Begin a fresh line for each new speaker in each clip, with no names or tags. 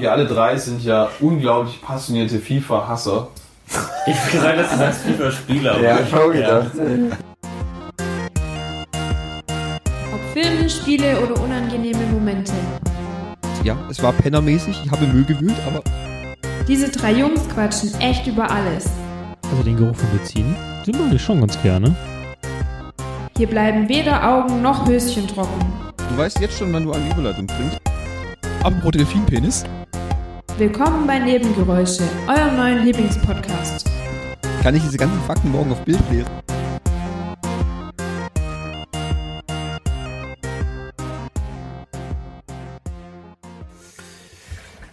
Wir alle drei sind ja unglaublich passionierte FIFA-Hasser.
Ich will gesagt, dass du sagst FIFA-Spieler.
Ja, ich auch gedacht.
Ob Filme, Spiele oder unangenehme Momente.
Ja, es war pennermäßig, ich habe Müll gewühlt, aber
Diese drei Jungs quatschen echt über alles.
Also den Geruch von Benzin, den mag ich schon ganz gerne.
Hier bleiben weder Augen noch Höschen trocken.
du weißt jetzt schon, wann du eine Überleitung bringst. Apropos Delfinpenis,
Willkommen bei Nebengeräusche, eurem neuen Lieblingspodcast.
kann ich diese ganzen Fakten morgen auf Bild lesen?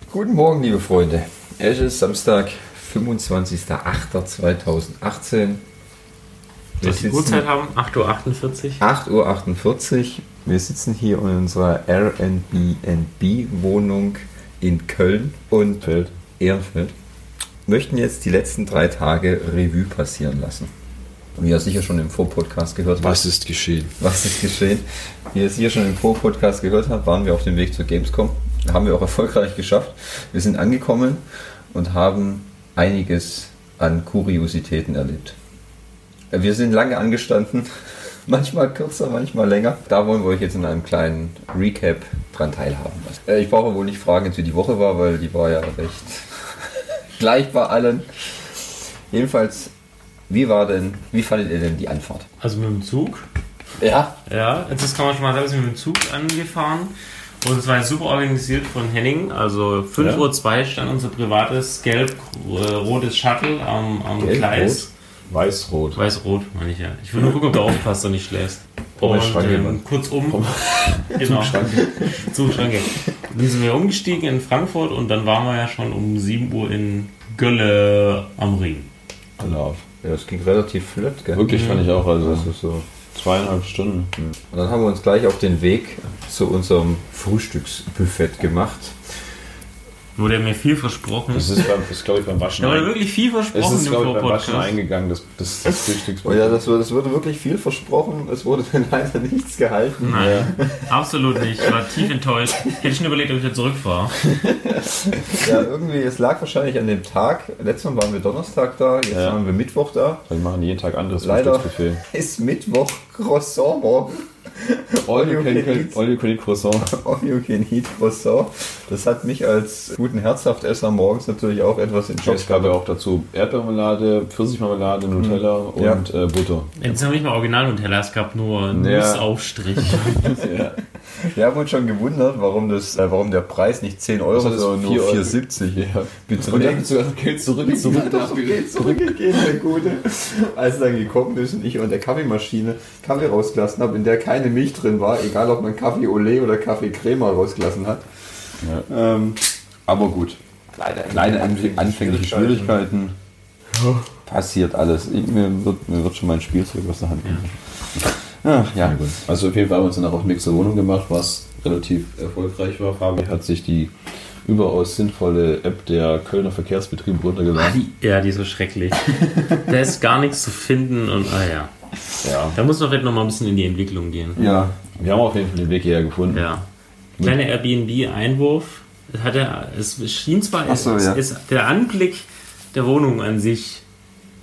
Guten Morgen, liebe Freunde. Es ist Samstag, 25.08.2018. Wir
die Uhrzeit haben? 8.48 Uhr.
8.48 Uhr. Wir sitzen hier in unserer Airbnb-Wohnung in Köln und Ehrenfeld. Möchten jetzt die letzten drei Tage Revue passieren lassen. Wie ihr sicher schon im Vorpodcast gehört habt.
Was ist geschehen?
Was ist geschehen? Wie ihr es hier schon im Pro-Podcast gehört habt, waren wir auf dem Weg zur Gamescom. Haben wir auch erfolgreich geschafft. Wir sind angekommen und haben einiges an Kuriositäten erlebt. Wir sind lange angestanden, manchmal kürzer, manchmal länger. Da wollen wir euch jetzt in einem kleinen Recap dran teilhaben lassen. Äh, Ich brauche wohl nicht fragen, jetzt wie die Woche war, weil die war ja recht gleich bei allen. Jedenfalls, wie war denn, wie fandet ihr denn die Anfahrt?
Also mit dem Zug.
Ja,
Ja, jetzt kann man schon mal sagen, wir sind mit dem Zug angefahren. Und es war super organisiert von Henning. Also 5.02 Uhr stand unser privates gelb-rotes Shuttle am, am
Gelb-rot?
Gleis.
Weiß-Rot.
Weiß-rot, meine ich ja. Ich will nur gucken, ob du aufpasst und nicht schläfst.
Pommes
Und
Schranke,
ähm, kurzum, genau, Zugschranke. Dann sind wir umgestiegen in Frankfurt und dann waren wir ja schon um 7 Uhr in Gölle am Ring.
Genau.
Ja, das ging relativ flott, gell?
Wirklich fand ich auch, also
Das ist so.
zweieinhalb Stunden.
Und dann haben wir uns gleich auf den Weg zu unserem Frühstücksbuffet gemacht.
Wurde mir viel versprochen.
Das ist, beim, ist glaube ich, beim Waschen.
Da wurde wirklich viel
es
versprochen
ist,
im
glaube ich, beim Waschen eingegangen, das, das, das Frühstücks.
Oh ja, das, wurde- das wurde wirklich viel versprochen. Es wurde leider nichts gehalten.
Nein, absolut nicht. Ich war tief enttäuscht. Hätte ich schon überlegt, ob ich wieder zurückfahre.
Ja, irgendwie, es lag wahrscheinlich an dem Tag. Letztes Mal waren wir Donnerstag da, jetzt
Ja.
waren wir Mittwoch da.
Wir machen jeden Tag anderes
Leider ist Mittwoch Croissant morgen.
All you can,
can eat.
all you can eat Croissant.
All you can eat Croissant. Das hat mich als guten Herzhaftesser morgens natürlich auch etwas in Schock
Es gab ja auch dazu Erdbeermarmelade, Pfirsichmarmelade, Nutella
Ja.
und äh, Butter.
Jetzt noch nicht mal Original Nutella, es gab nur
Ja.
Nussaufstrich.
ja.
Wir haben uns schon gewundert, warum, das, äh, warum der Preis nicht 10 Euro,
das?
sondern nur
Vier Euro?
4,70
Ja.
beträgt.
Und dann sogar Geld zurück, zurück
Ja, doch, Geld zurückgegeben, der Gute. Als er dann gekommen ist und ich an der Kaffeemaschine Kaffee rausgelassen habe, in der keine Milch drin war, egal ob man Kaffee Olé oder Kaffee Crema rausgelassen hat. Ähm, aber gut. Kleine,
Kleine anfäng- anfängliche Schwierigkeiten.
Passiert alles. Ich, mir, wird, mir wird schon mein Spielzeug aus der Hand gehen. Ach, ja.
Ja, gut. Also auf jeden Fall haben wir uns dann auch nächste Wohnung gemacht, was relativ erfolgreich war. Fabi hat sich die überaus sinnvolle App der Kölner Verkehrsbetriebe
Ah,
runtergeladen.
die, ja, die ist so schrecklich. Da ist gar nichts zu finden und ah ja.
Ja.
Da muss man vielleicht noch mal ein bisschen in die Entwicklung gehen.
Ja.
Wir haben auf jeden Fall den Weg hierher gefunden.
Ja. Kleiner Airbnb-Einwurf. Es Hat er, es schien zwar,
so,
es,
ja.
es, der Anblick der Wohnung an sich,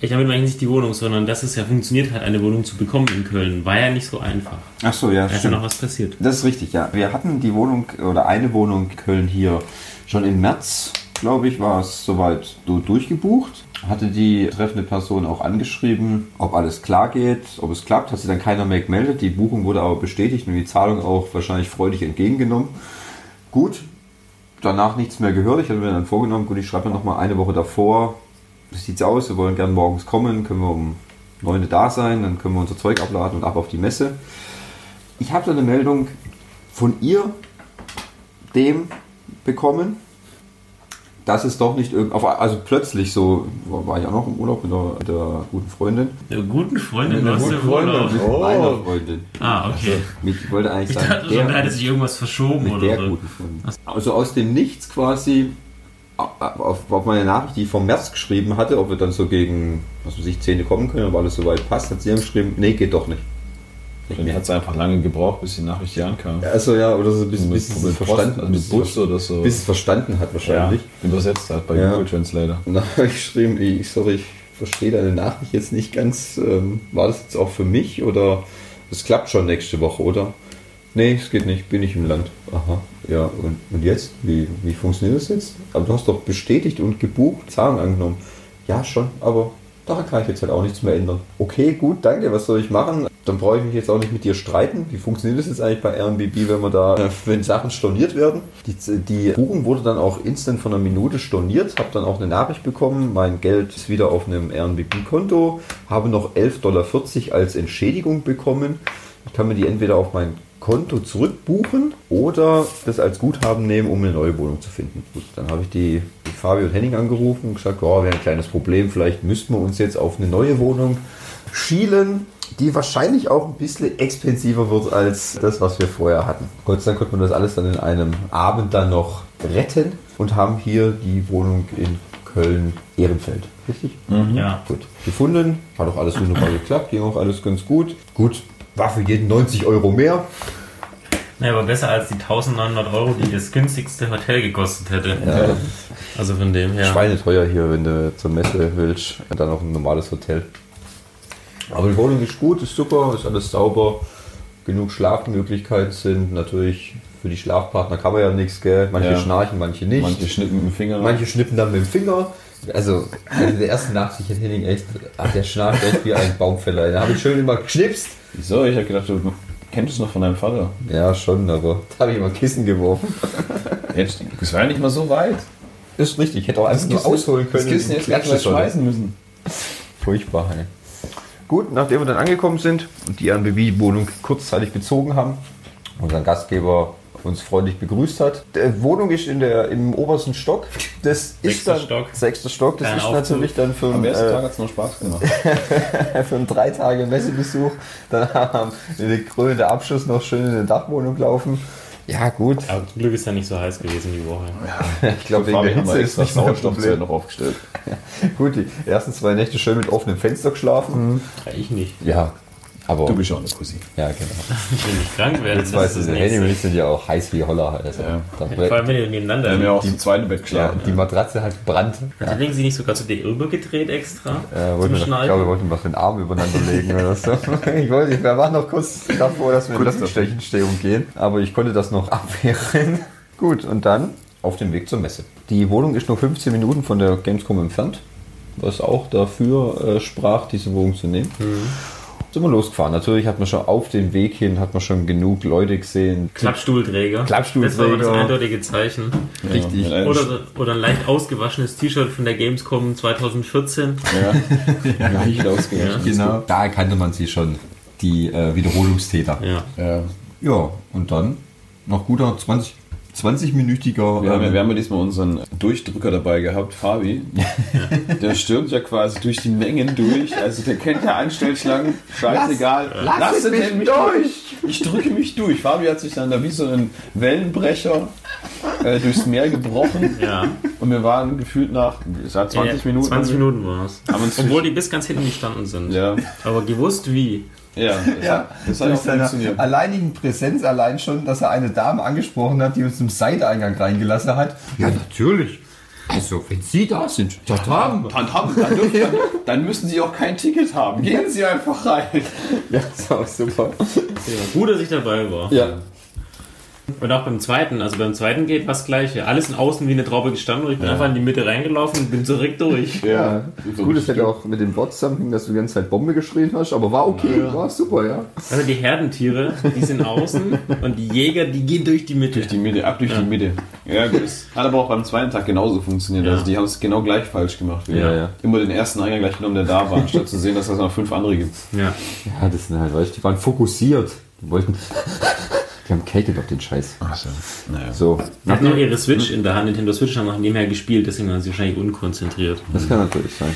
ich damit meine ich nicht die Wohnung, sondern dass es ja funktioniert hat, eine Wohnung zu bekommen in Köln, war ja nicht so einfach.
Ach so, ja.
Da ist ja noch was passiert.
Das ist richtig, ja. Wir hatten die Wohnung oder eine Wohnung in Köln hier schon im März, glaube ich, war es soweit so durchgebucht. Hatte die treffende Person auch angeschrieben, ob alles klar geht, ob es klappt. Hat sich dann keiner mehr gemeldet. Die Buchung wurde aber bestätigt und die Zahlung auch wahrscheinlich freudig entgegengenommen. Gut, danach nichts mehr gehört. Ich hatte mir dann vorgenommen, gut, ich schreibe mir noch mal eine Woche davor. Wie sieht's aus? Wir wollen gern morgens kommen, können wir um 9 Uhr da sein, dann können wir unser Zeug abladen und ab auf die Messe. Ich habe dann eine Meldung von ihr, dem bekommen, dass es doch nicht irgend, auf, also plötzlich so, war ich auch noch im Urlaub mit der, mit der guten Freundin.
Der guten Freundin
Mit der guten
dem Urlaub.
Mit meiner Freundin.
Ah, okay.
Mit, ich wollte eigentlich
Ich
sagen,
dachte schon, da hätte sich irgendwas verschoben
mit
oder
der
so.
guten Freundin. Also aus dem Nichts quasi auf, auf meine Nachricht, die ich vom März geschrieben hatte, ob wir dann so gegen, was weiß ich, 10 kommen können, ob alles soweit passt, hat sie dann geschrieben, nee, geht doch nicht.
Dann hat es einfach lange gebraucht, bis die Nachricht hier ankam.
Also ja, oder so ein bisschen,
Mit,
bis es verstanden,
mit Bus oder so.
bis es verstanden hat wahrscheinlich.
ja, übersetzt hat bei
Ja.
Google Translator.
Und dann habe ich geschrieben, ich, sorry, ich verstehe deine Nachricht jetzt nicht ganz. Ähm, war das jetzt auch für mich oder es klappt schon nächste Woche, oder? Nee, es geht nicht, bin ich im Land. Aha, ja, und, und jetzt? Wie, wie funktioniert das jetzt? Aber du hast doch bestätigt und gebucht, Zahlung angenommen. Ja, schon, aber daran kann ich jetzt halt auch nichts mehr ändern. Okay, gut, danke, was soll ich machen? Dann brauche ich mich jetzt auch nicht mit dir streiten. Wie funktioniert das jetzt eigentlich bei Airbnb, wenn man da, äh, wenn Sachen storniert werden? Die, die Buchung wurde dann auch instant von einer Minute storniert, habe dann auch eine Nachricht bekommen, mein Geld ist wieder auf einem Airbnb-Konto, habe noch 11,40 Dollar als Entschädigung bekommen. Ich kann mir die entweder auf mein Konto zurückbuchen oder das als Guthaben nehmen, um eine neue Wohnung zu finden. Gut, dann habe ich die, die Fabio und Henning angerufen und gesagt, ja, wäre ein kleines Problem, vielleicht müssten wir uns jetzt auf eine neue Wohnung schielen, die wahrscheinlich auch ein bisschen expensiver wird als das, was wir vorher hatten. Gott sei Dank konnte man das alles dann in einem Abend dann noch retten und haben hier die Wohnung in Köln-Ehrenfeld. Richtig?
Ja.
Gut. Gefunden, hat auch alles wunderbar geklappt, ging auch alles ganz gut. Gut, war für jeden 90 Euro mehr.
Naja, aber besser als die 1900 Euro, die das günstigste Hotel gekostet hätte. Also von dem her.
Schweineteuer hier, wenn du zur Messe willst. Und dann noch ein normales Hotel. Aber die Wohnung ist gut, ist super, ist alles sauber. Genug Schlafmöglichkeiten sind natürlich für die Schlafpartner kann man ja nichts, gell? Manche
Ja.
schnarchen, manche nicht.
Manche schnippen mit dem Finger.
Manche schnippen dann mit dem Finger. Also, in der ersten Nacht, ich Henning echt, ach, der schnarcht echt wie ein Baumfäller. Da habe ich schön immer geschnipst.
Wieso? Ich habe gedacht, du kennst es noch von deinem Vater.
Ja, schon, aber da habe ich immer Kissen geworfen.
Jetzt, das war ja nicht mal so weit.
Ist richtig, ich hätte auch einfach nur ausholen können.
Das Kissen jetzt gleich mal schmeißen müssen.
Furchtbar, hey. Gut, nachdem wir dann angekommen sind und die Airbnb-Wohnung kurzzeitig bezogen haben, unser Gastgeber uns freundlich begrüßt hat. Die Wohnung ist in der, im obersten Stock. Das ist
Sechster
dann,
Stock.
Sechster Stock. Das
Kleiner
ist
Aufzug.
natürlich dann für,
Am
einen,
ersten Tag
äh,
hat es noch Spaß gemacht.
für einen drei Tage Messebesuch. Dann haben wir den krönenden Abschluss noch schön in eine Dachwohnung laufen. Ja, gut.
Aber zum Glück ist ja nicht so heiß gewesen die Woche.
Ich glaube, wegen der Hitze ist nicht mehr das
Sauerstoffzelt
Problem.
noch aufgestellt.
Gut, die ersten zwei Nächte schön mit offenem Fenster geschlafen.
Ja, Ich nicht.
Ja, aber.
Du bist auch eine Pussy.
ja, genau.
Wenn ich krank werde,
Jetzt
das
weißt
ist
du,
das
ich sind ja auch heiß wie Holler. Also,
Ja.
da
Vor allem, wenn ihr nebeneinander
Wir haben ja auch im zweiten Bett
ja,
geschlafen.
die Matratze hat gebrannt.
Hat der Ding sich nicht sogar zu dir rübergedreht extra?
Äh, wollten wir, ich glaube, wir wollten was den Arm übereinander legen oder so. ich wollte, ich war noch kurz davor, dass wir in Luftstechenstehung gehen, aber ich konnte das noch abwehren. Gut, und dann auf dem Weg zur Messe. Die Wohnung ist nur 15 Minuten von der Gamescom entfernt, was auch dafür äh, sprach, diese Wohnung zu nehmen. Sind wir losgefahren. Natürlich hat man schon auf dem Weg hin hat man schon genug Leute gesehen.
Klappstuhlträger.
Klappstuhlträger.
Das war aber das eindeutige Zeichen.
Richtig.
mit einem
Oder, oder ein leicht ausgewaschenes T-Shirt von der Gamescom 2014.
Ja, leicht ausgegangen.
Genau. Da erkannte man sie schon, die äh, Wiederholungstäter.
Ja.
Ja.
Ja, und dann noch guter 20, 20-minütiger.
Wir haben,
ähm,
wir haben ja diesmal unseren Durchdrücker dabei gehabt, Fabi. Der stürmt ja quasi durch die Mengen durch. Also der kennt ja Anstellschlangen. Scheißegal.
Lass- lass
Lasst
mich
mich durch. Ich drücke mich durch. Fabi hat sich dann da wie so ein Wellenbrecher äh, durchs Meer gebrochen.
Ja.
Und wir waren gefühlt nach es hat 20
ja,
Minuten.
20 Minuten war es. Obwohl die bis ganz hinten gestanden sind.
Ja,
Aber gewusst wie.
Ja. Das,
ja,
das hat
durch
auch
seine
funktioniert.
alleinigen Präsenz allein schon, dass er eine Dame angesprochen hat, die uns zum Seiteingang reingelassen hat. Ja, natürlich. Also, wenn Sie da sind, ja, haben.
Dann, haben, dann, dürfen, dann, dann müssen Sie auch kein Ticket haben. Gehen Sie einfach rein.
Ja, das war super.
Gut, dass ich dabei war.
Ja.
Und auch beim zweiten, also beim zweiten geht was gleiche. Alles in außen wie eine Traube gestanden und ich bin einfach in die Mitte reingelaufen und bin zurück durch.
Ja,
So
gut, es hätte auch mit dem Bot zusammenhängen, dass du die ganze Zeit Bombe geschrien hast, aber war okay, war super, ja.
Also die Herdentiere, die sind außen und die Jäger, die gehen durch die Mitte.
Durch die Mitte, ab durch die Mitte. Ja, gut. Das hat aber auch beim zweiten Tag genauso funktioniert.
Ja.
Also die haben es genau gleich falsch gemacht. wie
Ja, ja.
Immer den ersten Eingang gleich genommen, der da war, anstatt zu sehen, dass es noch fünf andere gibt.
Ja.
Ja, das sind halt, weißt du, die waren fokussiert. Die wollten. Die haben cated auf den Scheiß.
Achso. Naja.
So.
Die hatten noch ihre Switch in der Hand, Nintendo Switch haben noch nebenher gespielt, deswegen waren sie wahrscheinlich unkonzentriert.
Das kann natürlich sein.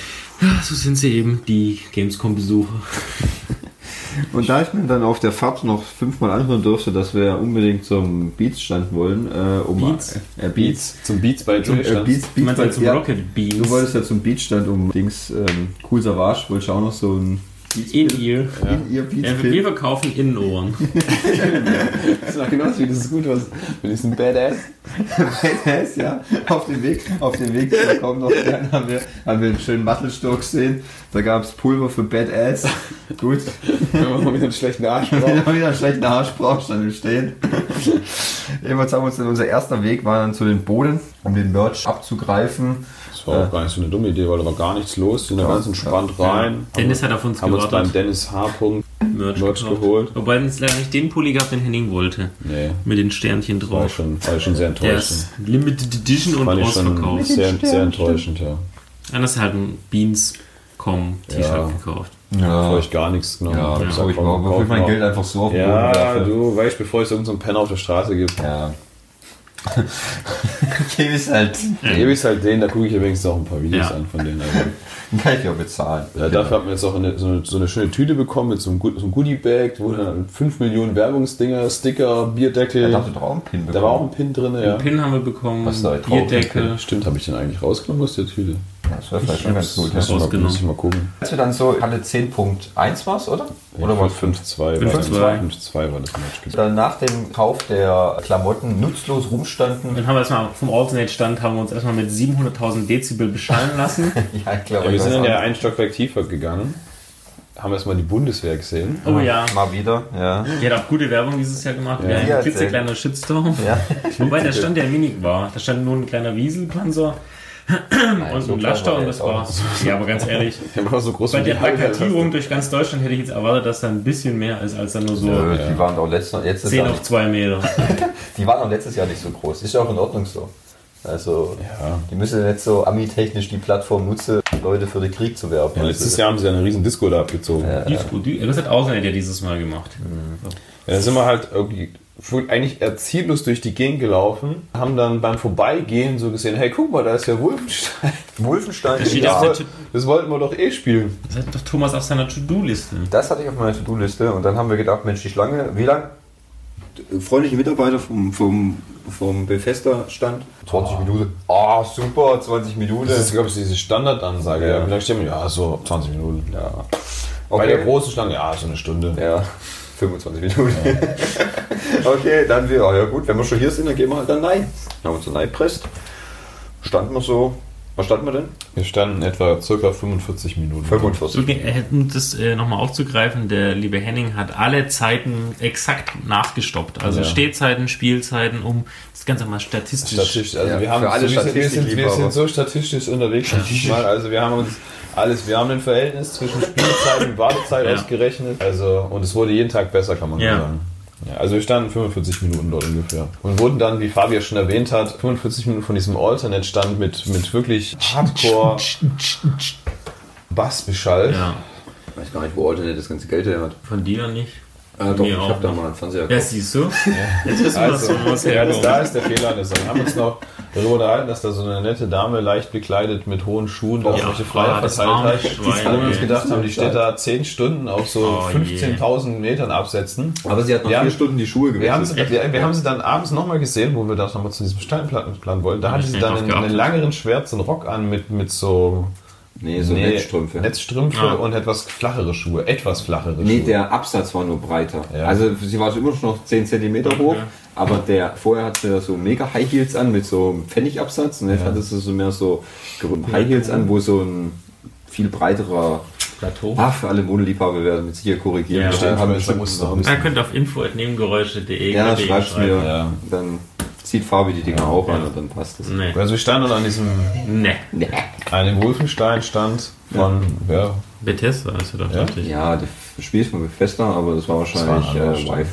So sind sie eben, die Gamescom-Besucher.
Und da ich mir dann auf der Fahrt noch fünfmal anhören durfte, dass wir unbedingt zum Beats-Stand wollen, äh, um
Beats?
Äh, Beats.
Zum Beats bei
Zum,
Jay
äh, Beats,
Du meinst
bei-
ja zum
ja,
Rocket Beans.
Du wolltest ja zum Beats-Stand um Dings, ähm, Cool Savage, wollte ich auch noch so ein
In-Ear.
In ihr
Ja, wir
Beatspin.
verkaufen Innenohren.
Das war genauso wie das gut was mit diesem Badass.
Badass, ja. Auf dem Weg, auf dem Weg zu kommen noch dann haben wir, haben wir einen schönen Mattelstock gesehen. Da gab es Pulver für Badass. Gut.
Wenn man mal wieder einen schlechten Arsch
Wenn
braucht.
du wieder einen schlechten Arsch brauchst, dann im Stehen. Jedenfalls haben wir uns dann, unser erster Weg war dann zu den Boden, um den Merch abzugreifen.
Das war auch gar nicht so eine dumme Idee, weil da war gar nichts los. Die sind da ganz entspannt rein.
Dennis hat auf uns
haben uns beim
gewartet.
Dennis H.
Merch,
Merch geholt.
Wobei es leider nicht den Pulli gab, den Henning wollte.
Nee,
Mit den Sternchen
war
drauf.
schon, war schon sehr
Der
enttäuschend.
ist Limited Edition und
Fand ich schon
ausverkauft.
sehr, sehr enttäuschend, ja.
Anders hat ein Beans.com T-Shirt
Ja.
gekauft.
Ja,
Bevor ich gar nichts genommen
ja,
habe.
ja
Ich
so
sag,
ich ich mein. Geld einfach so auf
Ja, du weißt, bevor es irgendeinen Penner auf der Straße gibt,
Ja. Gebe ich halt.
gebe ich es halt denen, da gucke ich ja wenigstens auch ein paar Videos
Ja.
an von denen. Also,
Kann ich ja bezahlen.
ja, dafür hat man jetzt auch eine, so, eine, so eine schöne Tüte bekommen mit so einem, so einem Goodie-Bag, wo dann 5 Millionen Werbungsdinger, Sticker, Bierdeckel.
Da habt ihr doch auch einen Pin
Da war auch ein Pin drin, ja.
Den Pin haben wir bekommen,
Was da
Bierdeckel.
Stimmt, habe ich den eigentlich rausgenommen aus der Tüte?
Das wäre vielleicht schon ganz gut.
Rausgenommen.
muss ich mal gucken.
Als wir dann so Halle 10.1 war's, oder? Oder
Ja,
was?
5-2 war
5-2.
5-2 war das Match. gewesen.
Dann nach dem Kauf der Klamotten nutzlos rumstanden.
Dann haben wir erstmal vom Alternate-Stand haben wir uns erstmal mit 700.000 Dezibel beschallen lassen.
Ja, ich glaube,
Ja, wir sind ja
auch
einen Stockwerk tiefer gegangen, haben erstmal die Bundeswehr gesehen.
Oh ja.
Mal wieder, ja.
Die hat auch gute Werbung dieses Jahr gemacht.
Ja,
Ja, ein klitzekleiner Shitstorm.
ja.
Wobei der Stand ja minig war. Da stand nur ein kleiner Wieselpanzer und
so
ein Laster
war
und das
jetzt
war's. Ja, aber ganz ehrlich,
war so groß
bei der
halbe
Plakatierung durch ganz Deutschland hätte ich jetzt erwartet, dass da ein bisschen mehr ist, als dann nur so
Nö, Die waren doch letztes, letztes
10
Jahr
auf
nicht,
2 Meter.
die waren auch letztes Jahr nicht so groß. Ist ja auch in Ordnung so. Also,
Ja.
die müssen nicht so ami-technisch die Plattform nutzen, Leute für den Krieg zu werben.
Ja, letztes Jahr haben sie ja eine riesen Disco da abgezogen. Ja.
Disco, das hat Ausländer ja dieses Mal gemacht.
da sind wir halt irgendwie eigentlich eher ziellos durch die Gegend gelaufen, haben dann beim Vorbeigehen so gesehen, hey, guck mal, da ist ja Wolfenstein.
Wolfenstein,
steht
ja,
Das, das wollten wir doch eh spielen.
Das hat doch Thomas auf seiner To-Do-Liste.
das hatte ich auf meiner To-Do-Liste und dann haben wir gedacht, Mensch, die Schlange, wie lang? Freundliche Mitarbeiter vom, vom, vom Bethesda-Stand. 20 Minuten. Ah, super, 20 Minuten.
Das ist, glaube ich, diese Standardansage.
Ja.
Ja. Wie lange stehen wir? Ja, so 20 Minuten.
ja.
Bei der großen Schlange, ja, so eine Stunde.
Ja, 25 Minuten. okay, dann wir, oh ja gut, wenn wir schon hier sind, dann gehen wir halt dann rein. Dann haben wir uns dann reingepresst. Standen wir so, was standen wir denn?
Wir standen etwa circa 45 Minuten.
45.
So, äh, um das äh, nochmal aufzugreifen, der liebe Henning hat alle Zeiten exakt nachgestoppt. Also
Ja.
Stehzeiten, Spielzeiten, um das Ganze mal statistisch.
Statistisch, also
Ja,
wir haben
für alle
so, wir, sind, wir, sind, so statistisch unterwegs. Mal, also wir haben uns alles, wir haben ein Verhältnis zwischen Spielzeit und Wartezeit
Ja.
ausgerechnet. Also und es wurde jeden Tag besser, kann man
Ja.
sagen. Ja, also wir standen 45 Minuten dort ungefähr. Und wurden dann, wie Fabian schon erwähnt hat, 45 Minuten von diesem Alternate-Stand mit, mit wirklich Hardcore Bass beschallt.
Ja,
Ich weiß gar nicht, wo Alternate das ganze Geld her hat.
von dir nicht.
Ah, doch,
Mir
ich
auch
habe da
nicht.
mal einen Fernseher
Ja, siehst du? Jetzt wissen wir,
Also,
was
ja, das, da ist der Fehler. Wir haben uns noch darüber unterhalten, dass da so eine nette Dame leicht bekleidet mit hohen Schuhen da
Ja,
solche Flyer
das
verteilt hat. Wo wir uns gedacht haben, die steht da 10 Stunden auf so
Oh,
15.000 Metern absetzen.
Aber sie hat noch
Wir
vier
haben-
Stunden die Schuhe
Wir haben, sie,
gewechselt.
wir, wir haben sie dann abends nochmal gesehen, wo wir da nochmal zu diesem Steinplan wollen. Da hatte sie dann einen, einen langeren schwarzen Rock an mit, mit so
Nee, so
nee,
Netzstrümpfe.
Netzstrümpfe
Ah.
und etwas flachere Schuhe. Etwas flachere
Nee,
Schuhe.
der Absatz war nur breiter.
Ja.
Also sie war immer noch 10 cm hoch, aber der vorher hatte sie so mega High Heels an mit so einem Pfennigabsatz und jetzt hatte sie so mehr so High Heels an, wo so ein viel breiterer
Plateau.
Ah, für alle Modeliebhaber werden mit sicher korrigieren.
Ja,
Da
stimmt,
haben wir schon Muster.
Da könnt ihr auf info.nebengeräusche.de
Ja,
KD
schreib's mir.
Ja.
Dann zieht Fabi die Dinger auch
ja.
an und dann passt es.
Nee.
Also wir standen an diesem
Nee.
einem Wolfenstein-Stand von, ja,
Bethesda ist ja doch
Ja?
richtig.
Ja, das Spiel ist mal Bethesda, aber das war wahrscheinlich
Das war
äh,
Stand.
Vive.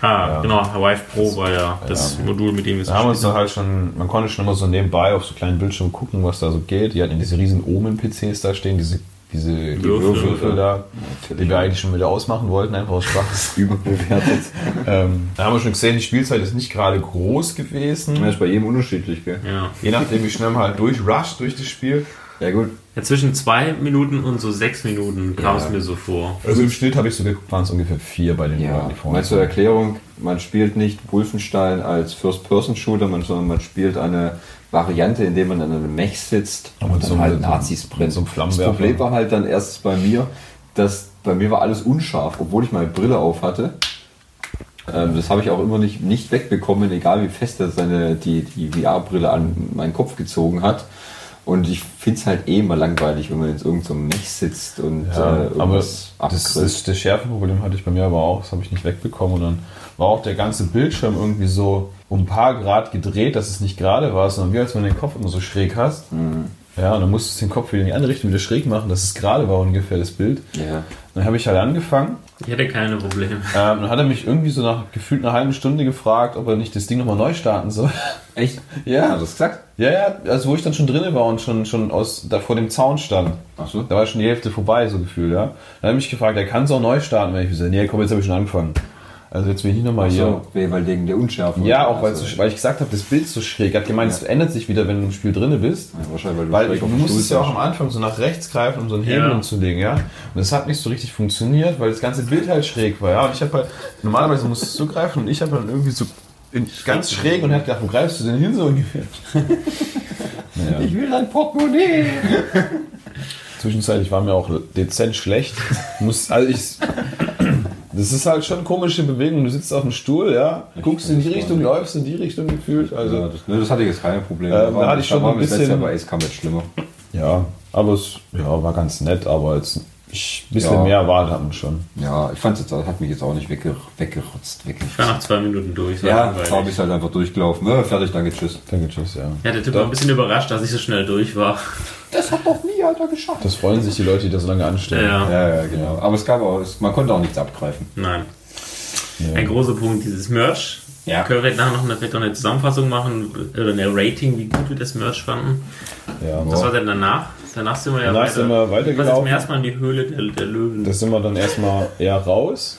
Ah,
Ja.
genau, Vive Pro war ja das Modul, mit dem wir es
Da haben dann halt schon, man konnte schon immer so nebenbei auf so kleinen Bildschirmen gucken, was da so geht. Die hatten diese riesen Omen-PCs da stehen, diese, diese
Würfel.
Würfel da, die wir eigentlich schon wieder ausmachen wollten, einfach aus Spaß.
Überbewertet.
ähm, da haben wir schon gesehen, die Spielzeit ist nicht gerade groß gewesen.
Das ist bei jedem unterschiedlich, gell?
Ja.
Je nachdem, wie schnell man halt durchrusht durch das Spiel.
Ja, gut.
ja, zwischen zwei Minuten und so sechs Minuten kam
Ja.
es mir so vor.
Also im Schnitt habe ich so geguckt, waren es ungefähr vier bei den
Ja,
Leuten, die vorne
mal zur Erklärung, man spielt nicht Wolfenstein als First-Person-Shooter, sondern man spielt eine Variante, in der man an einem Mech sitzt und,
Und
dann
so
halt Nazis brennt.
so
das. Problem war halt dann erst bei mir, dass Bei mir war alles unscharf, obwohl ich meine Brille auf hatte. Ähm, das habe ich auch immer nicht, nicht wegbekommen, egal wie fest er seine, die, die VR-Brille an meinen Kopf gezogen hat. Und ich finde es halt eh immer langweilig, wenn man in irgendeinem so Mech sitzt und
Ja,
äh,
aber das, das, das Schärfeproblem hatte ich bei mir aber auch, das habe ich nicht wegbekommen. Und dann war auch der ganze Bildschirm irgendwie so um ein paar Grad gedreht, dass es nicht gerade war, sondern wie als wenn du den Kopf immer so schräg hast.
Mhm.
Ja, und dann musstest du den Kopf wieder in die andere Richtung wieder schräg machen, dass es gerade war ungefähr das Bild.
ja.
Dann habe ich halt angefangen.
Ich hätte keine Probleme.
Ähm, dann hat er mich irgendwie so nach gefühlt einer halben Stunde gefragt, ob er nicht das Ding nochmal neu starten soll.
Echt?
Ja.
Hat das gesagt?
Ja, ja, also wo ich dann schon drinne war und schon, schon aus, da vor dem Zaun stand.
Ach so.
Da war schon die Hälfte vorbei, so gefühlt, ja. Dann hat er mich gefragt, er kann es auch neu starten, wenn ich gesagt nee, komm, jetzt habe ich schon angefangen. Also jetzt will ich nochmal hier.
So, weil wegen der Unschärfe.
Ja, auch weil,
also,
so, weil ich gesagt habe, das Bild ist so schräg. Er hat gemeint, es ändert sich wieder, wenn du im Spiel drinne bist.
Ja, wahrscheinlich, weil du
Weil du musstest ja auch am. Anfang so nach rechts greifen, um so einen Hebel
Ja.
umzulegen, ja. Und das hat nicht so richtig funktioniert, weil das ganze Bild halt schräg war, ja. Und ich habe halt, normalerweise musstest du greifen und ich habe dann irgendwie so in, ganz schräg und er hat gedacht, wo greifst du denn hin so ungefähr? naja.
Ich will ein Portemonnaie.
Zwischenzeitlich war mir auch dezent schlecht. Muss, also ich, das ist halt schon komische Bewegung. Du sitzt auf dem Stuhl, ja, guckst in die Richtung, läufst in die Richtung gefühlt. Also
Ja, das, ne, das hatte ich jetzt keine Probleme.
Ähm, da hatte ich schon ein bisschen-
Jahr bei Ace Combat schlimmer.
ja, aber es ja, war ganz nett, aber jetzt ich, ein bisschen
Ja.
mehr erwartet hat man schon.
Ja, ich fand es jetzt, hat mich jetzt auch nicht wegger weggerotzt, wirklich.
Ich war nach zwei Minuten durch.
Ja,
langweilig.
habe ich halt einfach durchgelaufen. Ja, fertig, danke, tschüss.
Danke, tschüss, ja.
Ja, der Typ war ein bisschen überrascht, dass ich so schnell durch war.
Das hat doch nie Alter geschafft.
Das freuen sich die Leute, die das so lange anstellen.
Ja,
Ja, ja, genau. Aber es gab auch, es, man konnte auch nichts abgreifen.
nein.
Ja.
Ein großer Punkt, dieses Merch.
Ja.
Können wir nachher noch eine, vielleicht noch eine Zusammenfassung machen oder eine Rating, wie gut wir das Merch fanden.
Ja,
Was war denn danach? Danach sind wir ja
Danach sind wir weitergelaufen.
zum ersten Mal in die Höhle der, der Löwen.
Das sind wir dann erstmal eher raus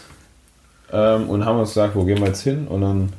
ähm, und haben uns gesagt, wo gehen wir jetzt hin? Und dann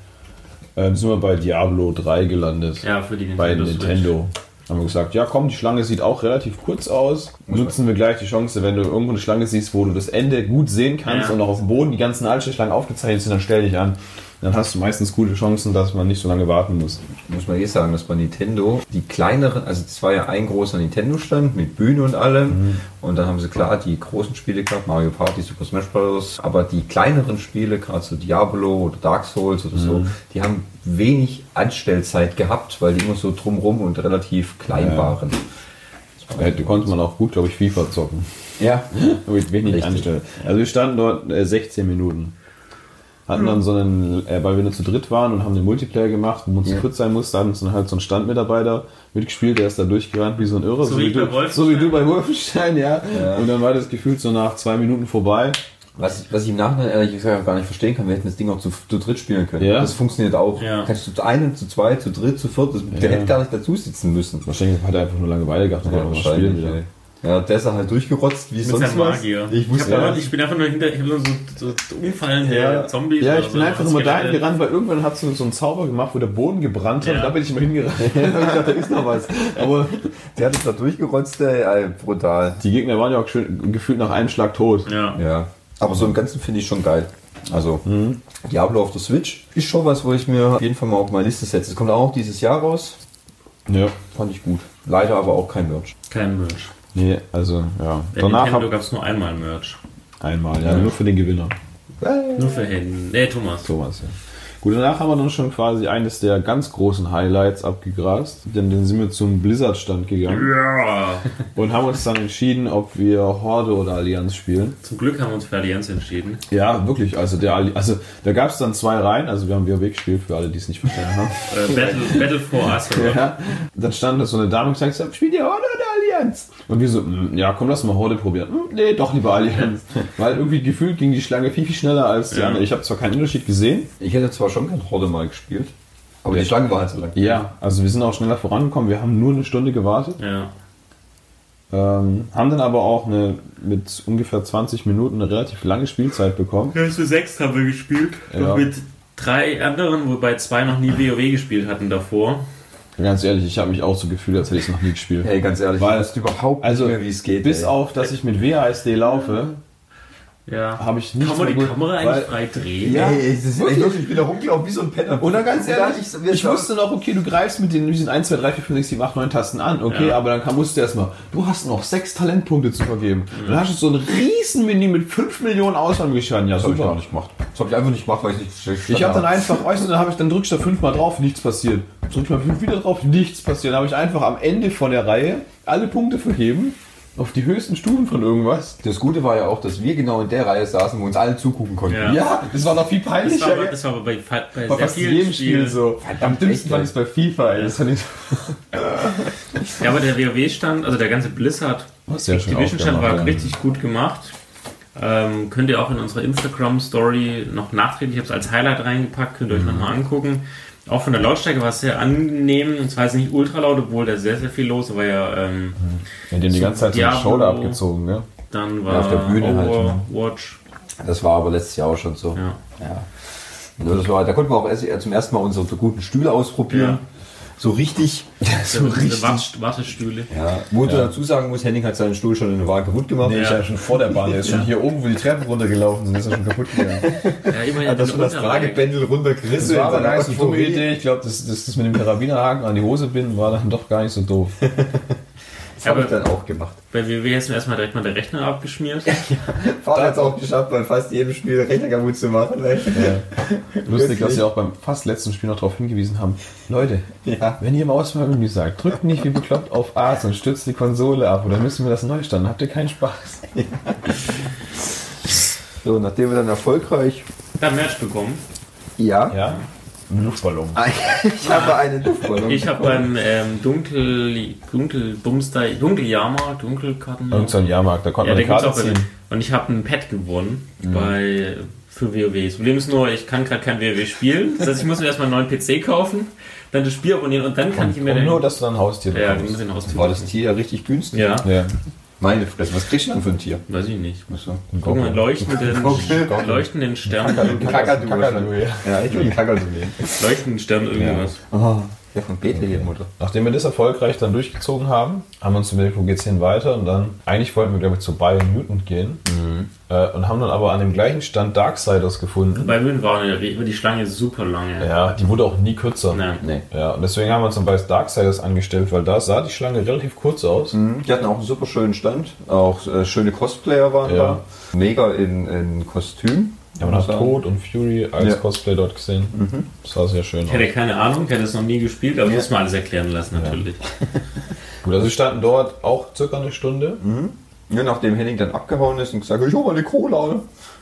ähm, sind wir bei Diablo 3 gelandet.
ja, für die
bei
Nintendo Switch.
Nintendo. Haben wir gesagt, ja komm, die Schlange sieht auch relativ kurz aus. Nutzen wir gleich die Chance, wenn du irgendwo eine Schlange siehst, wo du das Ende gut sehen kannst
Ja.
und auch auf dem Boden die ganzen Altschlangen aufgezeichnet sind, dann stell dich an. Dann hast du meistens gute Chancen, dass man nicht so lange warten muss.
Muss man eh sagen, dass bei Nintendo die kleineren, also es war ja ein großer Nintendo-Stand mit Bühne und allem. Und dann haben sie klar die großen Spiele gehabt, Mario Party, Super Smash Bros. Aber die kleineren Spiele, gerade so Diablo oder Dark Souls oder so, die haben wenig Anstellzeit gehabt, weil die immer so drumrum und relativ klein
Ja.
waren.
Da konnte man auch gut, glaube ich, FIFA zocken.
Ja.
Mit wenig. Anstellen. Also wir standen dort äh, 16 Minuten. Hatten dann so einen, äh, weil wir nur zu dritt waren und haben den Multiplayer gemacht, wo man zu
Ja.
dritt sein musste, haben uns dann halt so einen Standmitarbeiter mitgespielt, der ist da durchgerannt wie so ein Irrer.
So wie
du,
bei Wolfenstein.
so wie du bei Wolfenstein, ja. Und dann war das gefühlt so nach zwei Minuten vorbei.
Was ich, was ich im Nachhinein ehrlich gesagt auch gar nicht verstehen kann, wir hätten das Ding auch zu, zu dritt spielen können.
Ja.
Das funktioniert auch.
Ja.
Kannst du zu einem, zu zwei, zu dritt, zu viert, das, der
Ja.
hätte gar nicht dazu sitzen müssen.
Wahrscheinlich hat er einfach nur Langeweile gehabt und wollte mal spielen.
Ja, der ist halt durchgerotzt wie
Mit
sonst was.
Magier.
Ich
Ich,
wusste
hab
ja.
aber- ich bin einfach nur hinter, ich hab nur so, so umfallende
Ja.
Zombies.
Ja, ich bin
so,
einfach nur dahin
gerettet.
gerannt, weil irgendwann hat so, so einen Zauber gemacht, wo der Boden gebrannt hat.
Ja.
Und da bin ich mal hingerannt. da hab ich gedacht, da ist noch was. Aber
Der hat es da durchgerotzt, ey, ey, brutal.
die Gegner waren ja auch schön, gefühlt nach einem Schlag tot.
Ja.
Ja. Aber so im Ganzen finde ich schon geil. Also, Diablo auf der Switch ist schon was, wo ich mir auf jeden Fall mal auf meine Liste setze. Es kommt auch dieses Jahr raus.
Ja.
Fand ich gut. Leider aber auch kein Merch.
Kein Merch.
Nee, also, ja.
Bei
Danach
Nintendo gab es nur einmal Merch.
einmal, ja, nur für den Gewinner.
Nur für Händen. Nee, Thomas.
Thomas, ja. Gut, danach haben wir dann schon quasi eines der ganz großen Highlights abgegrast. Denn dann sind wir zum Blizzard-Stand gegangen
Ja.
und haben uns dann entschieden, ob wir Horde oder Allianz spielen.
Zum Glück haben wir uns für Allianz entschieden.
Ja, wirklich. Also, der, Alli- also da gab es dann zwei Reihen. Also wir haben WoW gespielt, für alle, die es nicht verstanden haben.
Äh, Battle, Battle for Azeroth.
Ja. Dann stand da so eine Dame und gesagt, spielt ihr Horde oder Allianz? Und wir so, "Mm, ja, komm, lass mal Horde probieren. "Mm, Nee, doch lieber Allianz. Weil irgendwie gefühlt ging die Schlange viel, viel schneller als die
Ja.
andere. Ich habe zwar keinen Unterschied gesehen.
Ich hätte zwar schon gern Horde mal gespielt, aber
Ja.
die Schlange war halt so lang.
Ja, also wir sind auch schneller vorangekommen. Wir haben nur eine Stunde gewartet.
Ja.
Ähm, haben dann aber auch eine, mit ungefähr 20 Minuten eine relativ lange Spielzeit bekommen.
Ja, zu sechs haben wir gespielt.
Ja.
Mit drei anderen, wobei zwei noch nie WoW gespielt hatten davor.
Ganz ehrlich, ich habe mich auch so gefühlt, als hätte ich es noch nie gespielt.
Hey, ganz ehrlich,
Weil-
wusste überhaupt
Also,
nicht mehr, wie es geht.
Bis
ey.
auf, dass ich mit WASD laufe,
Ja.
habe ich nicht
Kann man die
gut-
Kamera eigentlich frei drehen?
Ja, ey, das ist echt wirklich, ich bin da rumgelaufen wie so ein Penner.
Und dann ganz ehrlich,
ich-
ich, wusste noch, okay, du greifst mit den, diesen 1, 2, 3, 4, 5, 6, 7, 8, 9 Tasten an, okay,
Ja.
aber dann musst du erstmal, du hast noch sechs Talentpunkte zu vergeben. Dann hast du so ein riesen Menü mit 5 Millionen Auswahlmöglichkeiten. Ja,
Das habe ich gar nicht gemacht. Das habe ich einfach nicht gemacht, weil ich nicht
Ich habe dann einfach, weißt du, dann habe ich, dann drückst du da fünfmal drauf, nichts passiert. Drückst mal fünf wieder drauf, nichts passiert. Dann habe ich einfach am Ende von der Reihe alle Punkte vergeben auf die höchsten Stufen von irgendwas.
Das Gute war ja auch, dass wir genau in der Reihe saßen, wo uns alle zugucken konnten.
Ja.
Ja, das war noch viel
Das
peinlicher.
war, aber- das war aber bei, bei
bei
sehr
fast
vielen
jedem Spiel so. Am dümmsten fand ich es bei FIFA. Ey. Das fand ich
Ja, aber der WoW-Stand, also der ganze Blizzard
sehr schön
Activision-Stand war richtig gut gemacht. Ähm, könnt ihr auch in unserer Instagram-Story noch nachträglich, ich habe es als Highlight reingepackt, könnt ihr euch
Mhm.
nochmal angucken. Auch von der Lautstärke war es sehr angenehm. Und zwar ist nicht ultra laut, obwohl da sehr, sehr viel los war. Ja, ähm,
Ja, die haben die ganze Zeit so eine
Diablo.
Shoulder abgezogen, ne?
dann
Ja,
war
auf der Bühne halt, ne? Das war aber letztes Jahr auch schon so.
Ja.
Ja. War, da konnten wir auch erst, äh, zum ersten Mal unsere guten Stühle ausprobieren.
Ja.
So richtig.
so richtig. Wart Wartestühle.
Ja. Wo du dazu sagen musst, Henning hat seinen Stuhl schon in der Wahl kaputt gemacht.
Nee,
Ja.
ich ja schon vor der Bahn. Der ist schon hier oben, wo die Treppen runtergelaufen sind, ist er schon kaputt gegangen.
Ja, immerhin
Hat das schon das
Unterlage.
Tragebändel runtergerissen.
Das war aber gar nicht so dumme. Idee. Ich glaube, das, das, das mit dem Karabinerhaken an die Hose binden war dann doch gar nicht so doof.
Das habe ich dann auch gemacht.
Bei WoW ist mir erstmal direkt mal der Rechner abgeschmiert.
Vater hat es auch geschafft, bei fast jedem Spiel den Rechner kaputt zu machen. ey.
Lustig, dass sie auch beim fast letzten Spiel noch darauf hingewiesen haben. Leute,
Ja.
wenn ihr im Auswahlmenü sagt, drückt nicht wie bekloppt auf A, sonst stürzt die Konsole ab oder müssen wir das neu starten. Habt ihr keinen Spaß?
So, nachdem wir dann erfolgreich.
Da Merch bekommen.
Ja.
Ja? Ein Luftballon.
Ich habe einen Luftballon.
Ich habe beim ähm, Dunkel, Dunkelbumster, Dunkeljahrmarkt, Dunkelkarten.
Irgend so ein Jahrmarkt, da konnte
Ja,
man eine Karte ziehen.
Und ich habe ein Pad gewonnen bei für WoW. Das Problem ist nur, ich kann gerade kein WoW spielen. Das heißt, ich muss mir erstmal einen neuen PC kaufen, dann das Spiel abonnieren und dann kann ich mir
Und nur, dass du dann ein Haustier
ja, den
bekommst.
muss ich aus
War das Tier ja richtig günstig?
Ja,
Ja.
Meine Fresse, was kriegst du denn für ein Tier?
weiß ich nicht.
Achso.
Irgendeinen leuchtenden,
Gockel.
leuchtenden Stern.
Kakadu.
Kakadu, ja.
Ja, ich will einen Kakadu nehmen.
leuchtenden Stern irgendwas.
Oh, ja, von Bethlehem, Mutter.
Nachdem wir das erfolgreich dann durchgezogen haben, haben wir uns überlegt, wo geht's hin weiter und dann, eigentlich wollten wir, glaube ich, zu Bayern Newton gehen äh, und haben dann aber an dem gleichen Stand Darksiders gefunden.
Bei Mühlen war die Schlange super lange.
Ja, die wurde auch nie kürzer.
Nein.
Nee.
Ja, und deswegen haben wir uns dann bei Darksiders angestellt, weil da sah die Schlange relativ kurz aus.
Die hatten auch einen super schönen Stand. Auch äh, schöne Cosplayer waren
Ja.
da. Mega in, in Kostüm.
Ja, man hat Tod und Fury als
Ja.
Cosplay dort gesehen. Das sah sehr schön
Ich hätte keine Ahnung, ich hätte es noch nie gespielt, aber muss mir alles erklären lassen natürlich.
Gut, also wir standen dort auch circa eine Stunde.
Ja, nachdem Henning dann abgehauen ist und gesagt hat, ich hol mal eine Cola.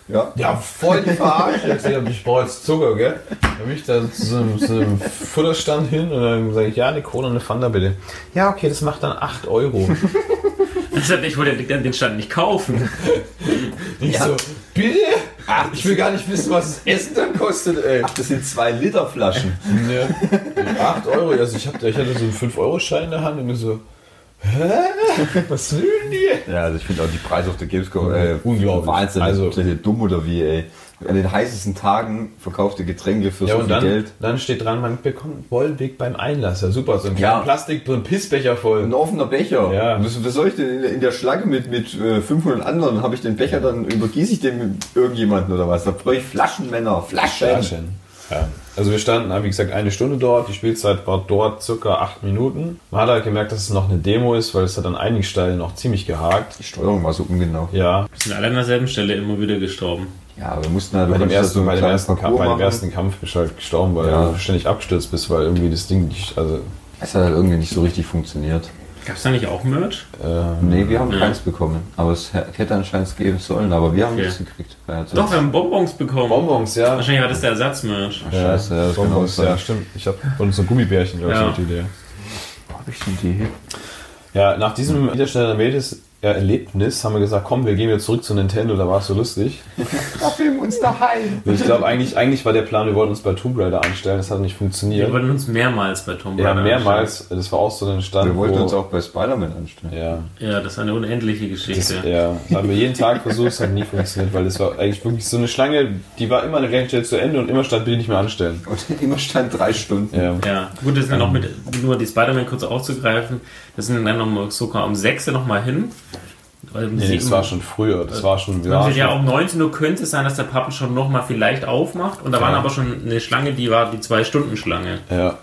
Ja.
Ja, voll die Verarsche. Ich ich brauche jetzt Zucker, gell? Dann bin ich da zu so einem, zu einem Futterstand hin und dann sage ich, ja, eine Cola und eine Fanta bitte. Ja, okay, das macht dann 8 Euro.
Deshalb, ich wollte den Stand nicht kaufen.
Ich so, bitte? Ich will gar nicht wissen, was das Essen dann kostet, ey.
Ach, das sind zwei Liter Flaschen.
Ne, 8 Euro, also ich, hab, ich hatte so einen 5-Euro-Schein in der Hand und mir so, hä? Was denn die?
Ja, also ich finde auch die Preise auf der Gamescom äh,
Unglaublich.
Wahnsinn.
Also-
Also, dumm oder wie, ey. An den heißesten Tagen verkaufte Getränke für
Ja,
so
und
viel
dann,
Geld.
dann steht dran, man bekommt Wollweg beim Einlass. Ja, super, so ein
Ja.
Plastik, so ein Pissbecher voll.
Ein offener Becher.
Ja.
Was, was soll ich denn in, der- Schlange mit, mit äh, 500 anderen? Habe ich den Becher dann, übergieße ich den mit irgendjemanden oder was? Da brauche ich Flaschen, Männer. Flaschen.
Flaschen. Ja. Also wir standen, wie gesagt, eine Stunde dort. Die Spielzeit war dort circa acht Minuten. Man hat halt gemerkt, dass es noch eine Demo ist, weil es hat an einigen Stellen noch ziemlich gehakt.
Die Steuerung war so ungenau.
Ja,
Wir sind alle an derselben Stelle immer wieder gestorben.
Ja, wir mussten halt
bei dem ersten,
einen
bei dem ersten, Kampf, bei dem ersten Kampf bist du halt gestorben, weil
Ja.
du ständig abstürzt bist, weil irgendwie das Ding nicht, also,
Es hat halt irgendwie nicht so richtig funktioniert.
Gab es da nicht auch Merch?
ähm,
Nee, wir haben
Ja.
keins bekommen. Aber es hätte anscheinend geben sollen, aber wir haben
Okay.
nichts gekriegt. Ja,
Doch, wir haben Bonbons bekommen.
Bonbons, ja.
Wahrscheinlich war das der Ersatzmerch.
Scheiße, ja, das
Bonbons, ja, stimmt. Ich habe von so Gummibärchen, glaube ich,
Ja.
so die Idee.
Wo hab ich denn die hier?
Ja, nach diesem Widersteller Medes Erlebnis haben wir gesagt, komm, wir gehen wieder zurück zu Nintendo, da war es so lustig.
Da filmen uns daheim.
Und ich glaube, eigentlich, eigentlich war der Plan, wir wollten uns bei Tomb Raider anstellen, das hat nicht funktioniert.
Wir wollten uns mehrmals bei Tom
Ja,
Raider
mehrmals. Das war auch so ein Stand.
Wir wollten
wo,
uns auch bei Spider-Man anstellen.
Ja,
anstellen. Ja, das ist eine unendliche
das,
Geschichte.
ja, das haben wir jeden Tag versucht, es hat nie funktioniert, weil das war eigentlich wirklich so eine Schlange, die war immer an der gleichen Stelle zu Ende und immer stand, bitte nicht mehr anstellen.
Und immer stand drei Stunden.
Ja.
Ja, gut, das sind dann noch mit, nur die Spider-Man kurz aufzugreifen, das sind dann sogar um 6 noch mal hin. weil
Nee, das war schon früher. Das war schon.
Ja, ja,
schon
um 19 Uhr könnte es sein, dass der Publisher noch mal vielleicht aufmacht. Und da waren
Ja.
aber schon eine Schlange, die war die Zwei-Stunden-Schlange.
ja.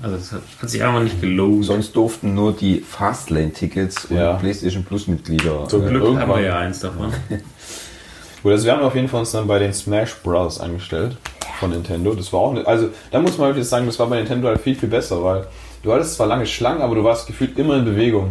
Also das hat, hat sich einfach nicht gelohnt.
Sonst durften nur die Fastlane-Tickets und
Ja.
PlayStation Plus-Mitglieder.
So
Glück
irgendwann-
haben wir ja eins davon.
Gut, also wir haben auf jeden Fall uns dann bei den Smash Bros. angestellt von Nintendo. Das war auch nicht, also da muss man wirklich sagen, das war bei Nintendo halt viel, viel besser, weil du hattest zwar lange Schlangen, aber du warst gefühlt immer in Bewegung.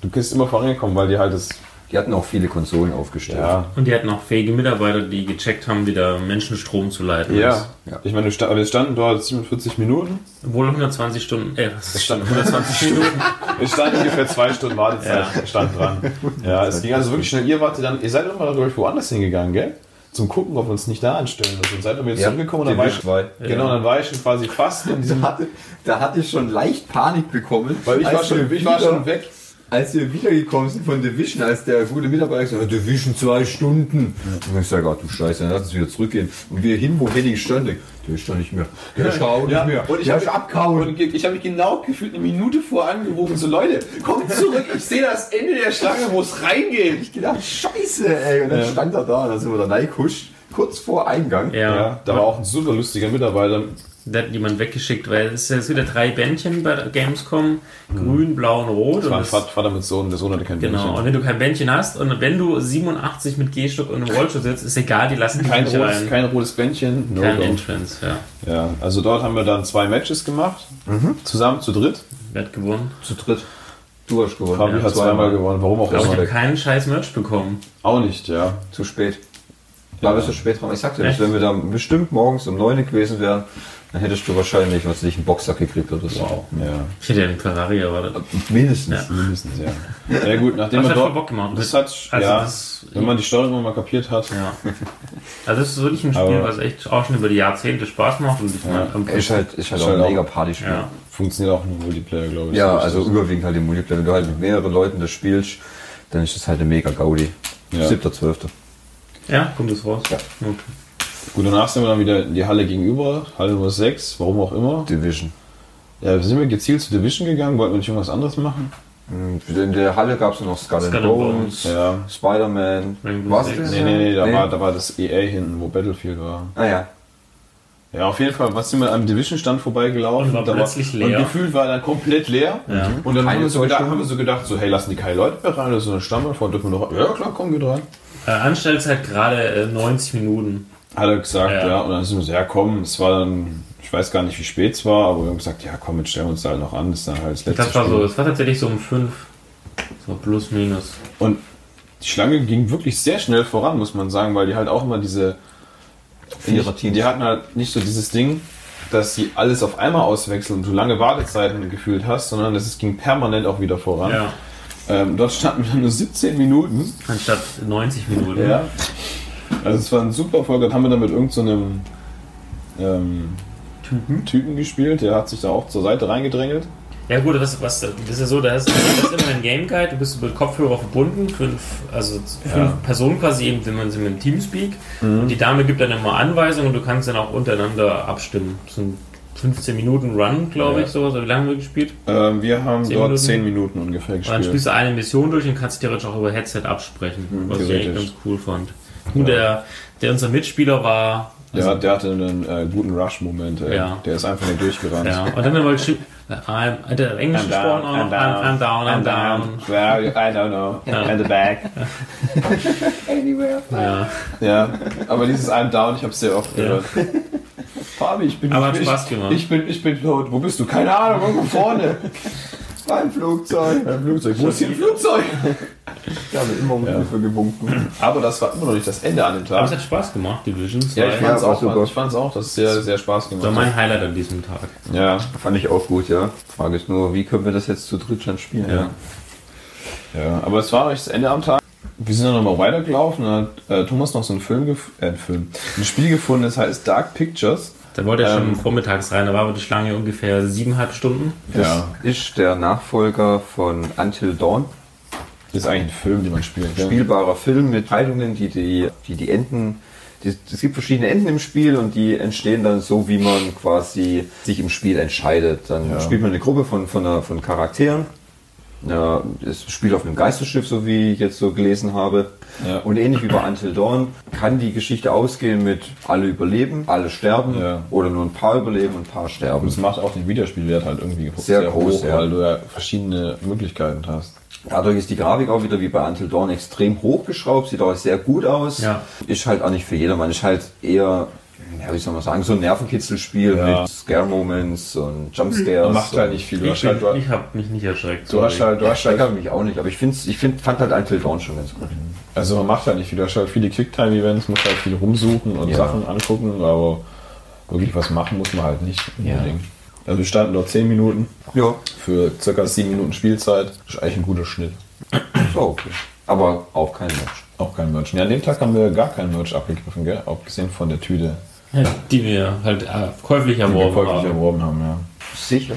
Du bist immer vorangekommen, weil die halt das,
Die hatten auch viele Konsolen aufgestellt.
ja,
Und die hatten auch fähige Mitarbeiter, die gecheckt haben, wie der Menschenstrom zu leiten
ja.
ist.
Ja.
Ich meine, wir standen dort 47 Minuten.
Obwohl 120 Stunden, äh, was
Es standen 120 Minuten. Wir standen ungefähr zwei Stunden Wartezeit, stand dran. Ja, es ging also wirklich schnell. Ihr wart dann, ihr seid immer glaube ich, woanders hingegangen, gell? Zum Gucken, ob wir uns nicht da anstellen. Und dann seid ihr wieder
Ja,
zurückgekommen und dann war ich,
Division 2.
genau, dann war ich schon quasi fast in diesem,
Da hatte, da hatte ich schon leicht Panik bekommen.
weil ich war schon, ich war schon weg.
Als wir wiedergekommen sind von Division, als der gute Mitarbeiter gesagt hat, Division zwei Stunden. Und ich sage, ach du Scheiße, dann lass uns wieder zurückgehen. Und wir hin, wo Henning stand, der ist da nicht mehr. Der ist da auch nicht
Ja,
mehr.
und ich
der ist abgehauen.
Und ich habe mich genau gefühlt eine Minute vor angerufen, so Leute, kommt zurück, ich sehe das Ende der Schlange, wo es reingeht.
Ich gedacht, Scheiße, ey. Und dann
Ja.
stand er da, und dann sind wir da reingekuscht, kurz vor Eingang.
ja.
Ja, da war auch ein super lustiger Mitarbeiter.
Da hat jemand weggeschickt, weil es ist wieder drei Bändchen bei der Gamescom. Grün, blau und rot.
Das
Und
war ein
das,
Vater Vater mit Sohn, der Sohn hatte kein
genau.
Bändchen.
Und wenn du kein Bändchen hast und wenn du 87 mit Gehstock und einem Rollstuhl sitzt, ist egal, die lassen dich
Kein
nicht
rotes,
rein.
kein rotes Bändchen, no
Kein
go.
Entrance, ja.
Ja, also dort haben wir dann zwei Matches gemacht, zusammen zu dritt.
Wer hat gewonnen?
Zu dritt. Du hast gewonnen.
Fabi hat zweimal gewonnen, warum auch
Aber ich
immer.
habe keinen scheiß Merch bekommen.
Auch nicht, ja.
Zu spät. War wir so spät dran? Ich sagte nicht, wenn wir da bestimmt morgens um 9 Uhr gewesen wären, dann hättest du wahrscheinlich, was ich, einen Boxsack gekriegt oder so.
Wow. Ja,
Ich hätte ja den Ferrari erwartet.
Mindestens.
Ja.
mindestens, ja. Ja gut, nachdem
Das
wir
hat voll
dort...
Bock gemacht.
Das hat,
Also
ja,
das-
wenn man die Steuerung mal kapiert hat.
Ja. Also das ist wirklich ein Spiel,
Aber-
was echt auch schon über die Jahrzehnte Spaß macht und ich
Ja.
meine,
Ist halt, ist halt
Ist
auch
halt
ein
auch-
mega Partyspiel.
ja.
Funktioniert auch nur Multiplayer, glaube ich.
Ja,
So
also überwiegend halt im Multiplayer. Wenn du halt mit mehreren Leuten das spielst, dann ist das halt eine mega Gaudi.
Ja.
7.12.
Ja, kommt es raus.
Ja.
Okay.
Gut, danach sind wir dann wieder in die Halle gegenüber, Halle Nummer 6, warum auch immer.
Division.
Ja, sind wir gezielt zu Division gegangen, wollten wir nicht irgendwas anderes machen?
Mhm, In der Halle gab es noch Skull,
Skull
and
and
Bones,
Ja.
Spider-Man. Was das?
Nee, nee, nee, da,
Nee.
War, da war das EA hinten, wo Battlefield war.
Ah ja.
Ja, auf jeden Fall, was sind wir am Division-Stand vorbeigelaufen?
Und war
da
plötzlich leer.
Und gefühlt war dann komplett leer.
Ja.
Und dann haben wir, so gedacht, haben wir so gedacht, so, hey, lassen die keine Leute mehr rein, das ist so eine Stammel, dürfen wir noch Ja, klar, komm, geht rein.
Äh, Anstellzeit gerade äh, 90 Minuten.
Hat er gesagt,
Ja.
ja. Und dann sind wir so, ja, komm, es war dann, ich weiß gar nicht, wie spät es war, aber wir haben gesagt, ja, komm, jetzt stellen wir uns da halt noch an, das ist dann halt das letzte
Das war
Spiel.
so, es war tatsächlich so um 5. So plus minus.
Und die Schlange ging wirklich sehr schnell voran, muss man sagen, weil die halt auch immer diese
Vierer-Teams.
Die hatten halt nicht so dieses Ding, dass sie alles auf einmal auswechseln und du lange Wartezeiten gefühlt hast, sondern es ging permanent auch wieder voran.
Ja.
Ähm, dort standen wir dann nur 17 Minuten.
Anstatt 90 Minuten.
Ja. Also es war ein super Erfolg. Dann haben wir dann mit irgendeinem so ähm, Typen gespielt, der hat sich da auch zur Seite reingedrängelt.
Ja gut, das, was, das ist ja so, da ist, das ist immer ein Game Guide, du bist über Kopfhörer verbunden, fünf, also fünf
Ja.
Personen quasi, eben, wenn man sie mit dem Teamspeak. Und die Dame gibt dann immer Anweisungen und du kannst dann auch untereinander abstimmen. Das sind 15 Minuten Run, glaube
Ja.
ich, sowas. Oder Wie lange haben wir gespielt?
Ähm, wir haben
Zehn
dort
Minuten?
10 Minuten ungefähr
Und dann
gespielt.
spielst du eine Mission durch und kannst theoretisch auch über Headset absprechen, was ich eigentlich ganz cool fand. Gut, der, der unser Mitspieler war.
Ja, der hatte einen äh, guten Rush-Moment.
Ja.
Der ist einfach nicht durchgerannt.
Ja, und dann haben wir geschrieben, I'm, hat er Englisch
I'm
gesprochen
down,
auch
I'm
noch?
down,
I'm, I'm down, I'm down.
Well, I don't know. In the back.
Ja.
Ja, aber dieses I'm down, ich habe sehr oft
Ja.
gehört. Fabi, ich bin
Aber hat
ich,
Spaß gemacht.
Ich bin, ich bin tot. Wo bist du? Keine Ahnung, irgendwo vorne.
Beim Flugzeug.
Ein Flugzeug. Wo ist hier ein Flugzeug?
Ich habe immer um
Ja.
Hilfe gewunken.
Aber das war immer noch nicht das Ende an dem
Aber es
Tag.
hat Spaß gemacht, Division 2.
Ja, ich fand's
Ja, war
auch,
super.
ich fand's auch, dass es sehr, sehr Spaß
das
gemacht
war
hat.
mein Highlight an diesem Tag.
Ja,
Fand ich auch gut, ja. Frage ist nur, wie können wir das jetzt zu dritt schon spielen?
Ja. ja, aber es war echt das Ende am Tag. Wir sind dann nochmal weitergelaufen. Dann hat äh, Thomas noch so einen Film, äh, einen Film, ein Spiel gefunden, das heißt Dark Pictures.
Da wollte er
Ähm,
schon vormittags rein, da war aber die Schlange ungefähr siebeneinhalb Stunden.
Das
Ja.
ist der Nachfolger von Until Dawn.
Ist eigentlich ein Film, den man spielt.
Spielbarer Film mit Teilungen, die die, die, die Enden. die- Es gibt verschiedene Enden im Spiel und die entstehen dann so, wie man quasi sich im Spiel entscheidet. Dann
Ja.
spielt man eine Gruppe von, von, einer, von Charakteren Ja, es spielt auf einem Geisterschiff, so wie ich jetzt so gelesen habe.
Ja.
Und ähnlich wie bei Until Dawn kann die Geschichte ausgehen mit alle überleben, alle sterben
Ja.
oder nur ein paar überleben und ein paar
Und
sterben.
das macht auch den Wiederspielwert halt irgendwie
Sehr groß,
hoch,
ja.
weil du ja verschiedene Möglichkeiten hast.
Dadurch ist die Grafik auch wieder wie bei Until Dawn extrem hochgeschraubt, sieht auch sehr gut aus.
Ja.
Ist halt auch nicht für jedermann, ist halt eher, ja, wie soll man sagen, so ein Nervenkitzelspiel
Ja.
mit Scare-Moments und Jumpscares.
Man macht halt nicht viel. Du
Ich,
hast halt,
ich habe mich nicht erschreckt.
du hast halt, du hast
Ich
halt
mich auch nicht, aber ich, find's, ich find, fand halt Until Dawn schon ganz gut.
Also man macht halt nicht viel. Du hast halt viele Quicktime-Events, muss halt viel rumsuchen und
Ja.
Sachen angucken, aber wirklich was machen muss man halt nicht unbedingt. Also wir standen dort 10 Minuten
Ja,
für circa 7 Minuten Spielzeit. Das ist eigentlich ein guter Schnitt.
so okay. Aber auch kein Match.
Auch kein Merch. Ja, an dem Tag haben wir gar kein Merch abgegriffen, gell? Abgesehen von der Tüte,
Die wir halt äh, käuflich
die wir
erworben
käuflich
haben.
erworben haben, ja.
Sicher.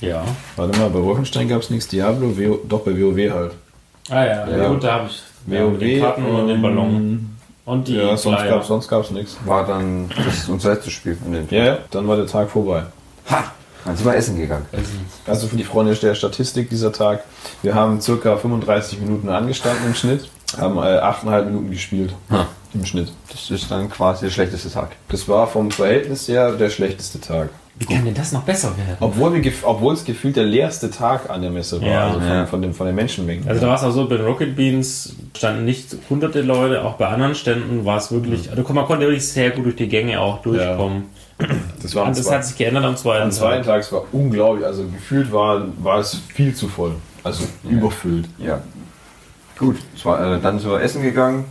Ja.
Warte mal, bei Wolfenstein gab es nichts, Diablo, WO, doch bei WoW halt.
Ah ja,
Ja.
gut, da habe ich mit den Karten und den Ballon. Und die
Ja, sonst gab es sonst gab's nichts.
War dann das ist unser letztes Spiel an dem Tag.
Ja, ja, dann war der Tag vorbei.
Ha! Dann sind wir essen gegangen.
Also für die Freunde der Statistik dieser Tag. Wir haben circa 35 Minuten angestanden im Schnitt, haben äh, 8,5 Minuten gespielt im Schnitt.
Das ist dann quasi der schlechteste Tag.
Das war vom Verhältnis her der schlechteste Tag.
Wie kann denn das noch besser werden?
Obwohl, wir, gef- obwohl es gefühlt der leerste Tag an der Messe war,
Ja.
also von,
Ja.
von, den, von den Menschenmengen.
Also da war es auch so, bei den Rocket Beans standen nicht hunderte Leute, auch bei anderen Ständen war es wirklich, also man konnte wirklich sehr gut durch die Gänge auch durchkommen.
das war
das hat sich geändert am zweiten
am zweiten
Tag.
Tag, es war unglaublich, also gefühlt war, war es viel zu voll. Also überfüllt.
Ja. Gut, es war, äh, dann sind wir essen gegangen.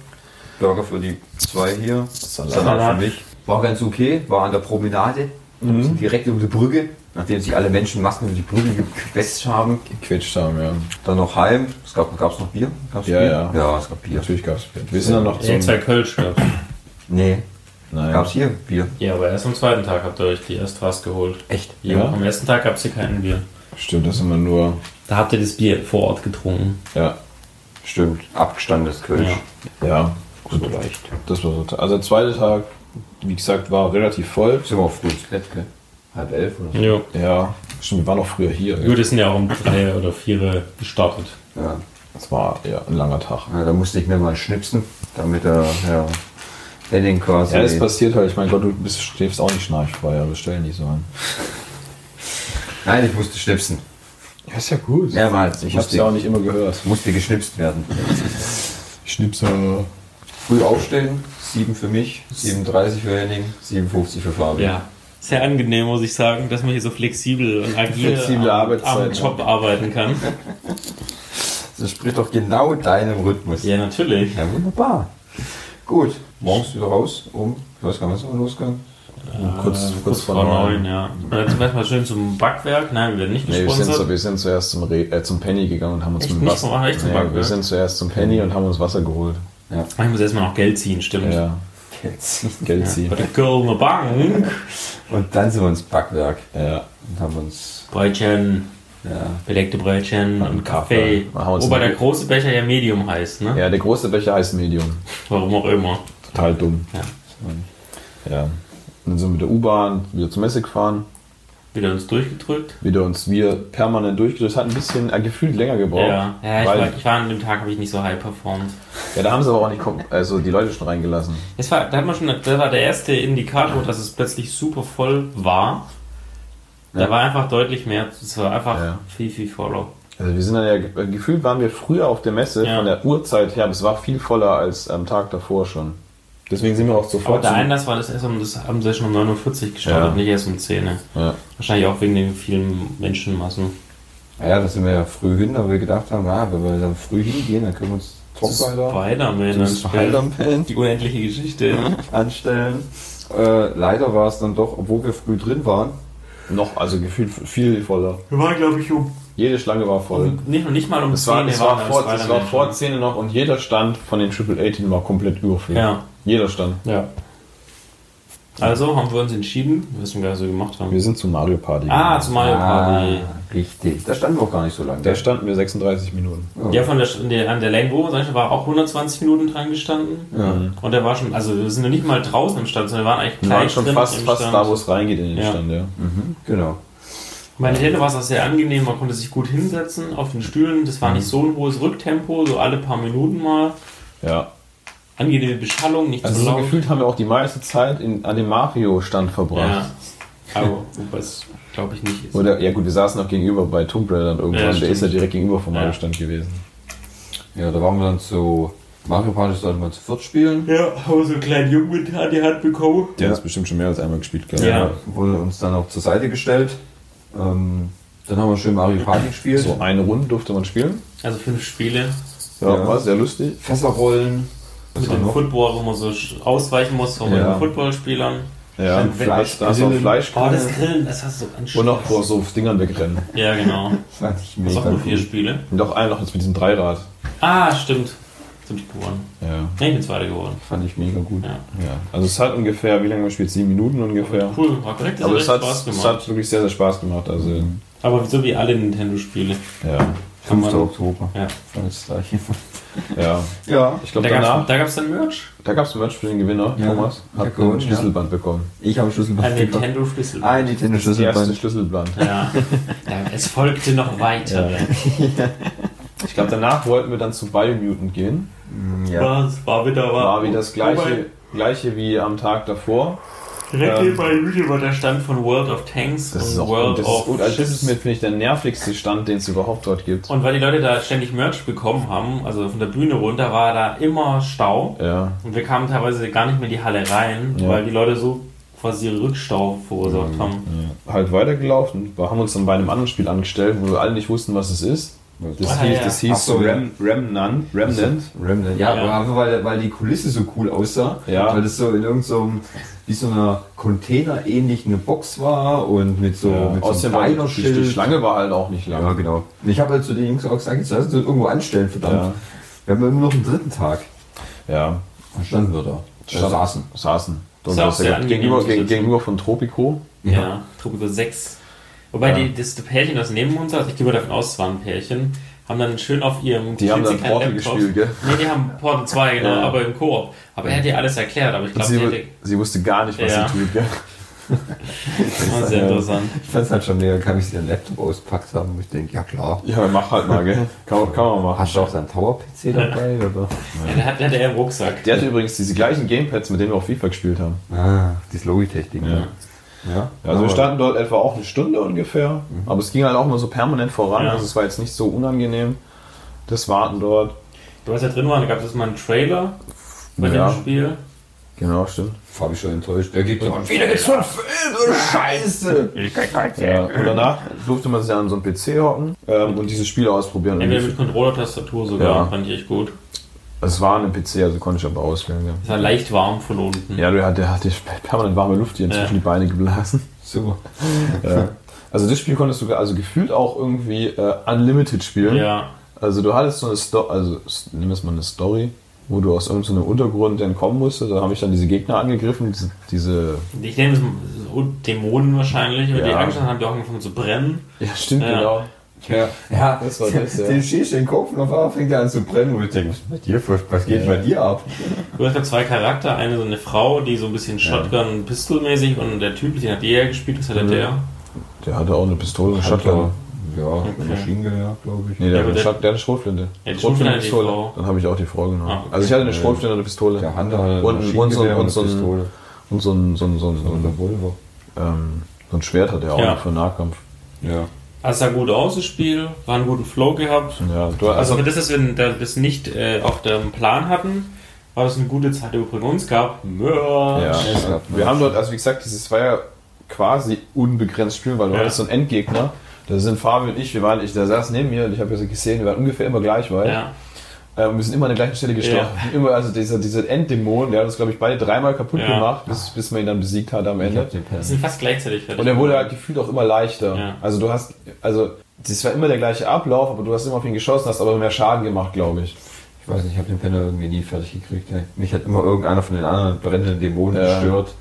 Burger für die zwei hier.
Salat.
Salat für mich. War ganz okay, war an der Promenade. Sind direkt über die Brücke, nachdem sich alle Menschen Masken über die Brücke gequetscht haben.
Gequetscht haben, ja.
Dann noch heim. Es gab es noch Bier? Gab's
Ja,
Bier?
ja.
Ja, es gab Bier.
Natürlich gab es Wir sind dann noch zum...
zwei Kölsch gab's.
Nee,
Nein.
gab's hier Bier.
Ja, aber erst am zweiten Tag habt ihr euch die erst was geholt.
Echt?
Ja.
Ja?
Am ersten Tag gab es hier kein Bier.
Stimmt, das sind wir nur...
Da habt ihr das Bier vor Ort getrunken.
Ja,
Stimmt. Abgestandenes Kölsch.
Ja.
ja.
So leicht.
Das war so. Also der zweite Tag, wie gesagt, war relativ voll.
Sind wir auch früh ins Bett, gell? Halb elf oder so.
Ja.
Ja, stimmt, wir waren noch früher hier.
Gut, es sind ja auch um drei oder vier gestartet.
Ja.
Das war ja ein langer Tag.
ja. Da musste ich mir mal schnipsen, damit der Herr Henning quasi.
Ja, das passiert halt. Ich meine, Gott, du bist, stehst auch nicht schnarchfrei, aber stell nicht so an.
Nein, ich musste schnipsen.
Ja, ist ja gut.
Mehrmals.
Ich hab's ja auch nicht immer gehört.
musste geschnipst werden.
Schnipser.
Früh aufstehen, 7 für mich, 37 für Henning, 57 für Fabian.
Ja. Sehr angenehm, muss ich sagen, dass man hier so flexibel und agil
Flexible
am, am Job arbeiten kann.
Das spricht doch genau deinem Rhythmus.
Ja, natürlich.
Ja, wunderbar. Gut, morgens wieder raus, um, ich weiß gar nicht, wann wir losgegangen.
kurz, kurz vor
neun, ja. Und dann sind wir erstmal schön zum Backwerk. Nein, wir werden nicht
Nee, wir sind,
gesponsert.
wir sind zuerst zum, Re äh, zum Penny gegangen und haben uns
Echt
mit? Wasser.
Echt zum
nee,
Backwerk?
wir sind zuerst zum Penny und haben uns Wasser geholt.
Ich muss erstmal noch Geld ziehen, stimmt.
Ja. Geld
Bei
ziehen.
der Kölner Bank.
Und dann sind wir ins Backwerk
Ja.
und haben uns,
Brötchen,
ja,
belegte Brötchen
Und
und Kaffee.
Kaffee.
Wobei der große Becher ja Medium heißt, ne?
ja, der große Becher heißt Medium.
Warum auch immer.
Total dumm.
Ja.
Ja. Und dann sind wir mit der U-Bahn wieder zur Messe gefahren.
Wieder uns durchgedrückt.
Wieder uns wir permanent durchgedrückt. Das hat ein bisschen äh, gefühlt länger gebraucht.
Ja, ja ich,
weil,
war, ich war an dem Tag, habe ich nicht so high performt.
ja, da haben sie aber auch nicht also die Leute schon reingelassen.
Das war, da hat man schon, das war der erste Indikator, dass es plötzlich super voll war. Da
Ja.
war einfach deutlich mehr, es war einfach
Ja.
viel, viel voller.
Also wir sind dann ja, ge- gefühlt waren wir früher auf der Messe
Ja.
von der Uhrzeit her, aber es war viel voller als am Tag davor schon. Deswegen sind wir auch
Aber
sofort
der
zum-
Einlass war das erst um, das haben sie schon um 49 gestartet,
Ja.
nicht erst um 10.
ja.
Wahrscheinlich auch wegen den vielen Menschenmassen.
ja, da sind wir ja früh hin, aber wir gedacht haben, ah, wenn wir dann früh hingehen, dann können wir uns
Spider-Man
Spider-Man.
Die unendliche Geschichte.
anstellen. Äh, leider war es dann doch, obwohl wir früh drin waren,
Noch, also gefühlt viel voller.
Wir waren, glaube ich, um.
Jede Schlange war voll.
Nicht, nicht mal um
Es war,
10
es
waren
war,
da
vor, es war vor
schon.
10 noch und jeder Stand von den Triple A Team war komplett überfüllt.
Ja.
Jeder Stand.
Ja. Also haben wir uns entschieden, was wir gerade so gemacht haben.
Wir sind zu Mario Party.
Ah, zu Mario Party.
Ah, richtig. Da standen wir auch gar nicht so lange.
Da standen wir 36 Minuten.
Ja, von der, der, an der Lane, wo wir war auch 120 Minuten dran gestanden.
Ja.
Und der war schon, also wir sind ja nicht mal draußen im Stand, sondern wir waren eigentlich
Wir waren
gleich
schon
drin
fast,
im
fast da, wo es reingeht in den
Ja.
Stand, ja.
Mhm, genau.
Bei Nintendo war es auch sehr angenehm, man konnte sich gut hinsetzen auf den Stühlen. Das war nicht so ein hohes Rücktempo, so alle paar Minuten mal.
Ja.
Angenehme Beschallung, nicht
Also
zu
so
laut.
gefühlt haben wir auch die meiste Zeit in, an dem Mario-Stand
Ja.
verbracht.
Aber was glaube ich nicht ist.
Oder, ja gut, wir saßen auch gegenüber bei Tomb Raider dann irgendwann.
Ja,
der ist ja direkt gegenüber vom
Ja.
Mario-Stand gewesen.
Ja, da waren wir dann zu Mario Party sollten wir zu viert spielen.
Ja, haben wir so einen kleinen Jungen mit an die Hand bekommen.
Der
Ja.
hat es bestimmt schon mehr als einmal gespielt, glaube
Ja.
Wurde uns dann auch zur Seite gestellt. Ähm, dann haben wir schön Mario Party gespielt.
So eine Runde durfte man spielen.
Also fünf Spiele
Ja,
Ja.
war sehr lustig.
Fässerrollen. Was
mit dem
noch?
Football, wo man so ausweichen muss von
Ja.
den Footballspielern.
Ja,
Dann
Fleisch, da du auch. Fleisch
Oh, das Grillen, das hast du so
und
anstrengend.
noch vor so Dingern wegrennen.
Ja, genau.
Das fand ich
Das auch nur vier. Spiele.
Und doch einen noch jetzt mit diesem Dreirad.
Ah, stimmt. Sind ich gewonnen.
Ja.
Nee, ich bin Zweiter geworden.
Fand ich mega gut.
Ja.
ja. Also es hat ungefähr, wie lange man spielt? Sieben Minuten ungefähr.
Cool, war korrekt. Das
Aber es hat,
Spaß
es hat wirklich sehr, sehr Spaß gemacht. Also,
Aber so wie alle Nintendo-Spiele.
ja.
Kann
5.
man-
Oktober.
Ja.
Alles gleiche.
Ja.
Ja.
Ich glaube,
Da
danach,
gab's, da gab's dann Merch.
da gab es ein Match für den Gewinner.
Ja.
Thomas
Ich
hat
gewonnen,
ein
ja.
Schlüsselband bekommen.
Ich habe Schlüsselband
Ein
bekommen.
Nintendo-Schlüssel.
Ein Nintendo
Das erste
Schlüsselband.
Schlüsselband.
Ja. ja. Es folgte noch weiter.
Ich glaube, danach wollten wir dann zu Biomutant gehen.
Ja.
Das war wieder
War wie das gleiche, gleiche wie am Tag davor.
Direkt
Ähm,
neben bei Video war der Stand von World of Tanks
Das
und
ist auch
World
das ist,
of
gut. Also das ist mir, finde ich, der nervigste Stand, den es überhaupt dort gibt.
Und weil die Leute da ständig Merch bekommen haben, also von der Bühne runter, war da immer Stau.
Ja.
Und wir kamen teilweise gar nicht mehr in die Halle rein,
Ja.
weil die Leute so quasi Rückstau verursacht haben.
Halt weitergelaufen. Wir haben uns dann bei einem anderen Spiel angestellt, wo wir alle nicht wussten, was es ist. Das
Ah,
hieß,
ja.
das hieß
Ach so,
Rem, Remnant. Remnant.
Remnant. Ja,
Ja.
aber einfach weil, weil die Kulisse so cool aussah.
Ja.
Weil das so in irgendeinem so, wie so einer Container-ähnlichen Box war und mit so,
Ja.
mit so
Außerdem
einem
war die. Schlange war halt auch nicht lang.
Ja, genau. Und ich habe halt zu den Jungs auch gesagt, jetzt lass uns das irgendwo anstellen, verdammt.
Ja.
Wir haben immer noch einen dritten Tag.
Ja.
Dann standen wir da.
Stand-
saßen.
Saßen.
Ist auch sehr angenehm
gegenüber, gegenüber von Tropico.
Ja, Tropico 6. Wobei
Ja.
die, das Pärchen, das neben uns saß, ich gehe mal davon aus, es war ein Pärchen, haben dann schön auf ihrem
Die haben dann Portal gespielt, gell?
Nee, die haben Portal 2, genau,
Ja.
aber im Koop. Aber er hat dir alles erklärt, aber ich glaube,
sie,
hätte
sie wusste gar nicht, was
Ja.
sie tut, gell?
das war sehr interessant.
Ich fand es halt schon mega, kann ich den Laptop auspackt haben und ich denke, ja klar.
Ja, mach halt mal, gell? Kann, man- kann man machen.
Hast du auch deinen Tower-PC dabei? Oder?
Ja, der, hat, der hatte er im Rucksack.
Der hatte übrigens diese gleichen Gamepads, mit denen wir auch FIFA gespielt haben.
Ah, das Logitech-Ding.
Ja.
Ja.
Also wir standen dort etwa auch eine Stunde ungefähr, aber es ging halt auch immer so permanent voran,
Ja.
also es war jetzt nicht so unangenehm, das Warten dort.
Du warst ja drin waren, da gab es mal einen Trailer bei
Ja.
dem Spiel.
Genau, stimmt.
Fabi schon enttäuscht. Der geht und wieder gibt's so einen Film, so eine Scheiße.
Ja, und danach durfte man sich an so einen PC hocken ähm, und diese Spiele ausprobieren.
Entweder mit Controller-Tastatur sogar,
Ja.
fand ich echt gut.
Es war ein PC, also konnte ich aber auswählen.
Es war leicht warm von unten.
Ja, ja der, hat, der hat dir permanent warme Luft hier
Ja.
zwischen die Beine geblasen.
Super.
Ja. Also das Spiel konntest du also gefühlt auch irgendwie äh, unlimited spielen.
Ja.
Also du hattest so eine Story, also nimm es mal eine Story, wo du aus irgendeinem Untergrund entkommen musstest. Da habe ich dann diese Gegner angegriffen, diese, diese
Ich nehme es Dämonen wahrscheinlich, weil die
Ja.
Angst haben, die auch angefangen zu brennen.
ja stimmt
Ja.
genau.
Ja, ja
Das war das, ja.
Den schießt den Kopf und auf einmal fängt er an zu brennen und ich denke, was ist bei dir, was geht
Ja.
bei dir ab?
Du hast ja zwei Charakter, eine so eine Frau, die so ein bisschen Shotgun Pistol-mäßig und der Typ, den hat die ja gespielt, was hat
Mhm.
der?
Der hatte auch eine Pistole und eine Shotgun.
Ja,
Okay.
Maschinengewehr, glaube ich.
Nee, der,
Ja,
hat eine
der-
der hat eine Schrotflinte.
Ja, die
Schrotflinte und
die
Pistole.
Frau.
Dann habe ich auch die Frau genommen.
Ah, okay.
Also ich hatte eine Schrotflinte und eine Pistole.
Der Hunter hat
Und- und so ein-
Maschinengewehr
und so ein-
Pistole.
Und so ein, so ein, so ein, so
Und
ein,
der Revolver.
ähm, so ein Schwert hat er auch
Ja.
noch für Nahkampf.
Ja.
Also sah gut aus, das Spiel, war einen guten Flow gehabt.
Ja, du,
Also
also,
für das, dass wir da- das nicht äh, auf dem Plan hatten, war das eine gute Zeit übrigens. Es gab Merch.
ja,
es gab
wir haben dort, also wie gesagt, dieses war ja quasi unbegrenzt spielen, weil du
Ja.
hattest so einen Endgegner. Da sind Fabi und ich, wir waren, ich, der saß neben mir und ich habe gesehen, wir waren ungefähr immer gleich weit.
Ja.
Ähm, wir sind immer an der gleichen Stelle gestorben. Immer, also dieser, dieser Enddämon, der hat uns, glaube ich, beide dreimal kaputt
Ja.
gemacht, bis, bis man ihn dann besiegt hat am
Ich
Ende.
Wir sind fast gleichzeitig fertig.
Und er wurde halt gefühlt auch immer leichter.
Ja.
Also du hast, also das war immer der gleiche Ablauf, aber du hast immer auf ihn geschossen, hast aber mehr Schaden gemacht, glaube ich.
Ich weiß nicht, ich habe den Penner irgendwie nie fertig gekriegt. Ey. Mich hat immer irgendeiner von den anderen brennenden Dämonen
Ja.
gestört.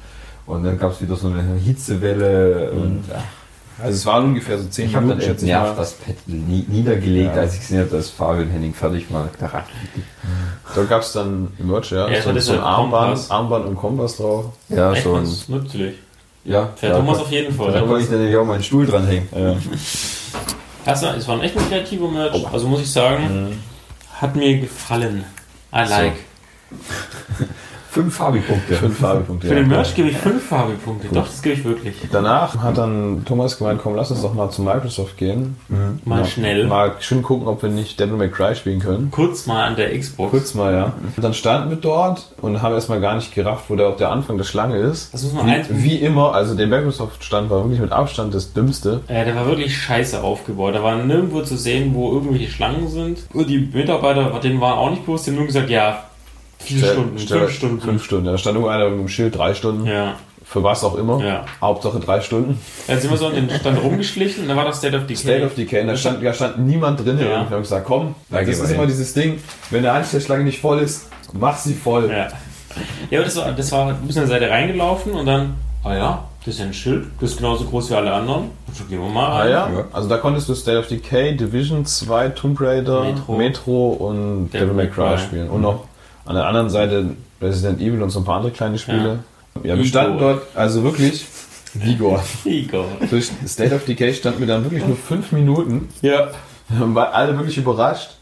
Und dann gab es wieder so eine Hitzewelle und ja.
Also es waren ungefähr so 10
ich habe dann
Minuten, ich mal.
nervt das Pad nie, niedergelegt,
Ja.
als ich gesehen habe, dass Fabian Henning fertig war. Da
Da gab es dann Merch, ja,
Ja,
so,
das
so ein Armband. Armband und Kompass drauf.
Ja,
Echt
so ein,
nützlich.
Ja,
Der
da
Thomas auf jeden
Da
Fall.
wollte ich dann nämlich auch meinen Stuhl dranhängen.
Ja.
Hast du, es war ein echt ein kreativer Merch. Also muss ich sagen, hat mir gefallen. I like.
Fünf Fabi-Punkte.
Fünf Farbepunkte.
Für
ja.
den Merch gebe ich fünf Farbe-Punkte. Doch, das gebe ich wirklich.
Danach hat dann Thomas gemeint, komm, lass uns doch mal zu Microsoft gehen.
Mal schnell.
Mal schön gucken, ob wir nicht Devil May Cry spielen können.
Kurz mal an der Xbox.
Kurz mal, ja. Und dann standen wir dort und haben erstmal gar nicht gerafft, wo der, der Anfang der Schlange ist.
Das muss man
wie,
eins-
wie immer, also der Microsoft-Stand war wirklich mit Abstand das Dümmste.
Äh, der war wirklich scheiße aufgebaut. Da war nirgendwo zu sehen, wo irgendwelche Schlangen sind. Und die Mitarbeiter, denen war auch nicht bewusst, die haben nur gesagt, ja, vier
Stell-
Stunden,
stell-
fünf Stunden.
Fünf Stunden. Da stand irgendwo einer mit dem Schild, drei Stunden.
Ja.
Für was auch immer.
Ja.
Hauptsache drei Stunden.
Dann sind wir so an den Stand rumgeschlichen und dann war das State of Decay.
State of Decay. Da stand, da stand niemand drin.
Ja.
Und wir haben gesagt, komm,
Da
das ist
wir
immer dieses Ding, wenn der Anstellschlange nicht voll ist, mach sie voll.
Ja. Ja, aber das war, das war ein bisschen an der Seite reingelaufen und dann, ah ja, das ist ja ein Schild, das ist genauso groß wie alle anderen. Gehen wir mal
Ah
rein.
ja?
Ja.
Also da konntest du State of Decay, Division 2, Tomb Raider,
Metro.
Metro, und
Devil
Devil May Cry. spielen. Und noch an der anderen Seite Resident Evil und so ein paar andere kleine Spiele. Ja, wir
Igor.
standen dort, also wirklich, Igor.
Igor.
Durch State of Decay standen wir dann wirklich nur fünf Minuten.
Ja.
Wir waren alle wirklich überrascht.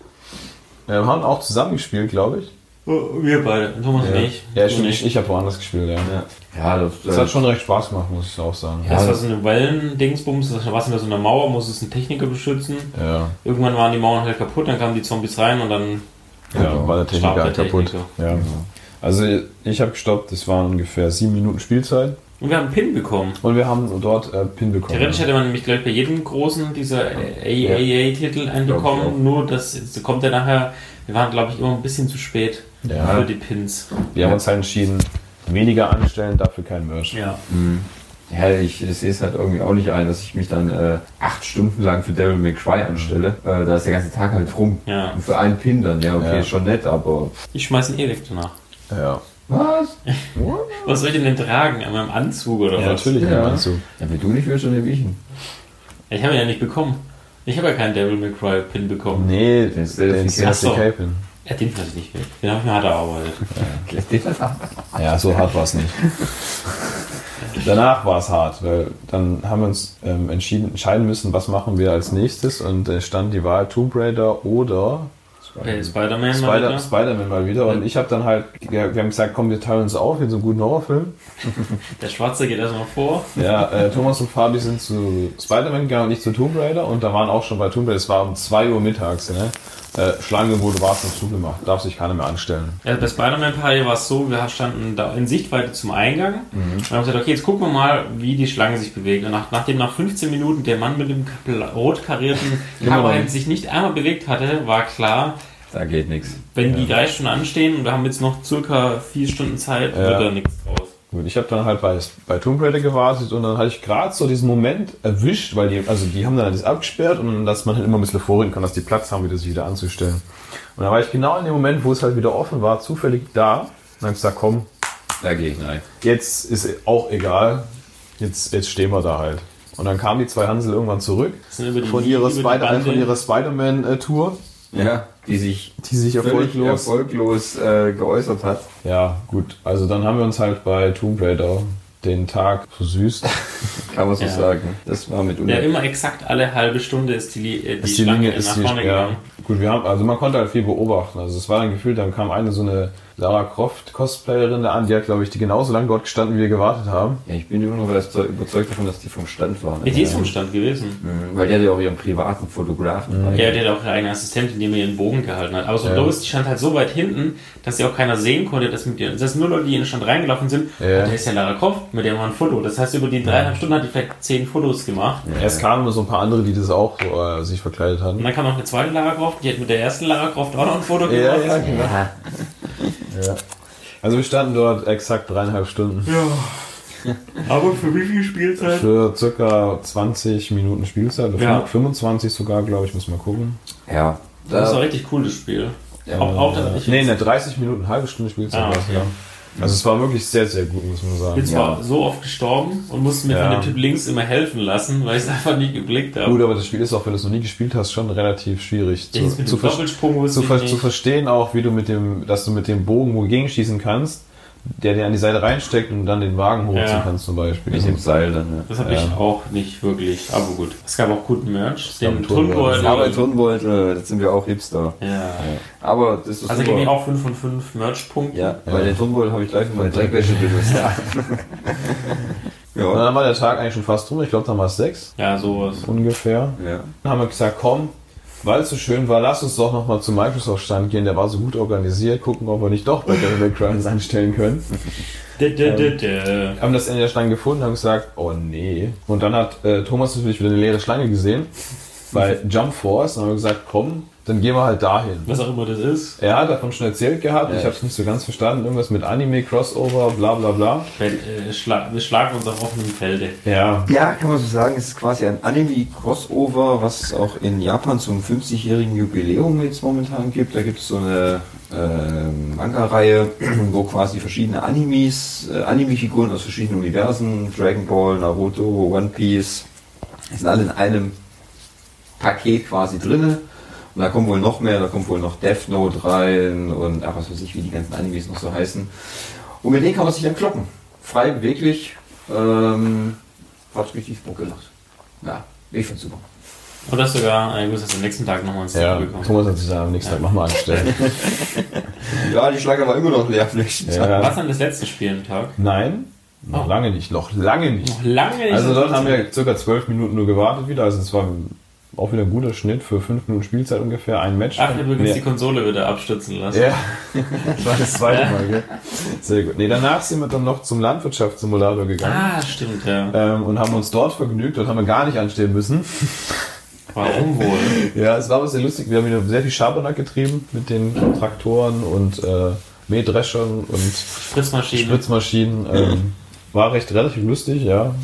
Wir haben auch zusammengespielt, glaube ich.
Wir beide, Thomas und ich.
Ja, stimmt.
und
Ich, ich habe woanders gespielt, ja.
Ja, das,
Das hat schon recht Spaß gemacht, muss ich auch sagen.
Das war so eine Wellen-Dingsbums, das war so einer Mauer, muss es ein Techniker beschützen.
Ja,
Irgendwann waren die Mauern halt kaputt, dann kamen die Zombies rein und dann
ja war der Techniker halt kaputt.
Techniker.
Ja. Also ich habe gestoppt, es waren ungefähr sieben Minuten Spielzeit.
Und wir haben einen Pin bekommen.
Und wir haben dort äh, Pin bekommen.
Theoretisch hätte man nämlich gleich bei jedem großen dieser AAA-Titel einen bekommen, nur das kommt ja nachher, wir waren glaube ich immer ein bisschen zu spät
Ja.
für die Pins.
Wir haben uns halt entschieden, weniger anstellen, dafür kein Merch.
Ja.
Ja, ich sehe es halt irgendwie auch nicht ein, dass ich mich dann äh, acht Stunden lang für Devil May Cry anstelle. Äh, da ist der ganze Tag halt rum.
Ja.
Und für einen Pin dann, ja, okay,
Ja.
ist schon nett, aber.
Ich schmeiß ihn eh weg danach.
Ja,
Was?
Was soll ich denn, denn tragen? An meinem Anzug oder
ja
was?
natürlich.
Ja.
Ja. Anzug.
Ja, wenn du nicht willst, dann nehme ich ihn.
Ich habe ihn ja nicht bekommen. Ich habe ja keinen Devil May Cry Pin bekommen.
Nee,
Den
den
so.
Decay Pin.
Ja, den weiß ich nicht weg. Den habe ich mir hart erarbeitet.
Ab?
Ja, so hart war es nicht. Danach war es hart, weil dann haben wir uns ähm, entschieden, entscheiden müssen, was machen wir als nächstes und äh, stand die Wahl Tomb Raider oder
Bei Spider-Man mal
Spider-
wieder.
Spider-Man mal wieder. Und ich habe dann halt, wir wir haben gesagt, komm, wir teilen uns auf in so einen guten Horrorfilm.
Der Schwarze geht erstmal vor.
Ja, äh, Thomas und Fabi sind zu Spider-Man gegangen und ich zu Tomb Raider und da waren auch schon bei Tomb Raider, es war um 2 Uhr mittags, ne? Äh, Schlange wurde war's und zugemacht, darf sich keiner mehr anstellen.
Ja, bei Spider-Man-Party war es so, wir standen da in Sichtweite zum Eingang
Mhm.
und haben gesagt, okay, jetzt gucken wir mal, wie die Schlange sich bewegt. Und nach, nachdem nach 15 Minuten der Mann mit dem rot karierten
nicht.
sich nicht einmal bewegt hatte, war klar,
Da geht nichts.
wenn die drei Stunden anstehen und wir haben jetzt noch circa vier Stunden Zeit,
Ja.
wird da nichts draus.
Gut, ich habe dann halt bei, bei Tomb Raider gewartet und dann hatte ich gerade so diesen Moment erwischt, weil die, also die haben dann alles abgesperrt und dass man halt immer ein bisschen vorreden kann, dass die Platz haben, wieder sich wieder anzustellen. Und dann war ich genau in dem Moment, wo es halt wieder offen war, zufällig da und dann hab ich gesagt, komm,
Da gehe ich nein.
jetzt ist auch egal, jetzt, jetzt stehen wir da halt. Und dann kamen die zwei Hansel irgendwann zurück
die-
von ihrer, Spider von ihrer Spider-Man-Tour,
Ja, die sich
die sich erfolglos
erfolglos äh, geäußert hat.
Ja, gut. Also dann haben wir uns halt bei Tomb Raider den Tag versüßt.
Kann man so
Ja.
sagen. Das war mit
Ja, immer exakt alle halbe Stunde ist die, äh, die,
ist die Linie, ist
nach
die,
vorne
ja.
gegangen.
Gut, wir haben, also man konnte halt viel beobachten. Also es war dann gefühlt, dann kam eine so eine Lara Croft Cosplayerin da an, die hat, glaube ich, die genauso lange dort gestanden, wie wir gewartet haben.
Ja, ich bin immer noch überzeugt davon, dass die vom Stand waren.
Ja, die ist vom Stand gewesen.
Mhm, Weil die hat ja auch ihren privaten Fotografen. bei.
Ja, der hat auch eine eigene Assistentin, die mir ihren Bogen gehalten hat. Aber so
Ja.
bloß, die stand halt so weit hinten, dass sie auch keiner sehen konnte, dass mit ihr. Das heißt, nur Leute, die in den Stand reingelaufen sind,
Ja.
"Ah, der ist ja Lara Croft, mit dem war ein Foto. Das heißt, über die dreieinhalb Stunden hat die vielleicht zehn Fotos gemacht.
Erst kamen nur so ein paar andere, die das auch so, äh, sich verkleidet
Und
hatten.
dann kam noch eine zweite Lara Croft, die hat mit der ersten Lara Croft auch noch ein Foto gemacht.
genau. Ja. Also wir standen dort exakt dreieinhalb Stunden.
Aber für wie viel Spielzeit?
Für circa 20 Minuten Spielzeit. Oder
Ja.
25 sogar, glaube ich, muss mal gucken.
Ja.
Das war
Da,
richtig cool, das Spiel.
Ja.
auch, auch, ich
Nee, ne, 30 Minuten, halbe Stunde Spielzeit.
Ah,
war es,
okay.
ja. Also es war wirklich sehr, sehr gut, muss man sagen.
bin zwar so oft gestorben und musste mir
Ja.
von dem Typ links immer helfen lassen, weil ich es einfach nicht geblickt habe.
Gut, aber das Spiel ist auch, wenn du es noch nie gespielt hast, schon relativ schwierig zu, zu, ver zu,
ich
ver zu verstehen, auch wie du mit dem, dass du mit dem Bogen wogegen schießen kannst, der dir an die Seite reinsteckt und dann den Wagen hochziehen
Ja.
kannst zum Beispiel.
Mit dem Seil dann, ja.
Das habe
Ja.
ich auch nicht wirklich, aber gut. Es gab auch guten Merch.
gab
Den
Turnbeutel.
Aber Turnbeutel, das sind wir auch Hipster.
Ja.
Aber das ist
Also
super.
gebe ich auch 5 von 5 Merch-Punkten.
Ja, weil den Turnbeutel habe ich gleich für meine Dreckwäsche benutzt.
Und
ja.
dann war der Tag eigentlich schon fast rum. Ich glaube, dann war es sechs
Ja, sowas.
ungefähr.
ja.
Dann haben wir gesagt, komm, weil es so schön war, lass uns doch nochmal zum Microsoft-Stand gehen. Der war so gut organisiert. Gucken, ob wir nicht doch bei Devil May Cry uns anstellen können.
Dä.
haben das Ende der Schlange gefunden und haben gesagt, oh nee. Und dann hat äh, Thomas natürlich wieder eine leere Schlange gesehen bei Jump Force und haben gesagt, komm, dann gehen wir halt dahin.
Was auch immer das ist.
Er hat davon schon erzählt gehabt,
Ja.
ich habe es nicht so ganz verstanden, irgendwas mit Anime, Crossover, bla bla bla.
Äh, schla wir schlagen uns auf offenem Felde.
Ja,
ja, kann man so sagen, es ist quasi ein Anime-Crossover, was es auch in Japan zum 50-jährigen Jubiläum jetzt momentan gibt. Da gibt es so eine ähm, Manga-Reihe, wo quasi verschiedene Animes, äh, Anime-Figuren aus verschiedenen Universen, Dragon Ball, Naruto, One Piece, sind alle in einem Paket quasi drinne. Und da kommt wohl noch mehr, da kommt wohl noch Death Note rein und ach, was weiß ich, wie die ganzen Animes noch so heißen. Und mit denen kann man sich dann kloppen. Frei, beweglich. Ähm, hat richtig Bock gemacht. Ja, ich find's super.
Und das sogar, äh, ich muss das am nächsten Tag nochmal ins
ja.
Bekommen.
Thomas hat sich am nächsten Tag nochmal angestellt.
Ja, die Schlange war immer noch leer, vielleicht.
Ja.
Was dann das letzte Spiel am Tag?
Nein, noch
Oh.
lange nicht, noch lange nicht.
Noch lange nicht.
Also dort haben wir circa zwölf Minuten nur gewartet wieder, also es war auch wieder ein guter Schnitt für fünf Minuten Spielzeit ungefähr, ein Match.
Ach, übrigens
Nee.
die Konsole wieder abstürzen lassen.
Ja, das war das zweite Mal, gell? Sehr gut. Nee, danach sind wir dann noch zum Landwirtschaftssimulator gegangen.
Ah, stimmt, ja.
Ähm, und haben uns dort vergnügt. Dort haben wir gar nicht anstehen müssen.
Warum wohl?
Ja, es war aber sehr lustig. Wir haben wieder sehr viel Schabernack getrieben mit den Traktoren und äh, Mähdreschern und
Spritzmaschine.
Spritzmaschinen. Ähm, war recht relativ lustig, ja.
Ja,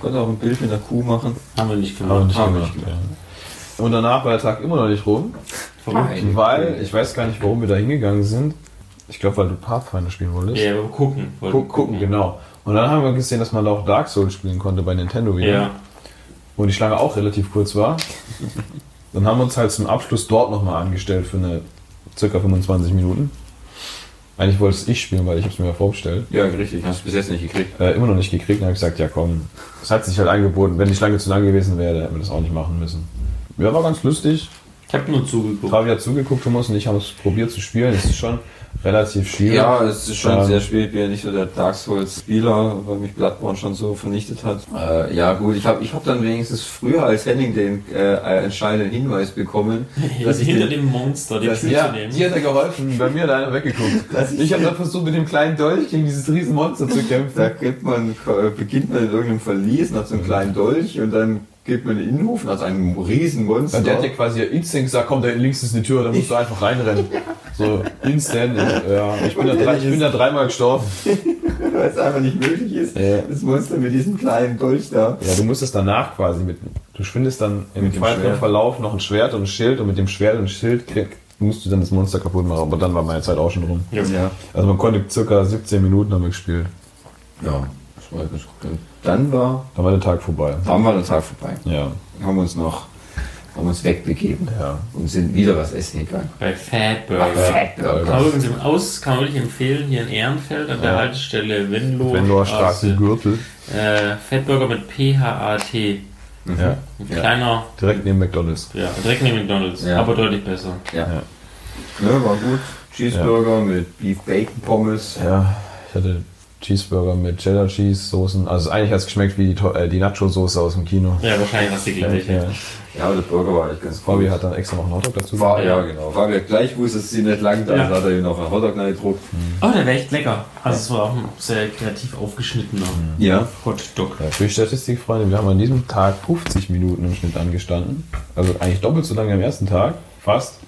konnte auch ein Bild mit einer Kuh machen.
Haben wir nicht
Haben wir
gemacht.
nicht
Haben wir
gemacht.
nicht
Ja. Und danach war der Tag immer noch nicht rum,
Verrückt.
Nein.
weil ich weiß gar nicht, warum wir da hingegangen sind. Ich glaube, weil du Pathfinder spielen wolltest.
Ja, aber gucken.
Guck, gucken, genau. Und dann haben wir gesehen, dass man da auch Dark Souls spielen konnte bei Nintendo wieder.
Ja.
Wo die Schlange auch relativ kurz war. Dann haben wir uns halt zum Abschluss dort nochmal angestellt für eine circa 25 Minuten. Eigentlich wollte es ich spielen, weil ich habe es mir ja vorgestellt.
Ja, richtig. Hast du bis jetzt nicht gekriegt.
Äh, immer noch nicht gekriegt. Dann habe ich gesagt, ja komm, es hat sich halt angeboten. Wenn die Schlange zu lang gewesen wäre, hätten wir das auch nicht machen müssen. Ja, war ganz lustig.
Ich habe nur zugeguckt.
Fabi hat zugeguckt, Thomas und ich haben es probiert zu spielen. Es ist schon relativ schwierig.
Ja, es ist schon
Ähm,
sehr schwierig. Ich bin ja nicht so der Dark Souls-Spieler, weil mich Bloodborne schon so vernichtet hat. Äh, ja, gut, ich habe ich hab dann wenigstens früher als Henning den äh, entscheidenden Hinweis bekommen, dass ich
hinter
den,
dem Monster den Typ
Ja,
zu nehmen.
die hat er geholfen. Bei mir hat einer weggeguckt. Ich habe dann versucht, mit dem kleinen Dolch gegen dieses riesen Monster zu kämpfen.
da gibt man, äh, beginnt man in irgendeinem Verlies hat so einen kleinen Dolch und dann geht man in den Innenhof und hat einen riesen Monster.
Und der hat ja quasi instant gesagt, komm, da links ist eine Tür, da musst du einfach reinrennen. So, instant. Ja, ich bin da, drei, ich bin da dreimal gestorben.
weil es einfach nicht möglich ist.
Ja.
Das Monster mit diesem kleinen Dolch da.
Ja, du musst es danach quasi mit, du findest dann im weiteren. Verlauf noch ein Schwert und ein Schild und mit dem Schwert und Schild krieg, musst du dann das Monster kaputt machen. Aber dann war meine Zeit auch schon rum.
Ja.
Ja.
Also man konnte circa 17 Minuten haben wir gespielt.
Ja, dann war,
Dann war der Tag vorbei.
dann war der Tag vorbei.
Ja,
Haben uns noch, haben uns wegbegeben
ja.
und sind wieder was essen gegangen.
Bei Fatburger.
Fatburger.
Kann man übrigens im Aus, kann man wirklich empfehlen, hier in Ehrenfeld an der
Ja.
Haltestelle Venlo.
Venloer Straße, Gürtel.
Äh, Fatburger mit P-H-A-T.
Ja,
Ein
Ja.
kleiner,
direkt neben McDonalds.
ja, direkt neben McDonalds,
Ja.
aber deutlich besser.
Ja.
Ja.
War gut. Cheeseburger mit Beef Bacon Pommes.
Ja, ich hatte Cheeseburger mit Cheddar Cheese Soßen. Also eigentlich hat es geschmeckt wie die, äh, die Nacho Soße aus dem Kino.
Ja, wahrscheinlich hast du die gleiche.
Ja.
Ja, aber der Burger war eigentlich ganz gut.
Fabi hat dann extra noch einen Hotdog dazu
war, ja, genau. Fabi hat gleich wusste, dass sie nicht lang da
Ja.
ist, hat er ihm noch einen Hotdog reingedruckt.
Oh, der wäre echt lecker. Also es war auch ein sehr kreativ aufgeschnittener
Ja.
Hotdog.
Ja, für die Statistik, Freunde, wir haben an diesem Tag 50 Minuten im Schnitt angestanden. Also eigentlich doppelt so lange am ersten Tag, fast.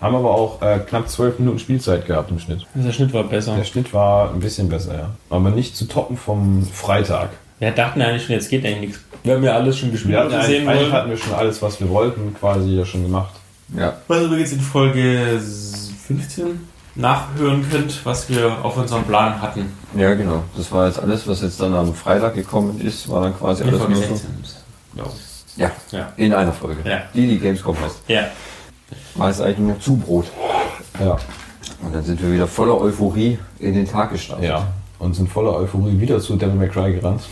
Haben aber auch äh, knapp 12 Minuten Spielzeit gehabt im Schnitt.
Der Schnitt war besser.
Der Schnitt war ein bisschen besser, ja. Aber nicht zu toppen vom Freitag.
Wir dachten eigentlich schon, jetzt geht eigentlich nichts. Wir haben ja alles schon gespielt,
Wir hatten, eigentlich,
sehen
eigentlich hatten wir schon alles, was wir wollten, quasi ja schon gemacht.
Ja.
Was ihr übrigens in Folge 15 nachhören könnt, was wir auf unserem Plan hatten.
Ja, genau. Das war jetzt alles, was jetzt dann am Freitag gekommen ist, war dann quasi
In
alles
Folge
nur so.
16. Ja.
Ja,
Ja.
in einer Folge.
Ja.
Die, die Gamescom heißt.
ja.
War es eigentlich nur Zubrot.
Ja.
Und dann sind wir wieder voller Euphorie in den Tag gestartet.
Ja. und sind voller Euphorie wieder zu Devil May Cry gerannt.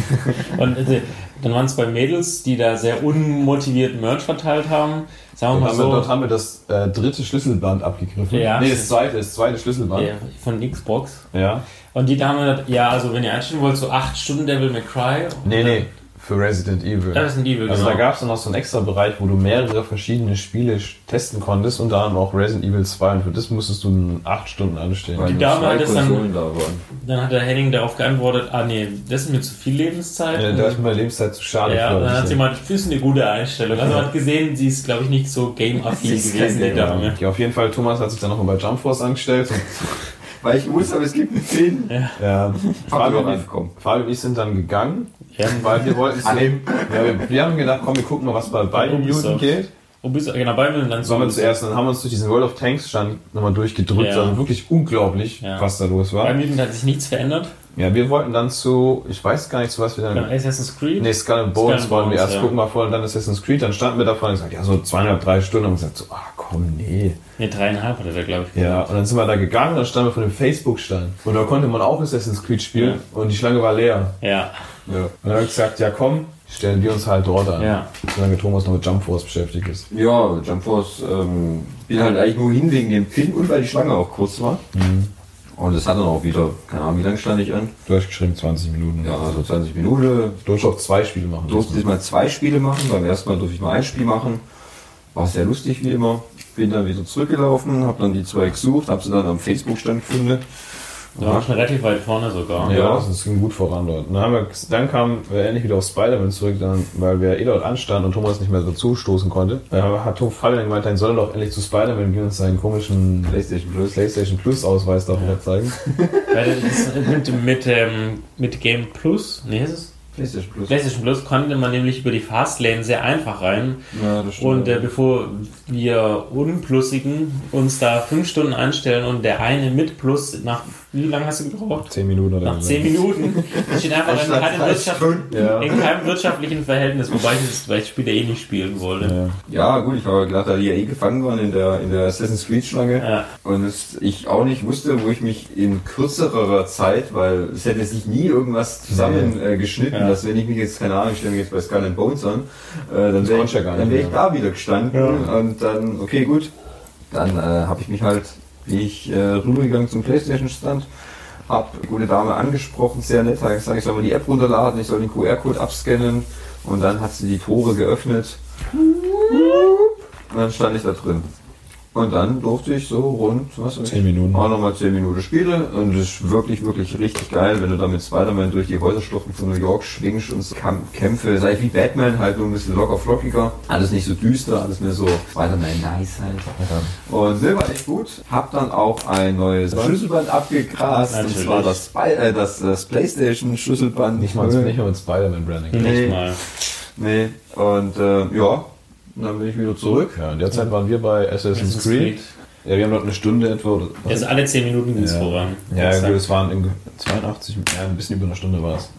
Und äh, dann waren es bei Mädels, die da sehr unmotiviert Merch verteilt haben. Sagen wir
Dort
mal
haben, wir,
so.
dort haben wir das äh, dritte Schlüsselband abgegriffen.
Ja.
Nee, das zweite, das zweite Schlüsselband.
Ja, von Xbox.
Ja.
Und die da haben gesagt, ja, also wenn ihr einstellen wollt, so 8 Stunden Devil May Cry.
Nee, nee, für Resident Evil.
Ein Evil,
Also
genau.
da gab es dann noch so einen extra Bereich, wo du mehrere verschiedene Spiele testen konntest, unter anderem auch Resident Evil 2 und für das musstest du acht Stunden anstehen.
Weil
Die Dame hat das dann-
da.
Dann hat der Henning darauf geantwortet, ah nee, das ist mir zu viel Lebenszeit.
Ja, da ist mir meine Lebenszeit zu schade
Ja, dann hat
Das
sie mal, das ist eine gute Einstellung. Also man hat gesehen, sie ist, glaube ich, nicht so game-affin gewesen, die Dame.
ja, auf jeden Fall, Thomas hat sich dann nochmal bei Jump Force angestellt. Und,
Weil ich wusste, aber es gibt einen Pin.
ja, Fabio, und ich. Fabio und ich sind dann gegangen,
Ja,
weil wir wollten es nehmen. Ja, wir, wir haben gedacht, komm, wir gucken mal, was bei beiden Minuten geht.
wo bist du? Genau, bei mir und dann
waren wir zuerst, dann haben wir uns durch diesen World of Tanks Stand nochmal durchgedrückt.
Ja.
Also wirklich unglaublich,
Ja.
was da los
Bei
war.
Minuten hat sich nichts verändert.
Ja, wir wollten dann zu, ich weiß gar nicht, zu was wir
Dann
dann
Assassin's Creed.
Nee, Skull and Bones
and
wollen wir erst
ja.
gucken mal vor und dann Assassin's Creed. Dann standen wir davor und gesagt, ja, so zweieinhalb, drei Stunden. Und wir gesagt, so, ah, komm, nee.
Ne, dreieinhalb hat er, glaube ich.
Ja, und dann sind wir da gegangen, dann standen wir vor dem Facebook-Stand. Und da konnte man auch Assassin's Creed spielen und die Schlange war leer.
Ja.
Ja. Und dann habe ich gesagt, ja, komm, stellen wir uns halt dort an.
Ja.
Solange Thomas noch mit Jump Force beschäftigt ist.
Ja, Jump Force, ähm, bin halt eigentlich nur hin wegen dem Pin und weil die Schlange auch kurz war. Und es hat dann auch wieder, keine Ahnung, wie lange stand ich an?
Du hast geschrieben 20 Minuten.
Ja, also 20 Minuten.
Du hast auch zwei Spiele machen.
Durfte diesmal zwei Spiele machen. Beim ersten Mal durfte ich nur ein Spiel machen. War sehr lustig wie immer. Bin dann wieder zurückgelaufen, habe dann die zwei gesucht, habe sie dann am Facebook-Stand gefunden.
Da war schon relativ weit vorne sogar.
Ja, es ging gut voran dort. Dann, haben wir, dann kamen wir endlich wieder auf Spider-Man zurück, dann, weil wir eh dort anstanden und Thomas nicht mehr dazu stoßen konnte. Da hat Tom Fabian gemeint, dann soll er doch endlich zu Spider-Man gehen und seinen komischen
PlayStation Plus.
PlayStation Plus Ausweis davon zeigen.
Weil das mit, mit, ähm, mit Game Plus, nee, ist es?
PlayStation Plus.
PlayStation Plus konnte man nämlich über die Fastlane sehr einfach rein.
Ja, das
Und äh, bevor wir Unplussigen uns da fünf Stunden einstellen und der eine mit Plus nach wie lange hast du gebraucht?
Zehn Minuten oder
Nach zehn Minuten steht einfach in keinem, Wirtschaft.
Ja.
in keinem wirtschaftlichen Verhältnis, wobei ich das, das Spiel ja eh nicht spielen wollte.
Ja.
Ja, gut, ich habe gedacht, da die ja eh gefangen waren in der, in der Assassin's Creed Schlange.
Ja.
Und es, ich auch nicht wusste, wo ich mich in kürzerer Zeit, weil es hätte sich nie irgendwas zusammen äh, dass wenn ich mich jetzt, keine Ahnung, ich stelle mich jetzt bei Skull and Bones an, äh, dann wäre ich,
du ja gar nicht
dann wär ich da wieder gestanden und dann, okay, gut, dann äh, habe ich mich halt, ich äh, rübergegangen zum Playstation Stand, hab die gute Dame angesprochen, sehr nett, hat gesagt, ich soll mal die App runterladen, ich soll den QR-Code abscannen und dann hat sie die Tore geöffnet und dann stand ich da drin. Und dann durfte ich so rund, was
Zehn Minuten.
auch nochmal 10 Minuten spielen. Und es ist wirklich, wirklich richtig geil, wenn du da mit Spider-Man durch die Häuserschluchten von New York schwingst und Kämpfe, sei wie Batman, halt nur ein bisschen locker flockiger. Alles nicht so düster, alles mehr so Spider-Man nice halt. Und der war echt gut. Hab dann auch ein neues Schlüsselband abgegrast. Und
Natürlich.
zwar das, äh, das, das Playstation Schlüsselband.
Nicht mal, nicht mal mit Spider-Man-Branding.
Nee.
Nicht mal.
Nee. Und äh, ja, und dann bin ich wieder zurück.
Ja, in der Zeit waren wir bei Assassin's, Creed. Ja, wir haben dort eine Stunde etwa.
Jetzt alle 10 Minuten ging es
Ja.
voran.
Ja, gut, es waren im 82, ja, ein bisschen über eine Stunde war es.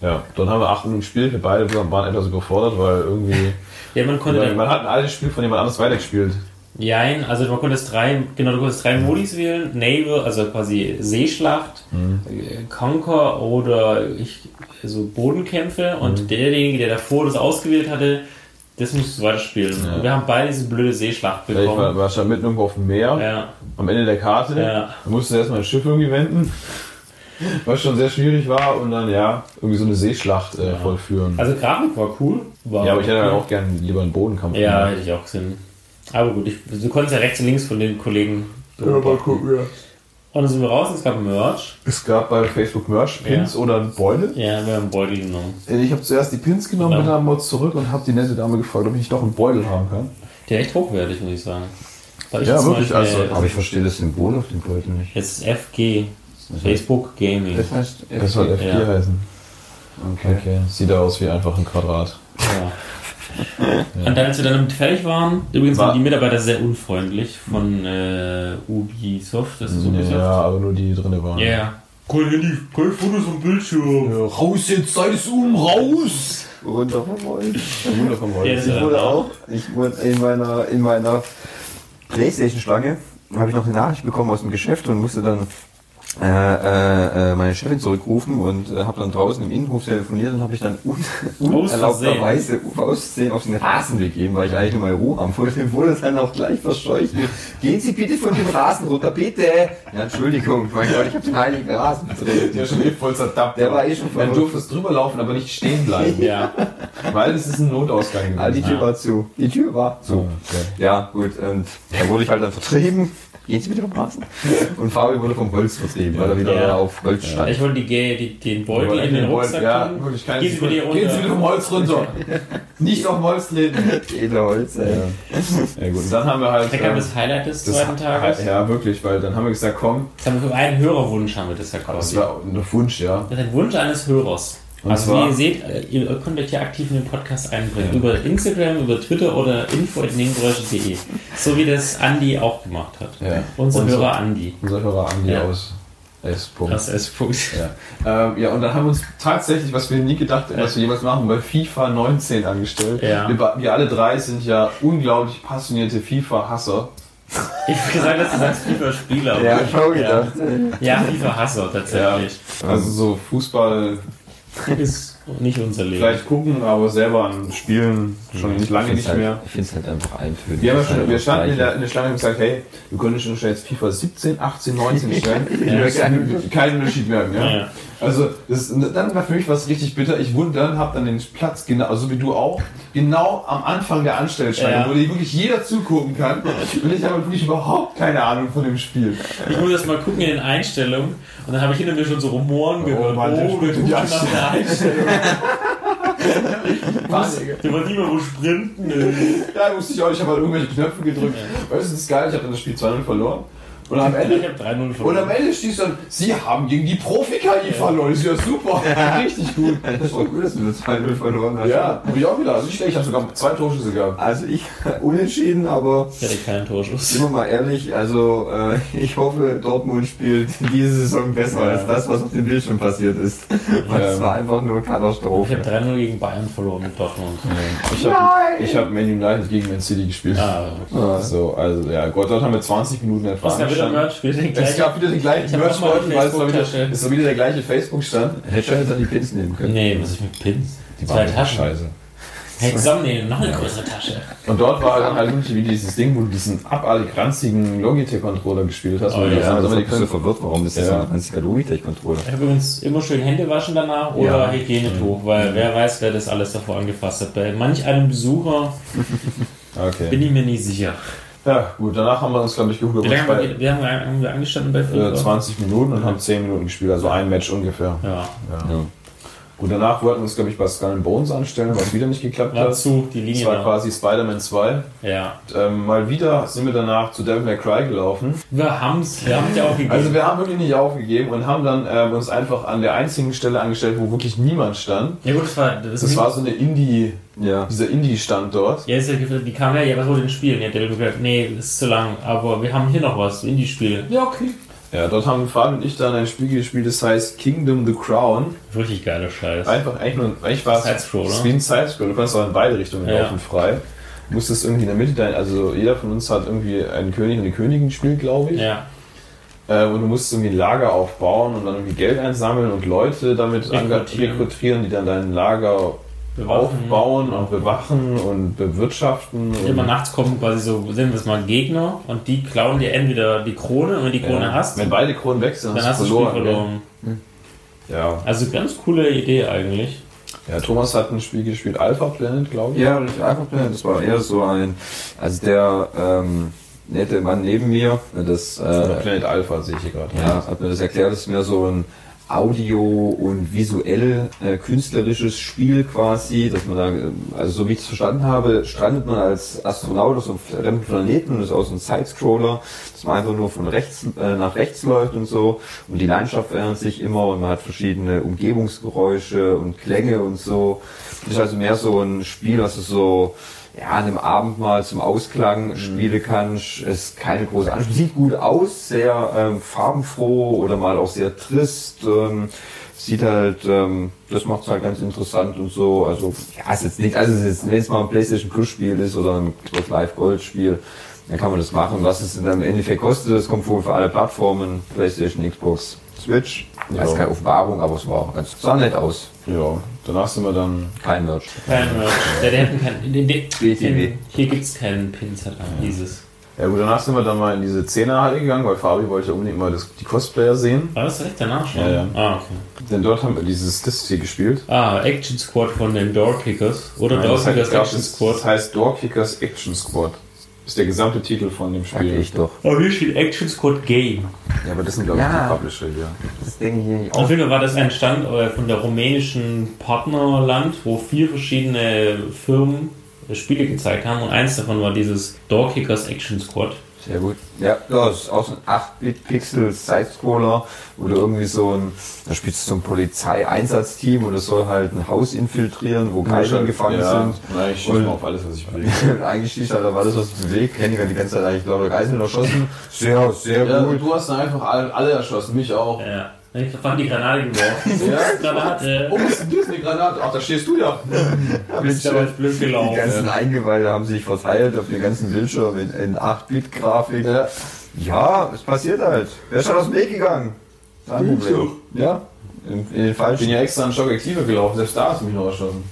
Ja, dann haben wir acht Minuten gespielt, wir beide waren etwas überfordert, weil irgendwie.
ja, man konnte dann,
man hat ein altes Spiel von jemand anders weitergespielt.
Jein, also man konnte drei, genau, du konntest drei Modis wählen, Naval, also quasi Seeschlacht, äh, Conquer oder ich, so Bodenkämpfe und derjenige, der davor das ausgewählt hatte, das musst du weiterspielen.
Ja.
Wir haben beide diese blöde Seeschlacht
Ja, Ich war,
bekommen.
war schon mitten irgendwo auf dem Meer,
Ja,
am Ende der Karte.
Ja.
Da musste erstmal ein Schiff irgendwie wenden, was schon sehr schwierig war und dann ja, irgendwie so eine Seeschlacht äh, vollführen.
also Grafik war cool. War
ja, aber ich hätte halt
cool.
auch gerne lieber einen Bodenkampf.
Ja,
gemacht.
hätte ich auch gesehen. Aber gut, ich, du konntest ja rechts und links von den Kollegen.
gucken, ja.
Und dann sind wir raus, es gab Merch.
Es gab bei Facebook Merch Pins
Ja.
oder Beule.
Ja, wir haben einen Beutel genommen.
Ich habe zuerst die Pins genommen,
Ja.
bin dann mal zurück und habe die nette Dame gefragt, ob ich nicht doch einen Beutel haben kann.
Der ist echt hochwertig, muss ich sagen. Ich
Ja, wirklich,
Beispiel-
also-
Aber ich verstehe das Symbol auf dem Beutel nicht.
Jetzt ist FG. Facebook Gaming.
Das heißt,
Das soll F4
Ja.
heißen.
Okay.
Okay. Sieht aus wie einfach ein Quadrat.
Ja. Und dann, als wir dann damit fertig waren, übrigens
War-
waren die Mitarbeiter sehr unfreundlich von äh, Ubisoft. Das ist Ubisoft.
Ja, aber nur die drinne waren.
Ja. ja. Kein Handy, kein Fotos am Bildschirm.
Ja, raus jetzt, sei es um, raus!
Runter vom Wolf.
Wunder vom
Ja,
Ich
Ja.
wurde auch, ich wurde in meiner, in meiner Playstation-Schlange, habe ich noch eine Nachricht bekommen aus dem Geschäft und musste dann äh, äh, äh, meine Chefin zurückrufen und äh, habe dann draußen im Innenhof telefoniert und habe ich dann un unerlaubterweise aus Versehen auf den Rasen begeben, weil ich eigentlich nur mal Ruhe haben wollte. Dem wurde dann auch gleich verscheucht. Gehen Sie bitte von dem Rasen runter, bitte! Ja, Entschuldigung, mein Gott, ich habe den heiligen Rasen betreten.
Der Schnee voll zertappt.
Der war eh schon
Dann
verrückt.
durftest drüber laufen, aber nicht stehen bleiben.
Ja.
Weil es ist ein Notausgang.
Ah, die
gewesen.
Tür war zu. Die Tür war zu.
okay.
Ja, gut, und da wurde ich halt dann vertrieben. Gehen Sie bitte vom Rasen. Und Fabi wurde vom Holz vertrieben, weil er wieder
Ja.
auf Holz stand.
Ich wollte die, die, den Beutel in den Rucksack
Ja,
tun.
wirklich keine
Gehen Sie bitte
Sekunde. Gehen Sie bitte
runter.
vom Holz runter. Nicht auf dem Holz treten.
Edler Holz, ey.
Ja gut, und dann haben wir halt...
Da kam
ähm,
das Highlight des
das-
zweiten Tages.
Ja, wirklich, weil dann haben wir gesagt, komm,
Das haben wir für einen Hörerwunsch haben wir das ja
das
quasi.
war ein Wunsch, ja.
Das ist ein Wunsch eines Hörers.
Und
also wie ihr seht, äh, ihr könnt euch hier aktiv in den Podcast einbringen. Über Instagram, über Twitter oder info.nebengeräusche.de. So wie das Andi auch gemacht hat.
Ja.
Unser
Unser-
Hörer Andi.
Unser Hörer Andi
Ja.
aus S. -Punkt.
Das ist Punkt.
Ja. Ähm, ja, und dann haben wir uns tatsächlich, was wir nie gedacht hätten, was wir jemals machen, bei FIFA 19 angestellt.
Ja.
Wir, wir alle drei sind ja unglaublich passionierte FIFA-Hasser.
Ich habe gesagt, dass du sagst FIFA-Spieler.
Ja, ich habe gedacht.
Ja, FIFA-Hasser tatsächlich.
Also so Fußball
Ist nicht unser Leben.
vielleicht gucken, aber selber an Spielen schon nicht lange nicht
halt,
mehr.
Ich finde es halt einfach eintönig.
Wir, haben ja schon,
halt
wir standen in der, in der Schlange und gesagt, hey, wir können schon jetzt FIFA 17, 18, 19 stellen.
Ja.
Ich möchte keinen Unterschied merken. Ja?
Ja.
Also das, dann war für mich was richtig bitter. Ich wurde dann, habe dann den Platz, genau, also wie du auch, genau am Anfang der Anstellschlange,
Ja.
wo dir wirklich jeder zugucken kann. Und ich habe wirklich überhaupt keine Ahnung von dem Spiel.
Ich muss erst mal gucken in den Einstellungen und dann habe ich hinter mir schon so Rumoren gehört.
Mann, der
oh, wir gucken nach der Einstellung.
Was?
Der war nicht wo sprinten.
Ja, wusste ich auch, ich habe halt irgendwelche Knöpfe gedrückt. Weißt du, das ist geil, ich habe dann das Spiel 2-0 verloren. Und am Ende
Ich habe 3-0
Und am
verloren.
Ende stehst du dann, sie haben gegen die Profi-KI verloren. Das ist ja super. Richtig gut.
Das ist voll gut, dass du das 2-0 verloren hast.
Ja, habe ich auch wieder. Also nicht schlecht. Ich habe sogar zwei Torschüsse gehabt.
Also ich unentschieden, aber
Ich hatte keinen Torschuss.
sind wir mal ehrlich, also äh, ich hoffe, Dortmund spielt diese Saison besser
Ja.
als das, was auf dem Bildschirm passiert ist. Weil es
Ja.
war einfach nur
Ich
Katastrophe.
habe 3-0 gegen Bayern verloren mit Dortmund.
Ich habe ich hab Man United gegen Man City gespielt.
Ah,
So, also ja, Gott, dort haben wir 20 Minuten
gab wieder
angestanden.
Merch? Wieder den
Es gab wieder den gleichen
Ich
Merch, weil es war, wieder,
Facebook-Tasche.
es war wieder der gleiche Facebook-Stand.
Hätte schon jetzt an die Pins nehmen können.
Nee, was ist mit Pins?
Die
Zwei Taschen.
scheiße.
Hey, zusammennehmen, noch eine größere Tasche.
Und dort war dann halt wirklich wie dieses Ding, wo du diesen abartig ranzigen Logitech-Controller gespielt hast.
Oh, ja,
das
Ja,
also
das so
können,
verwirrt, warum das ist
Ja.
ja ein einziger Logitech-Controller.
Ich habe übrigens immer schön Hände waschen danach oder
Ja.
Hygienetuch, weil wer weiß, wer das alles davor angefasst hat. Bei manch einem Besucher bin
okay.
ich mir nicht sicher.
Ja, gut, danach haben wir uns, glaube ich, geholt.
Wie lange haben wir, wie haben wir angestanden bei
äh,
FIFA?
20 Minuten und haben 10 Minuten gespielt, also ein Match ungefähr.
Ja,
Ja.
Ja.
Gut, danach wollten wir uns, glaube ich, bei Skull and Bones anstellen, was wieder nicht geklappt hat.
zu, die
Das
Linie
war
war.
quasi Spider-Man 2.
Ja.
Und, ähm, mal wieder sind wir danach zu Devil May Cry gelaufen.
Wir haben's, wir haben es ja auch gegeben.
Also wir haben wirklich nicht aufgegeben und haben dann ähm, uns einfach an der einzigen Stelle angestellt, wo wirklich niemand stand.
ja gut, das war, das,
Das war so eine Indie,
Ja.
dieser Indie-Stand dort.
ja, ist ja, die kam ja, ja, was wurde denn spielen? Ja, der hat gesagt, nee, das ist zu lang, aber wir haben hier noch was, so Indie-Spiele. Ja, okay.
Ja, dort haben Fabian und ich dann ein Spiel gespielt, das heißt Kingdom the Crown.
Richtig geiler Scheiß.
Einfach, eigentlich nur, eigentlich war es ist wie ein Sidescroller. Du kannst auch in beide Richtungen
Ja.
laufen, frei. Du musstest irgendwie in der Mitte dein, also jeder von uns hat irgendwie einen König und eine Königin gespielt, glaube ich.
Ja.
Äh, und du musst irgendwie ein Lager aufbauen und dann irgendwie Geld einsammeln und Leute damit
rekrutieren
die dann dein Lager
Bewachen.
aufbauen und bewachen und bewirtschaften. Und
Immer nachts kommen quasi so, sehen wir es mal, Gegner und die klauen dir entweder die Krone und wenn du die Krone
ja.
hast,
Wenn beide Kronen weg sind,
dann hast du das
verloren.
Spiel verloren.
Ja.
Also ganz coole Idee eigentlich.
ja, Thomas hat ein Spiel gespielt, Alpha Planet, glaube ich.
Ja, richtig einfach Planet, das war eher so ein, also der ähm, nette Mann neben mir, das äh,
Planet Alpha sehe ich hier gerade.
ja, hat mir das erklärt, das ist mehr so ein Audio- und visuell äh, künstlerisches Spiel quasi, dass man da, äh, also so wie ich es verstanden habe, strandet man als Astronaut auf einem fremden Planeten und ist auch so ein Sidescroller, dass man einfach nur von rechts äh, nach rechts läuft und so und die Landschaft verändert sich immer und man hat verschiedene Umgebungsgeräusche und Klänge und so. Das ist also mehr so ein Spiel, was du so ja, an einem Abend mal zum Ausklang spielen kannst. Es ist keine große Anspruch. Sieht gut aus, sehr ähm, farbenfroh oder mal auch sehr trist. Ähm, sieht halt, ähm, das macht es halt ganz interessant und so. Also, ja, ist jetzt nicht, also ist, wenn es mal ein PlayStation Plus Spiel ist oder ein Xbox Live Gold Spiel, dann kann man das machen. Was es dann im Endeffekt kostet, das kommt wohl für alle Plattformen, PlayStation, Xbox, Switch.
Ja.
Das ist keine Offenbarung, aber es war ganz sah nett aus.
Ja, danach sind wir dann.
Kein Merch.
Kein Merch. Ja, die hätten kein, die, die,
BTW.
Hier gibt es keinen Pinset an dieses.
Ja gut, danach sind wir dann mal in diese Zehnerhalle gegangen, weil Fabi wollte unbedingt mal das, die Cosplayer sehen.
War das direkt danach schon?
Ja, ja.
Ah, okay.
Denn dort haben wir dieses das hier gespielt.
Ah, Action Squad von den Doorkickers. Oder Doorkickers Action Squad.
das heißt Doorkickers Action Squad. Ist der gesamte Titel von dem
Sag
Spiel.
ich doch.
Oh, hier steht Action Squad Game.
Ja, aber das sind glaube ich
Ja.
die Publisher hier.
Das ich hier
Auf jeden Fall war das ein Stand äh, von der rumänischen Partnerland, wo vier verschiedene Firmen Spiele gezeigt haben und eins davon war dieses Doorkickers Action Squad.
Sehr gut. Ja, das ist auch so ein 8-Bit-Pixel-Sidescroller, wo du irgendwie so ein, da spielst du so ein Polizeieinsatzteam oder soll halt ein Haus infiltrieren, wo Geiseln gefangen
ja,
sind.
Nein, ich schieße
Und-
mal auf alles, was ich.
Und eigentlich schießt halt auf alles, was sich bewegt. Henning hat die ganze Zeit eigentlich, glaube ich, Geiseln erschossen. Sehr, sehr
Ja,
gut.
du hast dann einfach alle, alle erschossen, mich auch.
Ja. Ich fand die Granate geworfen.
Ja?
Granate.
Oh, ist denn das eine Granate? Ach, da stehst du ja.
Ist aber blöd
Die
gelaufen.
ganzen Eingeweide haben sich verteilt auf den ganzen Bildschirm in, in 8-Bit-Grafik. Ja.
Ja.
es passiert halt. Wer ist schon aus dem Weg gegangen?
Ich
Problem. Ja, in, in den
Ich
falschen.
bin ja extra an Stock Aktive gelaufen, selbst da hast du mich noch erschossen.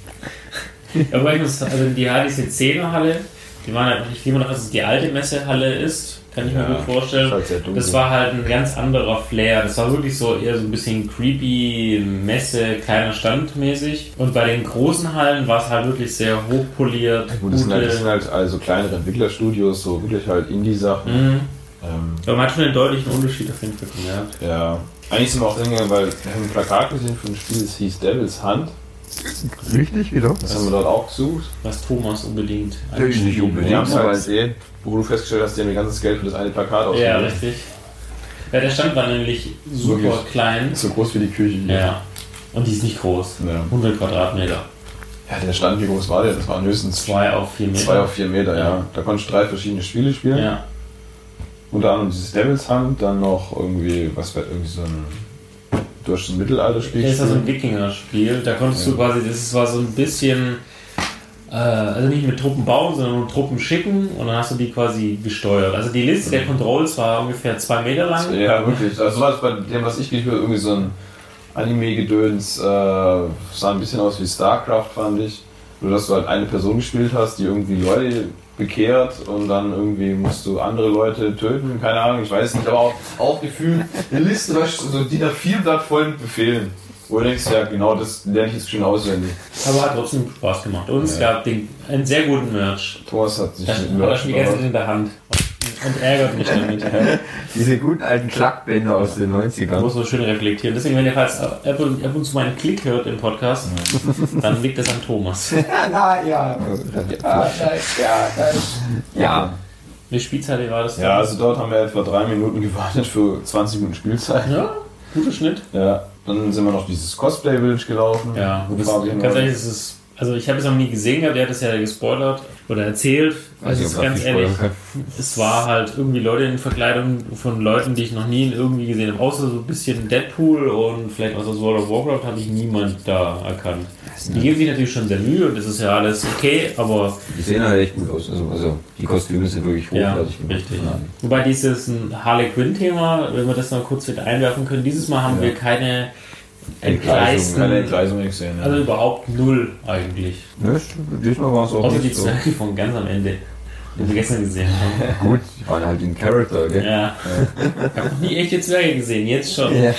Aber ich muss, also die hat diese Zehnerhalle, die waren halt, ich nehme noch, dass es die alte Messehalle ist, kann ich
Ja,
mir gut vorstellen.
halt sehr dunkel.
Das war halt ein ganz anderer Flair. Das war wirklich so eher so ein bisschen creepy, Messe, kleiner Stand mäßig. Und bei den großen Hallen war es halt wirklich sehr hochpoliert.
Gut, das sind, halt, das sind halt also kleinere Entwicklerstudios, so wirklich halt Indie-Sachen.
Mhm.
Ähm,
Aber man hat schon einen deutlichen Unterschied auf jeden Fall gemerkt.
ja. Eigentlich sind wir auch hingegangen, weil wir haben ein Plakat gesehen für ein Spiel, das hieß Devil's Hunt.
Richtig wieder?
Das haben wir dort auch gesucht.
Was Thomas unbedingt.
Natürlich nicht unbedingt.
Wir haben es
aber-
halt gesehen, wo du festgestellt hast, die haben ihr ganzes Geld für das eine Plakat
Ja,
ausgegeben.
richtig. Ja, der Stand war nämlich super
Wirklich.
klein.
Ist so groß wie die Küche hier.
Ja. Und die ist nicht groß.
Ja.
100 Quadratmeter.
Ja, der Stand, wie groß war der? Das waren höchstens
Zwei auf vier Meter.
zwei auf vier Meter, ja.
Ja.
Da konntest du drei verschiedene Spiele spielen.
Ja.
Unter anderem dieses Devil's Hunt, dann noch irgendwie, was war irgendwie so ein durch ein Mittelalterspiel.
Das ist also ein
gespielt.
Wikinger-Spiel. Da konntest du quasi, das war so ein bisschen, äh, also nicht mit Truppen bauen, sondern nur Truppen schicken und dann hast du die quasi gesteuert. Also die Liste der Controls war ungefähr zwei Meter lang.
Ja, wirklich. Also war das bei dem, was ich gespielt habe, irgendwie so ein Anime-Gedöns, äh, sah ein bisschen aus wie StarCraft, fand ich. Nur, dass du halt eine Person gespielt hast, die irgendwie Leute bekehrt und dann irgendwie musst du andere Leute töten, keine Ahnung, ich weiß nicht, aber auch, auch gefühlt eine Liste, so die da viel Blatt voll mit Befehlen. Wo du denkst, ja genau, das lerne ich jetzt schon auswendig.
Aber hat trotzdem Spaß gemacht. Und es gab den, einen sehr guten Merch.
Thomas hat sich
Das
mit
hat er
Merch
schon die ganze Zeit in der Hand. Und, ärgert mich damit.
Diese guten alten Klackbänder aus den
Da
90ern.
muss man schön reflektieren. Deswegen, wenn ihr falls ab und, ab und zu mal einen Klick hört im Podcast, dann liegt das an Thomas.
Na, ja. Ja, ja, ja.
Wie Spielzeit war das?
Ja, also dort haben wir etwa drei Minuten gewartet für 20 Minuten Spielzeit.
ja, guter Schnitt.
Ja, dann sind wir noch dieses Cosplay Village gelaufen.
Ja, ganz ehrlich, es ist, also ich habe es noch nie gesehen gehabt, der hat es ja gespoilert oder erzählt. Also es ist ganz ehrlich, es war halt irgendwie Leute in Verkleidung von Leuten, die ich noch nie irgendwie gesehen habe. Außer so ein bisschen Deadpool und vielleicht aus World of Warcraft habe ich niemand da erkannt. Die geben sich natürlich schon sehr Mühe und das ist ja alles okay, aber
Die sehen halt echt gut aus. Also, also die Kostüme sind wirklich
ja,
hochwertig gemacht.
richtig. Wobei dieses Harley Quinn-Thema, wenn wir das noch kurz mit einwerfen können, dieses Mal haben wir keine Entgleisten.
Keine Entgleisung gesehen. Ja.
Also überhaupt null eigentlich.
Ne, diesmal war es auch
Außer die
so.
Zwerge von ganz am Ende, die wir gestern gesehen haben.
Gut, die waren halt in Character, gell?
Ja. Ich habe noch nie echte Zwerge gesehen, jetzt schon.
Ja.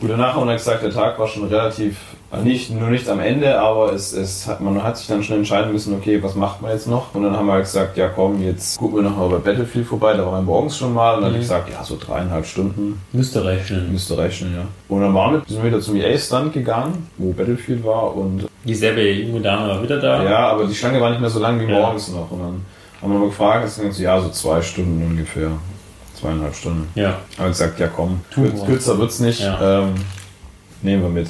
Gut, danach haben wir gesagt, der Tag war schon relativ, nicht, nur nicht am Ende, aber es, es hat, man hat sich dann schon entscheiden müssen, okay, was macht man jetzt noch? Und dann haben wir halt gesagt, ja komm, jetzt gucken wir noch mal bei Battlefield vorbei, da waren wir morgens schon mal. Und dann habe ich gesagt, ja, so dreieinhalb Stunden
Müsste rechnen.
müsste rechnen, ja. Und dann waren wir, sind wir wieder zum EA-Stand gegangen, wo Battlefield war und
Dieselbe junge Dame war wieder da.
ja, aber die Schlange war nicht mehr so lang wie
Ja.
morgens noch. Und dann haben wir mal gefragt, das sind so, ja, so zwei Stunden ungefähr. Zweieinhalb Stunden.
Ja.
Haben wir gesagt, ja komm, kürzer wird's nicht.
Ja.
Ähm, nehmen wir mit.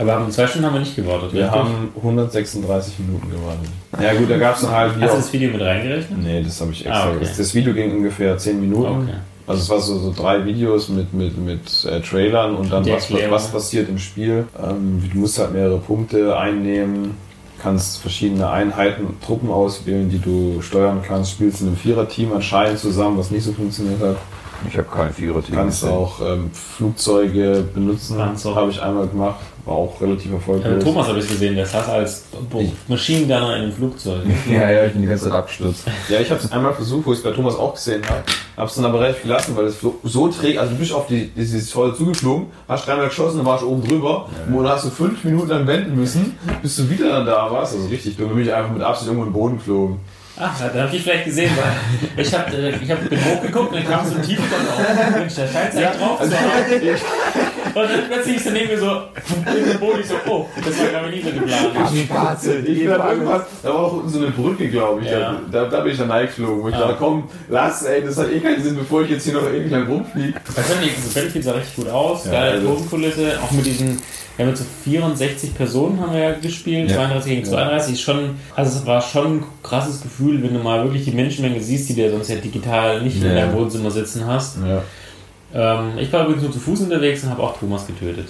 Aber haben zwei Stunden haben wir nicht gewartet.
Wir
richtig?
haben 136 Minuten gewartet. Ja gut, da gab es dann halt
Hast du das Video mit reingerechnet?
Nee, das habe ich extra.
Ah, okay.
das, Video ging ungefähr 10 Minuten.
Okay.
Also es war so, so drei Videos mit, mit, mit äh, Trailern und dann was, was, was passiert im Spiel. Ähm, du musst halt mehrere Punkte einnehmen, kannst verschiedene Einheiten und Truppen auswählen, die du steuern kannst, spielst in einem Viererteam anscheinend zusammen, was nicht so funktioniert hat.
Ich habe keinen Vierer
Du kannst auch ähm, Flugzeuge benutzen.
Panzer.
Habe ich einmal gemacht. War auch relativ
Äh,
erfolgreich.
Thomas habe ich gesehen, der saß als Machine Gunner in einem Flugzeug.
Ja, ja, ich bin die ganze Zeit abgestürzt.
Ja, ich habe es einmal versucht, wo ich es bei Thomas auch gesehen habe. Hab's dann aber relativ gelassen, weil es flo- so trägt. Also du bist auf die, dieses voll zugeflogen, hast dreimal geschossen, dann warst du oben drüber. Und dann hast du fünf Minuten lang wenden müssen, bis du wieder dann da warst. Also richtig dumm. Dann bin ich einfach mit Absicht irgendwo in den Boden geflogen.
Ach, da habe ich vielleicht gesehen, weil ich habe äh, ich hab, bin hochgeguckt und dann kam so ein Tiefgrund auf. Mensch, da scheint es echt drauf zu haben. Und dann plötzlich ist er neben mir so in den Boden. Ich so, oh, das war glaube ich nicht so geplant.
Schwarze,
Ich bin dann irgendwas, da war auch unten so eine Brücke, glaube ich.
Ja.
Da, da bin ich dann reingeflogen. Wo ich
Ah.
dachte, komm, lass, ey, das hat eh keinen Sinn, bevor ich jetzt hier noch ewig lang rumfliege.
Da können die so Battlefield sah richtig gut aus,
Ja,
geile
also-
Bodenkulisse, auch mit diesen, wir haben jetzt so 64 Personen haben wir ja gespielt,
Ja.
32 gegen 32, ist schon, also es war schon ein krasses Gefühl, wenn du mal wirklich die Menschenmenge siehst, die du sonst ja digital nicht in
Ja.
deinem Wohnzimmer sitzen hast.
Ja.
Ähm, ich war übrigens nur zu Fuß unterwegs und habe auch Thomas getötet.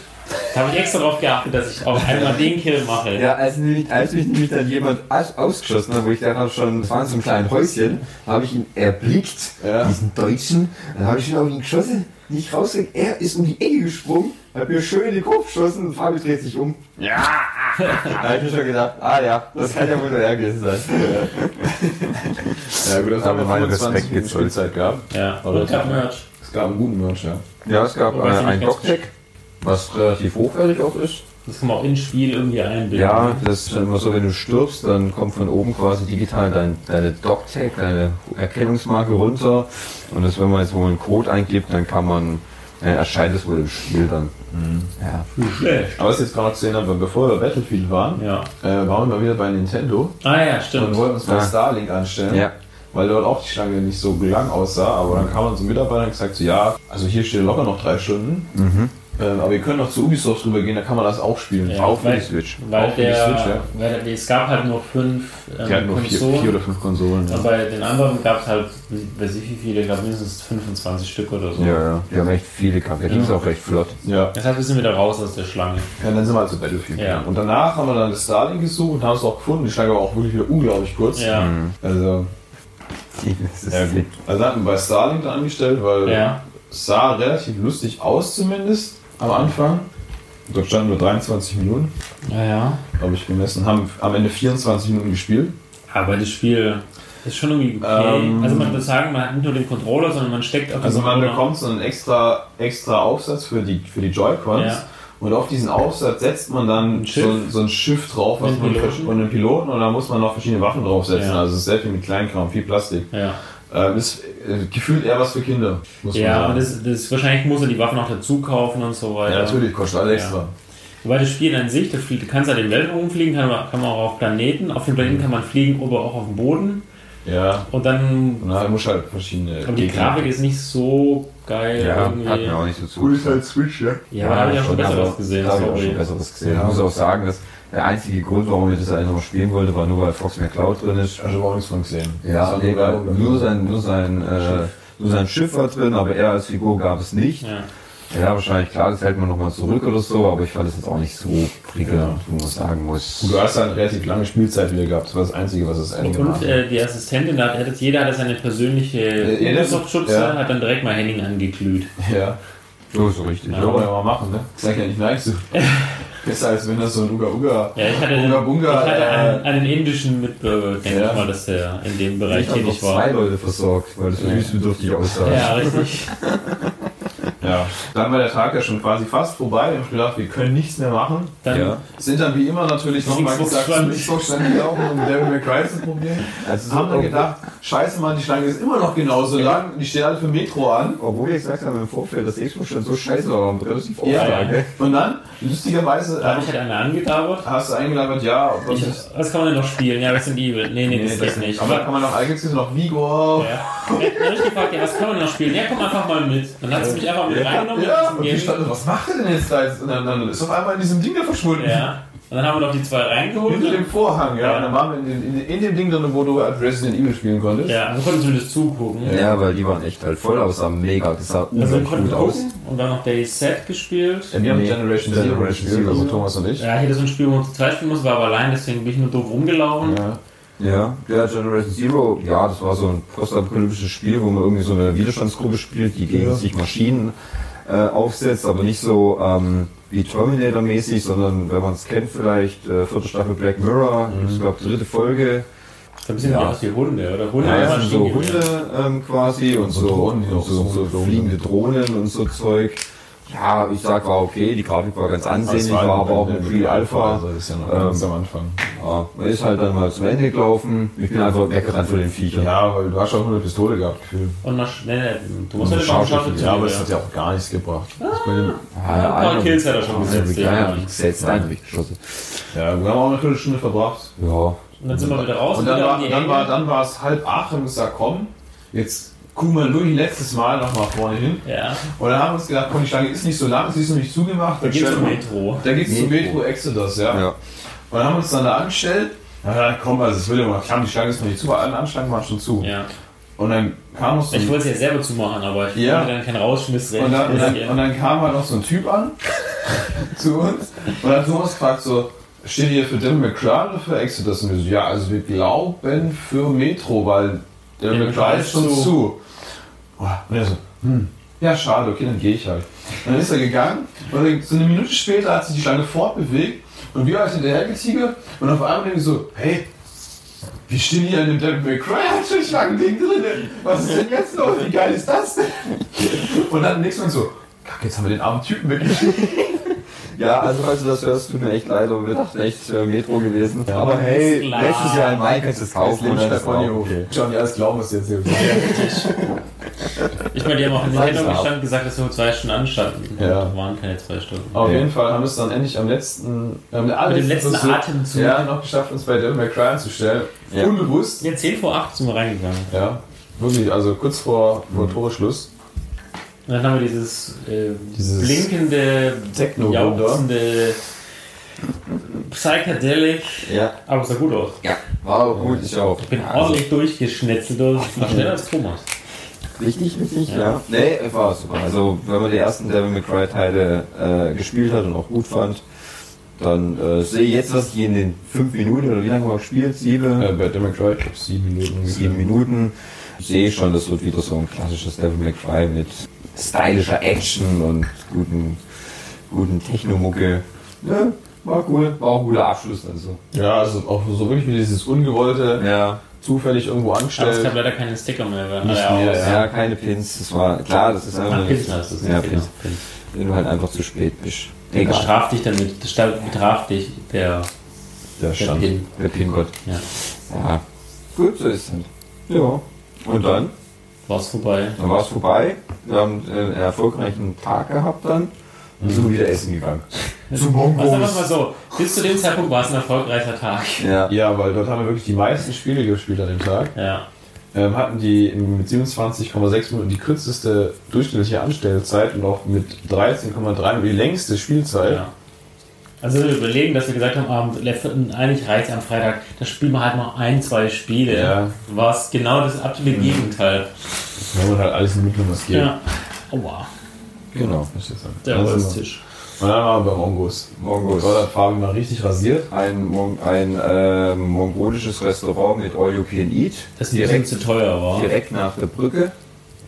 Da habe ich extra darauf geachtet, dass ich auch einmal den Kill mache.
Ja, als, nämlich, als mich nämlich dann jemand aus- ausgeschossen hat, wo ich dachte schon, das war in so einem kleinen Häuschen, habe ich ihn erblickt,
Ja.
diesen Deutschen, dann habe ich schon auf ihn geschossen, nicht rausgekriegt, er ist um die Ecke gesprungen, hat mir schön in den Kopf geschossen und Fabi dreht sich um. Ja! da habe ich mir schon gedacht, ah ja, das kann ja wohl nur er gewesen sein.
Ja, gut, das
Aber
haben wir
mein
25
Respekt
Minuten. Spielzeit gehabt.
Ja,
Aber
und Merch.
Es gab einen guten Merch, ja.
Ja, es gab äh,
sie
ein
nicht ganz-
Doctech, was relativ hochwertig auch ist.
Das kann man auch ins Spiel irgendwie einbinden.
Ja, das ist dann immer so, wenn du stirbst, dann kommt von oben quasi digital dein, deine Doctag, deine Erkennungsmarke runter. Und das, wenn man jetzt wohl einen Code eingibt, dann kann man, äh, erscheint es wohl im Spiel dann. Ja.
Schlecht.
Aber was ich jetzt gerade gesehen habe, bevor wir bei Battlefield waren,
Ja.
äh, waren wir wieder bei Nintendo
Ah ja,
und
stimmt.
wollten uns mal
Ja.
Starlink anstellen.
Ja.
Weil dort auch die Schlange nicht so lang aussah, aber dann kam uns ein Mitarbeiter und gesagt so, ja, also hier steht locker noch drei Stunden,
Mhm.
ähm, aber ihr könnt noch zu Ubisoft rüber gehen, da kann man das auch spielen.
Ja,
Auch für die Switch.
Weil
Auch für die
der,
Switch, ja.
weil der, es gab halt nur fünf ähm,
Die hatten nur vier,
Konsolen.
vier oder fünf Konsolen. Ja.
Und bei den anderen gab es halt, weiß ich wie viele, ich glaube mindestens 25 Stück oder so.
Ja, ja. Die haben echt viele gehabt. Der ging es auch recht flott.
Ja.
Das heißt, wir sind wieder raus aus der Schlange.
ja, dann sind wir halt zu Battlefield
Ja.
gegangen. Und danach haben wir dann das Starlink gesucht und haben es auch gefunden. Die Schlange war auch wirklich wieder unglaublich kurz.
Ja.
Also,
Das
ja, gut. Also hatten wir bei Starlink dann angestellt, weil
Ja.
es sah relativ lustig aus zumindest am Anfang. Dort standen nur 23 Minuten,
Ja, ja.
habe ich gemessen. Haben am Ende 24 Minuten gespielt.
Aber das Spiel ist schon irgendwie okay.
Ähm,
also man muss sagen, man hat nicht nur den Controller, sondern man steckt auch den
Also man
Controller.
bekommt so einen extra, extra Aufsatz für die, für die Joy-Cons.
Ja.
Und auf diesen Aufsatz setzt man dann
Ein
so, ein- so ein Schiff drauf, was man
Piloten.
und einen Piloten und da muss man noch verschiedene Waffen draufsetzen.
Ja.
Also es ist sehr viel mit Kleinkram, viel Plastik.
Ja,
Ähm, ist äh, gefühlt eher was für Kinder,
ja aber das, das, wahrscheinlich muss er die Waffen auch dazu kaufen und so weiter.
ja, natürlich, kostet alles extra.
Wobei das Spiel an sich, das fliegt, du kannst halt im Weltraum rumfliegen, kann man, kann man auch auf Planeten. Auf dem Planeten kann man fliegen, aber auch auf dem Boden.
Ja.
Und dann.
Und dann muss halt verschiedene.
Aber die Grafik ist nicht so geil.
Ja,
irgendwie.
hat mir auch nicht so zu.
Cool ist halt Switch, ja.
Ja, da habe ich auch schon Besseres gesehen.
Habe ich auch schon Besseres gesehen. Ich muss auch sagen, dass der einzige Grund, warum ich das eigentlich noch spielen wollte, war nur, weil Fox McCloud drin ist.
Also überhaupt nichts von gesehen.
Ja,
war
nee,
nur
weil nur sein, nur sein, äh, nur sein Schiff war drin, aber er als Figur gab es nicht.
Ja.
Ja, wahrscheinlich, klar, das hält man nochmal zurück oder so, aber ich fand es jetzt auch nicht so prickelnd, wo man sagen muss.
Du hast eine relativ lange Spielzeit wieder gehabt. Das war das Einzige, was es ändert.
Und äh, die Assistentin, da hat jetzt jeder hatte seine persönliche
Äh, jeder-
Microsoft-Schutze,
ja.
hat dann direkt mal Henning angeglüht.
ja.
So, so richtig.
Ja.
Ja, wollen wir mal machen, ne? Sag ja nicht nein zu. Besser als wenn das so ein Uga Uga.
Ja, ich hatte, den,
Bunga Bunga,
ich hatte einen,
äh,
einen indischen Mitbürger, denke
Ja.
ich mal, dass der in dem Bereich
Ich
tätig
zwei
war.
Leute versorgt, weil das so hilfsbedürftig aussah.
Ja, richtig.
Ja. Dann war der Tag ja schon quasi fast vorbei. Wir haben gedacht, wir können nichts mehr machen.
Dann,
Ja.
Sind dann wie immer natürlich nochmal gesagt,
stand
gelaufen, um Devil May Cry zu probieren.
Also
haben dann gedacht, scheiße Mann, die Schlange ist immer noch genauso lang. Die stehen alle für Metro an.
Obwohl wir gesagt haben im Vorfeld, dass Xbox schon so scheiße war, und relativ
Ja,
Auflage.
Und dann, lustigerweise,
da habe ich halt eine angedauert.
hast du eingeladen, ja, was
Ich, was kann man denn noch spielen? Ja, Resident Evil. Nee, nee, das geht nicht.
Aber kann man noch, eigentlich noch Vigo.
Ja. Dann habe ich gefragt, ja, was kann man noch spielen? Ja, komm einfach mal mit. Dann hat sie mich einfach mit reingenommen.
Ja, und die
diesem
stand, was macht er denn jetzt da? jetzt? Und dann, dann ist auf einmal in diesem Ding da verschwunden.
Ja. Und dann haben wir noch die zwei reingeholt.
Hinter dem Vorhang, ja.
Ja.
Und dann waren wir in, den, in, in dem Ding drin, wo du Resident Evil spielen konntest.
Ja, also konnten zumindest zugucken.
Ja, weil die waren echt halt voll aus, sah mega, das sah
Also wir
gut aus.
gucken und dann noch Day Set gespielt.
Ja, wir haben
Nee,
Generation Zero gespielt, also. Thomas und ich.
Ja, hier ist so ein Spiel, wo man zu zweit spielen muss, war aber allein, deswegen bin ich nur doof rumgelaufen.
Ja.
Ja, der Generation Zero, ja, das war so ein postapokalyptisches Spiel, wo man irgendwie so eine Widerstandsgruppe spielt, die gegen sich Maschinen äh, aufsetzt, aber nicht so ähm, wie Terminator-mäßig, sondern wenn man es kennt vielleicht, äh, vierte Staffel Black Mirror, ich glaube dritte Folge,
ein bisschen
Ja.
wie wie Hunde, oder? Hunde
ja, ja, so. Hunde ähm, quasi und so,
Drohnen, die
und so,
so
so fliegende Drohnen und so Zeug. Ja, ich sag, war okay, die Grafik war ganz ansehnlich, war aber auch eine Pre-Alpha.
Also ist ja noch
Ähm,
ganz am Anfang.
Ja, man ist halt dann mal zum Ende gelaufen. Ich bin einfach weggerannt von den Viechern.
Ja, weil du hast schon eine Pistole gehabt, gefühlt.
Und noch schnell, du musst halt schon schaffen.
Ja, aber das hat ja auch gar nichts gebracht. Bei dem-
Ah,
ein paar Kills hat er schon
Ah,
gesetzt,
Ja,
ja.
ja, gesetzt, einen habe ich geschossen.
ja, wir haben auch eine Viertelstunde verbracht.
Ja.
Und dann sind wir wieder raus
Und dann
wieder
war,
die
dann,
Ecke.
war, dann war es halb acht und gesagt, komm, jetzt gucken wir wirklich letztes Mal noch mal vorne hin.
Ja,
Und dann haben wir uns gedacht, komm, die Schlange ist nicht so lang, sie ist noch nicht zugemacht.
da geht's zum Metro.
Da geht's zum
Metro.
Metro Exodus, ja.
Ja.
Und dann haben wir uns dann da angestellt. Ja, komm, also es will ja mal, kam, die Schlange ist noch nicht zu, alle Anschlangen waren schon zu.
Ja.
Und dann kam noch so
Ich wollte es ja selber zumachen, aber ich
Ja.
wollte dann keinen Rausschmiss
und dann, und, dann, und dann kam halt noch so ein Typ an zu uns und hat Thomas gefragt so, steht ihr für Devil McCray oder für Exodus? Und wir so, ja, also wir glauben für Metro, weil Devil
Ja,
McCray ist schon
zu.
zu. Und er so, hm, ja schade, okay, dann gehe ich halt. Und dann ist er gegangen und so eine Minute später hat sich die Schlange fortbewegt und wir halt hinterher getigert und auf einmal denken wir so, hey, wir stehen hier in dem Devil May Cry, hat schon Schlangending drin. Was ist denn jetzt los? Wie geil ist das denn? Und dann nächstes Mal so, Kack, jetzt haben wir den armen Typen weggeschickt.
Ja, also falls du das hörst, tut mir echt leid, aber wir dachten echt, es wäre Metro gewesen.
Ja.
aber hey, nächstes Jahr im Mai kannst du es kaufen. und dann ist es auch okay.
Johnny, alles glauben, was du jetzt hier sagst.
Ich meine, die haben auch in der
Sag's
Sendung
ab.
gestanden gesagt, dass wir zwei Stunden anstanden.
Ja.
Waren keine zwei Stunden.
Auf
Ja.
jeden Fall haben wir es dann endlich am letzten, am
Mit dem letzten
Versuch-
Atemzug.
Ja, noch geschafft, uns bei Devil May Cry anzustellen.
Ja.
Unbewusst.
Ja, 10 vor 8 sind wir reingegangen.
Ja, wirklich, also kurz vor, vor Toreschluss.
Und dann haben wir dieses, äh,
Dieses
blinkende,
Techno-Wunder.
jauchzende Psychedelic.
Ja,
Aber es sah gut aus.
ja, war auch gut, ich auch.
Ich bin ordentlich durchgeschnetzelt. Das war schneller als Thomas.
Richtig, richtig, ja.
Ja.
Nee, war super. Also, wenn man die ersten Devil May Cry Teile äh, gespielt hat und auch gut fand, dann äh, sehe ich jetzt, was ich in den fünf Minuten oder wie lange haben wir gespielt? Sieben?
Äh, bei Devil May Cry, ich glaube sieben Minuten.
sieben Minuten. Sehe ich schon, das wird wieder so ein klassisches Devil May Cry mit stylischer Action und guten, guten Technomucke. Ja, war cool, war auch ein guter Abschluss. Also.
Ja, also auch so wirklich wie dieses ungewollte,
Ja,
zufällig irgendwo
Aber es gab leider keine Sticker mehr.
Nicht mehr,
aus.
ja, keine Pins. Das war klar, das ist einfach
Pins heißt das.
Ja,
genau,
Pins.
Pins.
Wenn du halt einfach zu spät bist. Egal.
bestraft dich damit. Bestraft dich, der,
Der
der
Stand.
Pin.
Der Pin-Gott.
Ja.
Ja, gut, so ist es halt. Ja. Und dann?
War's vorbei.
Dann war es vorbei. Wir haben äh, einen erfolgreichen Tag gehabt dann. Und sind wir wieder essen gegangen. Zu
Also sagen wir
Mongos.
mal so, bis zu dem Zeitpunkt war es ein erfolgreicher Tag.
Ja.
Ja, weil dort haben wir wirklich die meisten Spiele gespielt an dem Tag.
Ja.
Ähm, hatten die mit 27,6 Minuten die kürzeste durchschnittliche Anstellzeit und auch mit 13,3 Minuten die längste Spielzeit.
ja. Also wir überlegen, dass wir gesagt haben, am, eigentlich reicht am Freitag, da spielen wir halt noch ein, zwei Spiele.
Ja.
War es genau das absolute Gegenteil.
Wenn man halt alles in Mitteln was geht.
Ja. Aua,
Genau.
Das ist jetzt
der Holztisch.
Und dann waren wir bei Mongos.
Mongos.
Dort hat Fabi mal richtig rasiert.
Ein, Mon ein äh, mongolisches Restaurant mit All You Can Eat.
Das bisschen zu teuer war.
direkt nach der Brücke.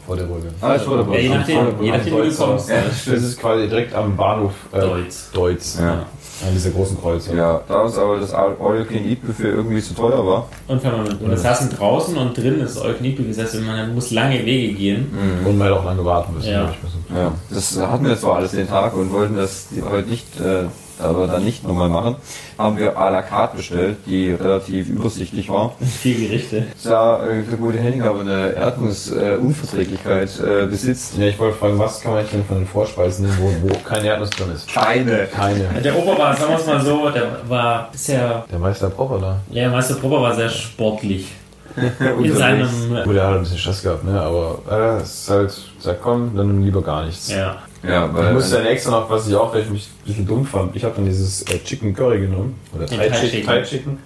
Vor der Brücke.
Ah, ist vor der
Ja,
Brücke.
je
Vor der
nachdem,
Brücke.
je nachdem, wo du kommst.
ja. Das ist quasi direkt am Bahnhof äh,
Deutz.
Deutz.
Ja.
An dieser großen Kreuzung.
Ja, da uns aber das All You Can Eat Buffet irgendwie zu teuer war.
Und, man, und das saßen draußen und drin ist nicht gesessen, und man muss lange Wege gehen.
Und man hätte auch lange warten müssen.
Ja.
Ja, das hatten wir zwar alles den Tag und wollten das die- heute nicht, äh, aber dann nicht nochmal machen. Haben wir à la carte bestellt, die relativ übersichtlich war.
Vier Gerichte.
Da äh, der gute Henning aber eine Erdnussunverträglichkeit äh, besitzt.
Ja, ich wollte fragen, was kann man denn von den Vorspeisen nehmen, wo, wo keine Erdnuss drin ist?
Keine.
Keine.
Der Opa war, sagen wir es mal so, der war bisher,
Der Meister Propperla.
ja, Meister Proper war sehr sportlich. In seinem,
Gut, er hat ein bisschen Stress gehabt, ne? Aber äh, es ist halt, sagt komm, dann nimm lieber gar nichts.
ja.
Ja,
Ich
weil
musste dann extra noch, was ich auch echt mich ein bisschen dumm fand, ich habe dann dieses äh, Chicken Curry genommen. Oder Thai
Thai
Chicken. Thai Chicken.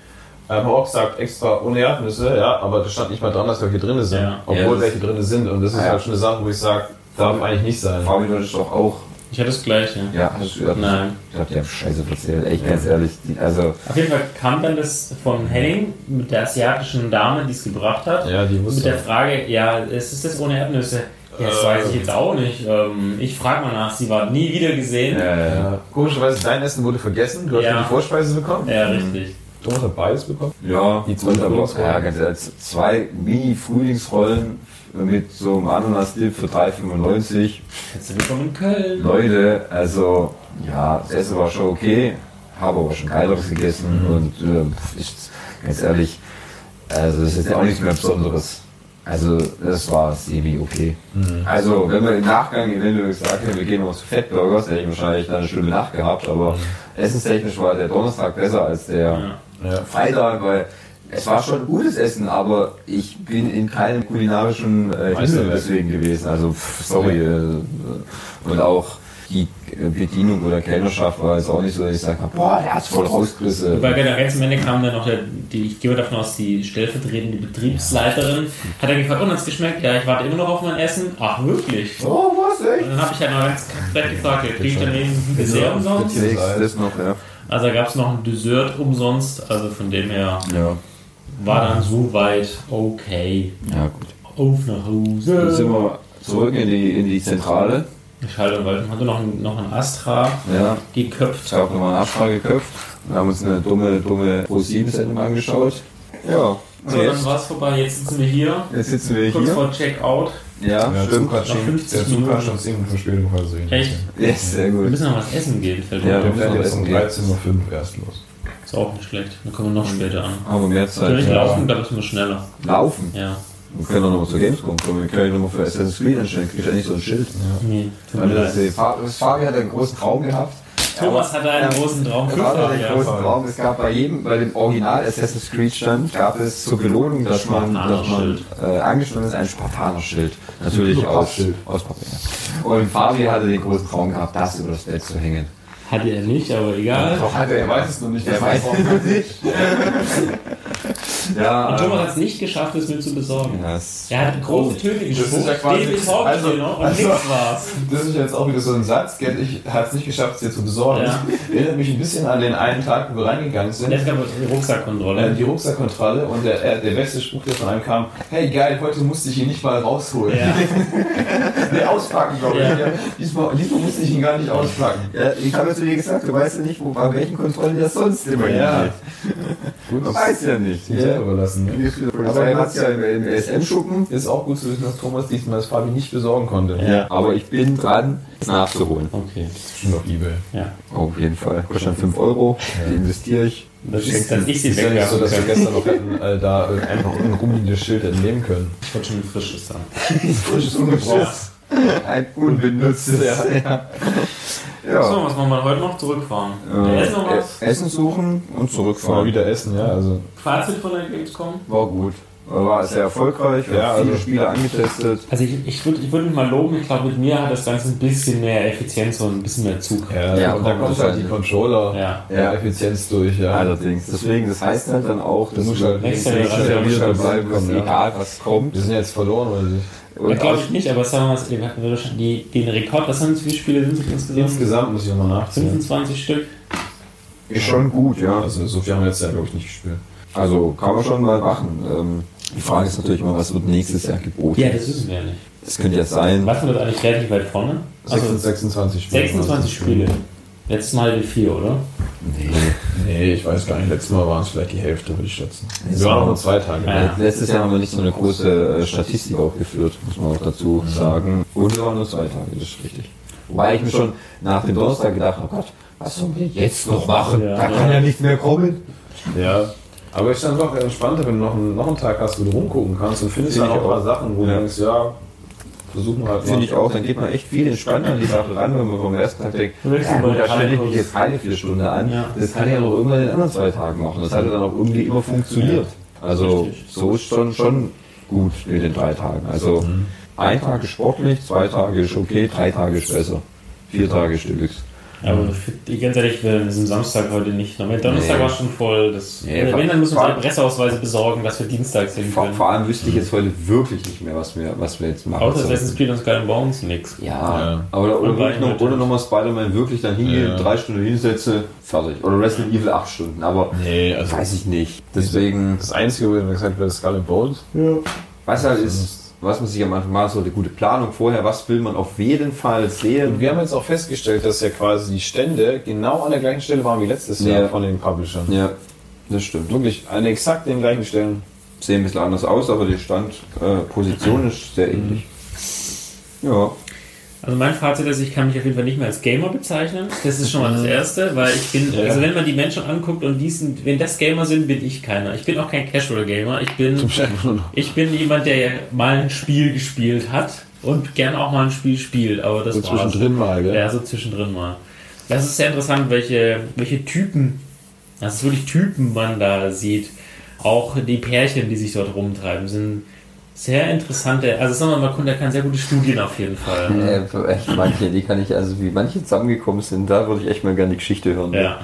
Ähm, habe auch gesagt, extra ohne Erdnüsse, ja, aber da stand nicht mal dran, dass welche drin sind.
Ja.
Obwohl
Ja,
welche drin sind. Und das ist
Ja.
halt schon eine Sache, wo ich sage, darf eigentlich nicht sein.
Fabi, du doch auch
Ich hatte das gleiche.
Ja, hast du gehört?
Nein.
Ich glaube, die haben Scheiße erzählt. Echt, ganz ehrlich. Die, also,
Auf jeden Fall kam dann das von Henning mit der asiatischen Dame, die es gebracht hat.
Ja, die
Mit
wusste.
der Frage, ja, ist es das ohne Erdnüsse? Ja, das
Äh.
weiß ich jetzt auch nicht. Ähm, ich frage mal nach, sie war nie wieder gesehen.
äh,
Ja, komischerweise, dein Essen wurde vergessen. Du hast
Ja.
die Vorspeise bekommen.
Ja, richtig.
Thomas hat beides bekommen.
ja,
Die zwei Frühlingsrollen.
ja, ganz ehrlich, zwei Mini-Frühlingsrollen mit so einem Ananas-Dip für 3,95.
Herzlich willkommen in Köln.
Leute, also, ja, das Essen war schon okay, habe aber schon geileres gegessen und äh, ich, ganz ehrlich, also das ist ja auch nichts mehr Besonderes. Also das war semi okay. Also wenn wir im Nachgang, wenn du gesagt hättest, wir gehen noch zu Fettburgers, hätte ich wahrscheinlich dann eine schlimme Nacht gehabt, aber essenstechnisch war der Donnerstag besser als der
Ja.
Freitag, weil es war schon gutes Essen, aber ich bin in keinem kulinarischen äh, Himmel deswegen gewesen. Also pff, sorry. Äh, und auch die Bedienung oder Kellnerschaft war jetzt auch nicht so, dass ich sage, boah, der hat's voll rausgerissen.
Weil ganz am Ende kam dann noch der, die, ich gehe davon aus, die stellvertretende Betriebsleiterin. Hat er gefragt, und hat's geschmeckt? Ja, ich warte immer noch auf mein Essen. Ach, wirklich?
Oh, was,
Und
echt?
dann habe ich halt noch ganz kackbrett gefragt, ja, kriege ich dann eben ein Dessert umsonst?
Das noch, ja.
Also da gab es noch ein Dessert umsonst, also von dem her
Ja,
war dann soweit okay.
ja gut.
Auf nach
Dann
Hause.
sind wir zurück in die, in die Zentrale.
Ich halte, weil hatte noch ein, noch ein Astra
Ja,
geköpft.
ich habe nochmal eine Abfrage geköpft und haben uns eine dumme, dumme Pro-7-Sendung angeschaut. Ja, und
So, dann
jetzt,
war es vorbei. Jetzt sitzen wir hier,
jetzt sitzen wir
kurz
hier.
vor Checkout.
Ja,
Ja,
stimmt.
Schon,
50
der Zug hat
Minuten.
schon 10 Minuten Verspätung versehen.
Echt?
Ja, sehr
Wir
gut.
müssen noch was essen gehen, fällt
Ja,
Wir jetzt um
Essen gehen.
13.05 Uhr erst los.
Ist auch nicht schlecht. Dann kommen wir noch später an.
Haben wir mehr
Wenn
Zeit.
ich
ja.
laufen, glaube ich, immer schneller.
Laufen.
Ja.
Wir können doch nochmal zur Gamescom kommen. Wir können nochmal für Assassin's Creed anstellen. Kriegst du endlich so ein Schild.
Nee, tut mir
Also Fabi hat einen großen Traum gehabt.
Thomas hatte einen großen Traum.
Er hatte einen
Ja.
großen Traum. Es gab bei jedem, bei dem Original Assassin's Creed stand, gab es zur Belohnung, dass man, dass man äh, angeschlossen ist, ein Spartanerschild. Natürlich aus, aus Papier. Und Fabi hatte den großen Traum gehabt, das über das Bett zu hängen.
Hatte er nicht, aber egal.
Doch hatte
Er weiß es noch nicht.
Er weiß
auch
es nicht. ja,
Und Thomas
ähm,
hat es nicht geschafft, es mir zu besorgen.
ja, es-
Er hat große Töne gespuckt,
ist ja quasi- also-
noch und
also-
nichts war's.
Das ist jetzt auch wieder so ein Satz, gell? ich habe es nicht geschafft, es dir zu besorgen.
Ja.
Erinnert mich ein bisschen an den einen Tag, wo wir reingegangen sind.
Jetzt gab es die
Äh,
Rucksackkontrolle.
die Rucksackkontrolle und der, äh, der beste Spruch, der von einem kam, hey geil, heute musste ich ihn nicht mal rausholen.
Ja.
nee, auspacken, glaube ich.
Ja.
Ja. Diesmal, diesmal musste ich ihn gar nicht auspacken.
Ja, ich habe zu dir gesagt, du weißt ja nicht, wo, bei welchen Kontrollen das sonst immer
Ja.
hingeht.
Gut,
Man weiß ja nicht.
Selber überlassen. Ne?
Die Polizei hat ja im, im SM-Schuppen.
Ist auch gut zu wissen, dass Thomas diesmal das Fabi nicht besorgen konnte.
Ja.
Aber ich bin dran, es nachzuholen.
Okay,
Schon auf Ebay.
ja.
Auf jeden Fall. Kostet dann 5 Euro. Die investiere ich.
Das ist, dass ich sie
Ist ja nicht so, dass wir gestern noch hätten, äh, da äh, einfach irgendein rumliegendes Schild hätten nehmen können.
Ich wollte schon ein frisches haben.
Frisches Ungebraucht.
Ein unbenutztes. Ja.
So,
ja.
was machen wir heute noch? Zurückfahren.
Äh,
Essen noch was?
äh, Essen suchen und
Mal
zurückfahren.
wieder essen, ja. Also
Fazit von der Gamescom?
War gut. War sehr erfolgreich. Wir
Ja,
haben viele
also-
Spiele angetestet.
Also ich, ich würde ich würd mich mal loben, ich glaube mit mir hat das Ganze ein bisschen mehr Effizienz und ein bisschen mehr Zug.
ja,
Ja,
und da
komm,
kommt
das
halt
halt-
die Controller
Ja.
ja. Effizienz durch, ja.
Allerdings. Deswegen, das heißt halt dann auch, dass
musst
du
halt
nächste
nächste
Generation
Jahr wieder
halt
dabei bist,
kommen, ja.
egal was kommt.
Wir sind jetzt verloren, oder nicht?
Und
glaube ich nicht, aber sagen wir mal, wir hatten die, den Rekord, was haben wie viele Spiele sind es insgesamt?
Insgesamt muss ich nochmal nachziehen.
25 Stück.
ist schon gut, ja.
Also so viel haben wir jetzt ja, glaube ich, nicht gespielt.
Also kann man schon mal machen. Ähm, die Frage ist natürlich immer, was wird nächstes Jahr geboten?
Ja, das wissen wir ja nicht.
Das könnte jetzt sein.
Was wird eigentlich relativ weit vorne? Also
26 Spiele.
26 Spiele. Letztes Mal die 4, oder?
Nee.
Nee, ich weiß gar nicht. Letztes Mal waren es vielleicht die Hälfte, würde ich schätzen.
Das
Wir waren
war-
auch nur zwei Tage.
Ja.
Letztes Jahr haben wir nicht so eine große äh, Statistik auch geführt, muss man auch dazu sagen. Und wir waren nur zwei Tage, das ist richtig. Wobei ich mir schon nach dem Donnerstag gedacht habe, oh Gott, was sollen wir jetzt noch machen?
Ja.
da kann ja nichts mehr kommen.
Ja. Aber ich dann doch entspannter, wenn du noch einen, noch einen Tag hast, wo du rumgucken kannst und findest
Finde
dann
ich
auch ein paar
auch.
Sachen, wo
Ja.
du denkst, ja, versuchen wir halt mal.
Finde ich auch, dann geht man echt viel entspannter an die Sache ran, wenn man vom ersten Tag denkt,
Du willst
ja, gut, da stelle ich mich jetzt keine vier Stunden an.
Ja.
Das kann ich ja noch irgendwann in den anderen zwei Tagen machen. Das hat ja dann auch irgendwie immer funktioniert. Also
Richtig.
so ist schon, schon gut mit den drei Tagen. Also ein Tag ist sportlich, zwei Tage ist okay, drei Tage ist besser. Vier Tage ist Deluxe.
Aber für, die ganz ehrlich, wir sind Samstag heute nicht. Am Donnerstag
Nee.
war schon voll. Das,
Nee,
wenn, dann müssen wir
vor-
uns Presseausweise besorgen, dass wir dienstags hin
Vor,
können.
vor allem wüsste ich jetzt heute wirklich nicht mehr, was wir, was wir jetzt machen
Außer. Assassin's Creed und Skull and Bones nix.
Ja,
Ja.
aber oder, wirklich noch, oder nochmal Spider-Man wirklich dann hingehen,
Ja.
drei Stunden hinsetze, fertig. Oder Resident Evil acht Stunden, aber
Nee, also
weiß ich nicht. Deswegen,
das Einzige, wo wir gesagt haben, Skull and Bones.
was halt ist, was man sich am Anfang machen sollte, gute Planung vorher, was will man auf jeden Fall
Und
sehen.
wir haben jetzt auch festgestellt, dass ja quasi die Stände genau an der gleichen Stelle waren wie letztes
Ja.
Jahr von den Publishern.
Ja, das stimmt.
Wirklich an exakt den gleichen Stellen.
Sehen ein bisschen anders aus, aber die Standposition äh, ist sehr ähnlich. Ja,
Also mein Fazit ist, ich kann mich auf jeden Fall nicht mehr als Gamer bezeichnen. Das ist schon mal das Erste, weil ich bin,
Ja.
also wenn man die Menschen anguckt und die sind, wenn das Gamer sind, bin ich keiner. Ich bin auch kein Casual Gamer. Ich bin, ich bin jemand, der mal ein Spiel gespielt hat und gern auch mal ein Spiel spielt, aber das
So
war's.
zwischendrin mal, gell?
Ja, so zwischendrin mal. Das ist sehr interessant, welche, welche Typen, das ist wirklich Typen man da sieht. Auch die Pärchen, die sich dort rumtreiben, sind sehr interessante, also sagen wir mal, der kann sehr gute Studien auf jeden Fall.
äh, für echt manche, die kann ich, also wie manche zusammengekommen sind, da würde ich echt mal gerne die Geschichte hören.
Ja.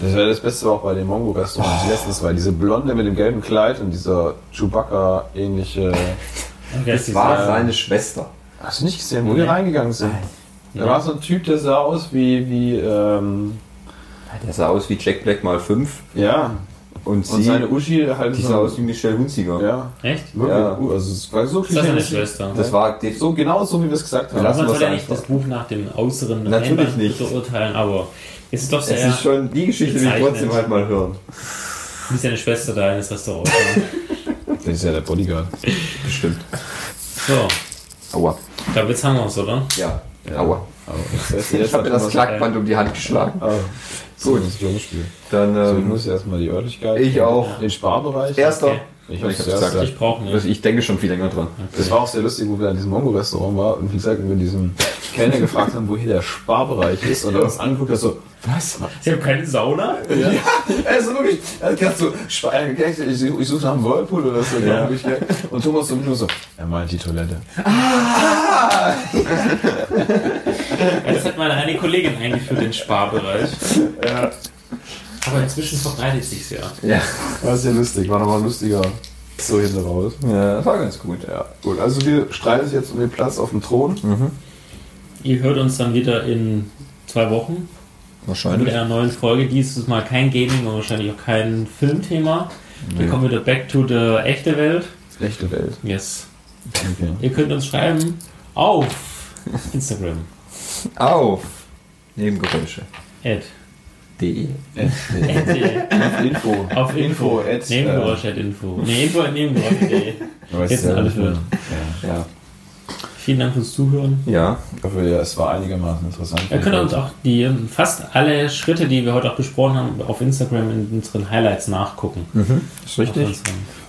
Das wäre das Beste auch bei dem Mongo-Restaurant, das letztens war. Diese Blonde mit dem gelben Kleid und dieser Chewbacca-ähnliche.
Okay,
Das war seine Schwester.
Hast du nicht gesehen, wo wir reingegangen sind? Da war so ein Typ, der sah aus wie, wie ähm,
Der sah aus wie Jack Black mal 5
ja.
Und
Und
sie,
seine Uschi halt
die
so-
sah aus wie Michelle Hunziger.
Ja,
Echt?
wirklich.
Ja.
Uh, also es war so
das seine
klischee-
Schwester?
Das war
So genau so, wie wir es gesagt haben.
lassen
man soll ja nicht das Buch nach dem äußeren
Natürlich nicht.
beurteilen, aber es ist doch
es
sehr,
ist schon die Geschichte, die ich trotzdem halt mal hören.
wie seine Schwester da in das Restaurant.
Das ist ja der Bodyguard.
Bestimmt.
So,
Aua.
ich glaube, jetzt haben wir es, oder?
Ja. Aua.
Jetzt, jetzt
Ich habe mir das
hat
Klackband um die Hand geschlagen.
Oh, ist das Jungspiel.
Dann,
So, ich
ähm,
muss erstmal die Örtlichkeit.
Ich auch.
Den Sparbereich.
erster.
Okay.
Ich
Ich gesagt.
Ich brauche
Also
nicht.
ich denke schon viel länger dran.
Das war auch sehr lustig, wo wir an diesem Mongo-Restaurant waren und wie gesagt, wir diesem Kellner gefragt haben, wo hier der Sparbereich ist und er uns anguckt, so, was?
Sie haben keine Sauna?
Ja, also wirklich, er kannst Spa- äh, ich, suche- ich suche nach einem Whirlpool oder so,
Ja.
ich, ja. Und Thomas so nur so, er meint die Toilette.
Ja, das hat meine eine Kollegin eingeführt, den Sparbereich.
Ja.
Aber inzwischen verbreitet sich's ja.
Ja.
War sehr lustig, war nochmal lustiger. So hinten raus.
ja, das war ganz gut.
Ja, gut, also wir streiten uns jetzt um den Platz auf dem Thron.
Ihr hört uns dann wieder in zwei Wochen mit
Wahrscheinlich.
einer neuen Folge. Dieses Mal kein Gaming und wahrscheinlich auch kein Filmthema. Wir kommen wieder back to the echte Welt.
Echte Welt.
Yes.
Okay.
Ihr könnt uns schreiben auf Instagram.
Auf Nebengeräusche.
Ed.
De.
Auf Info.
Auf Info.
at,
Nebengeräusch at Info. Nee, Info at Nebengeräusch.de.
äh, weiß
Jetzt sind alle verwirrt.
Ja.
Vielen Dank fürs Zuhören.
Ja.
Ich hoffe, ja, es war einigermaßen interessant.
Ihr könnt uns auch die fast alle Schritte, die wir heute auch besprochen haben, auf Instagram in unseren Highlights nachgucken.
Ist
Auf
richtig.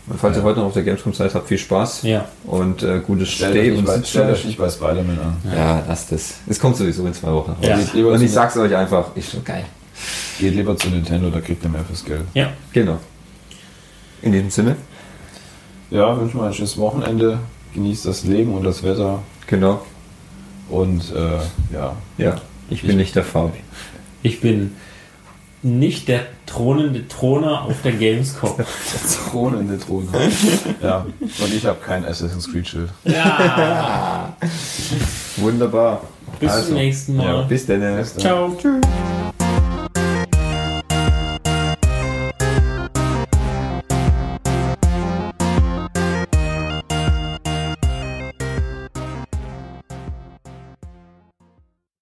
Und falls ihr heute noch auf der Gamescom seid, habt viel Spaß.
Ja.
Und äh, gutes
euch
und
bei,
Sitz-
stellt euch nicht bei Spider-Man an.
Ja, lasst es. Es kommt sowieso in zwei Wochen.
Ja.
Und ich sag's euch einfach, ist schon geil.
Geht lieber zu Nintendo, da kriegt ihr mehr fürs Geld.
Ja.
Genau. In diesem Sinne.
Ja, wünschen wir ein schönes Wochenende. Genießt das Leben und das Wetter.
Genau.
Und äh, ja,
Ja. Ich bin nicht der Fabi.
Ich bin nicht der thronende Throner auf der Gamescom.
Der Throne. ja, und ich habe kein Assassin's Creed Schild.
Ja.
Wunderbar.
Bis
Also,
zum nächsten Mal.
ja,
Bis dann.
Bis dann.
Ciao.
Tschüss.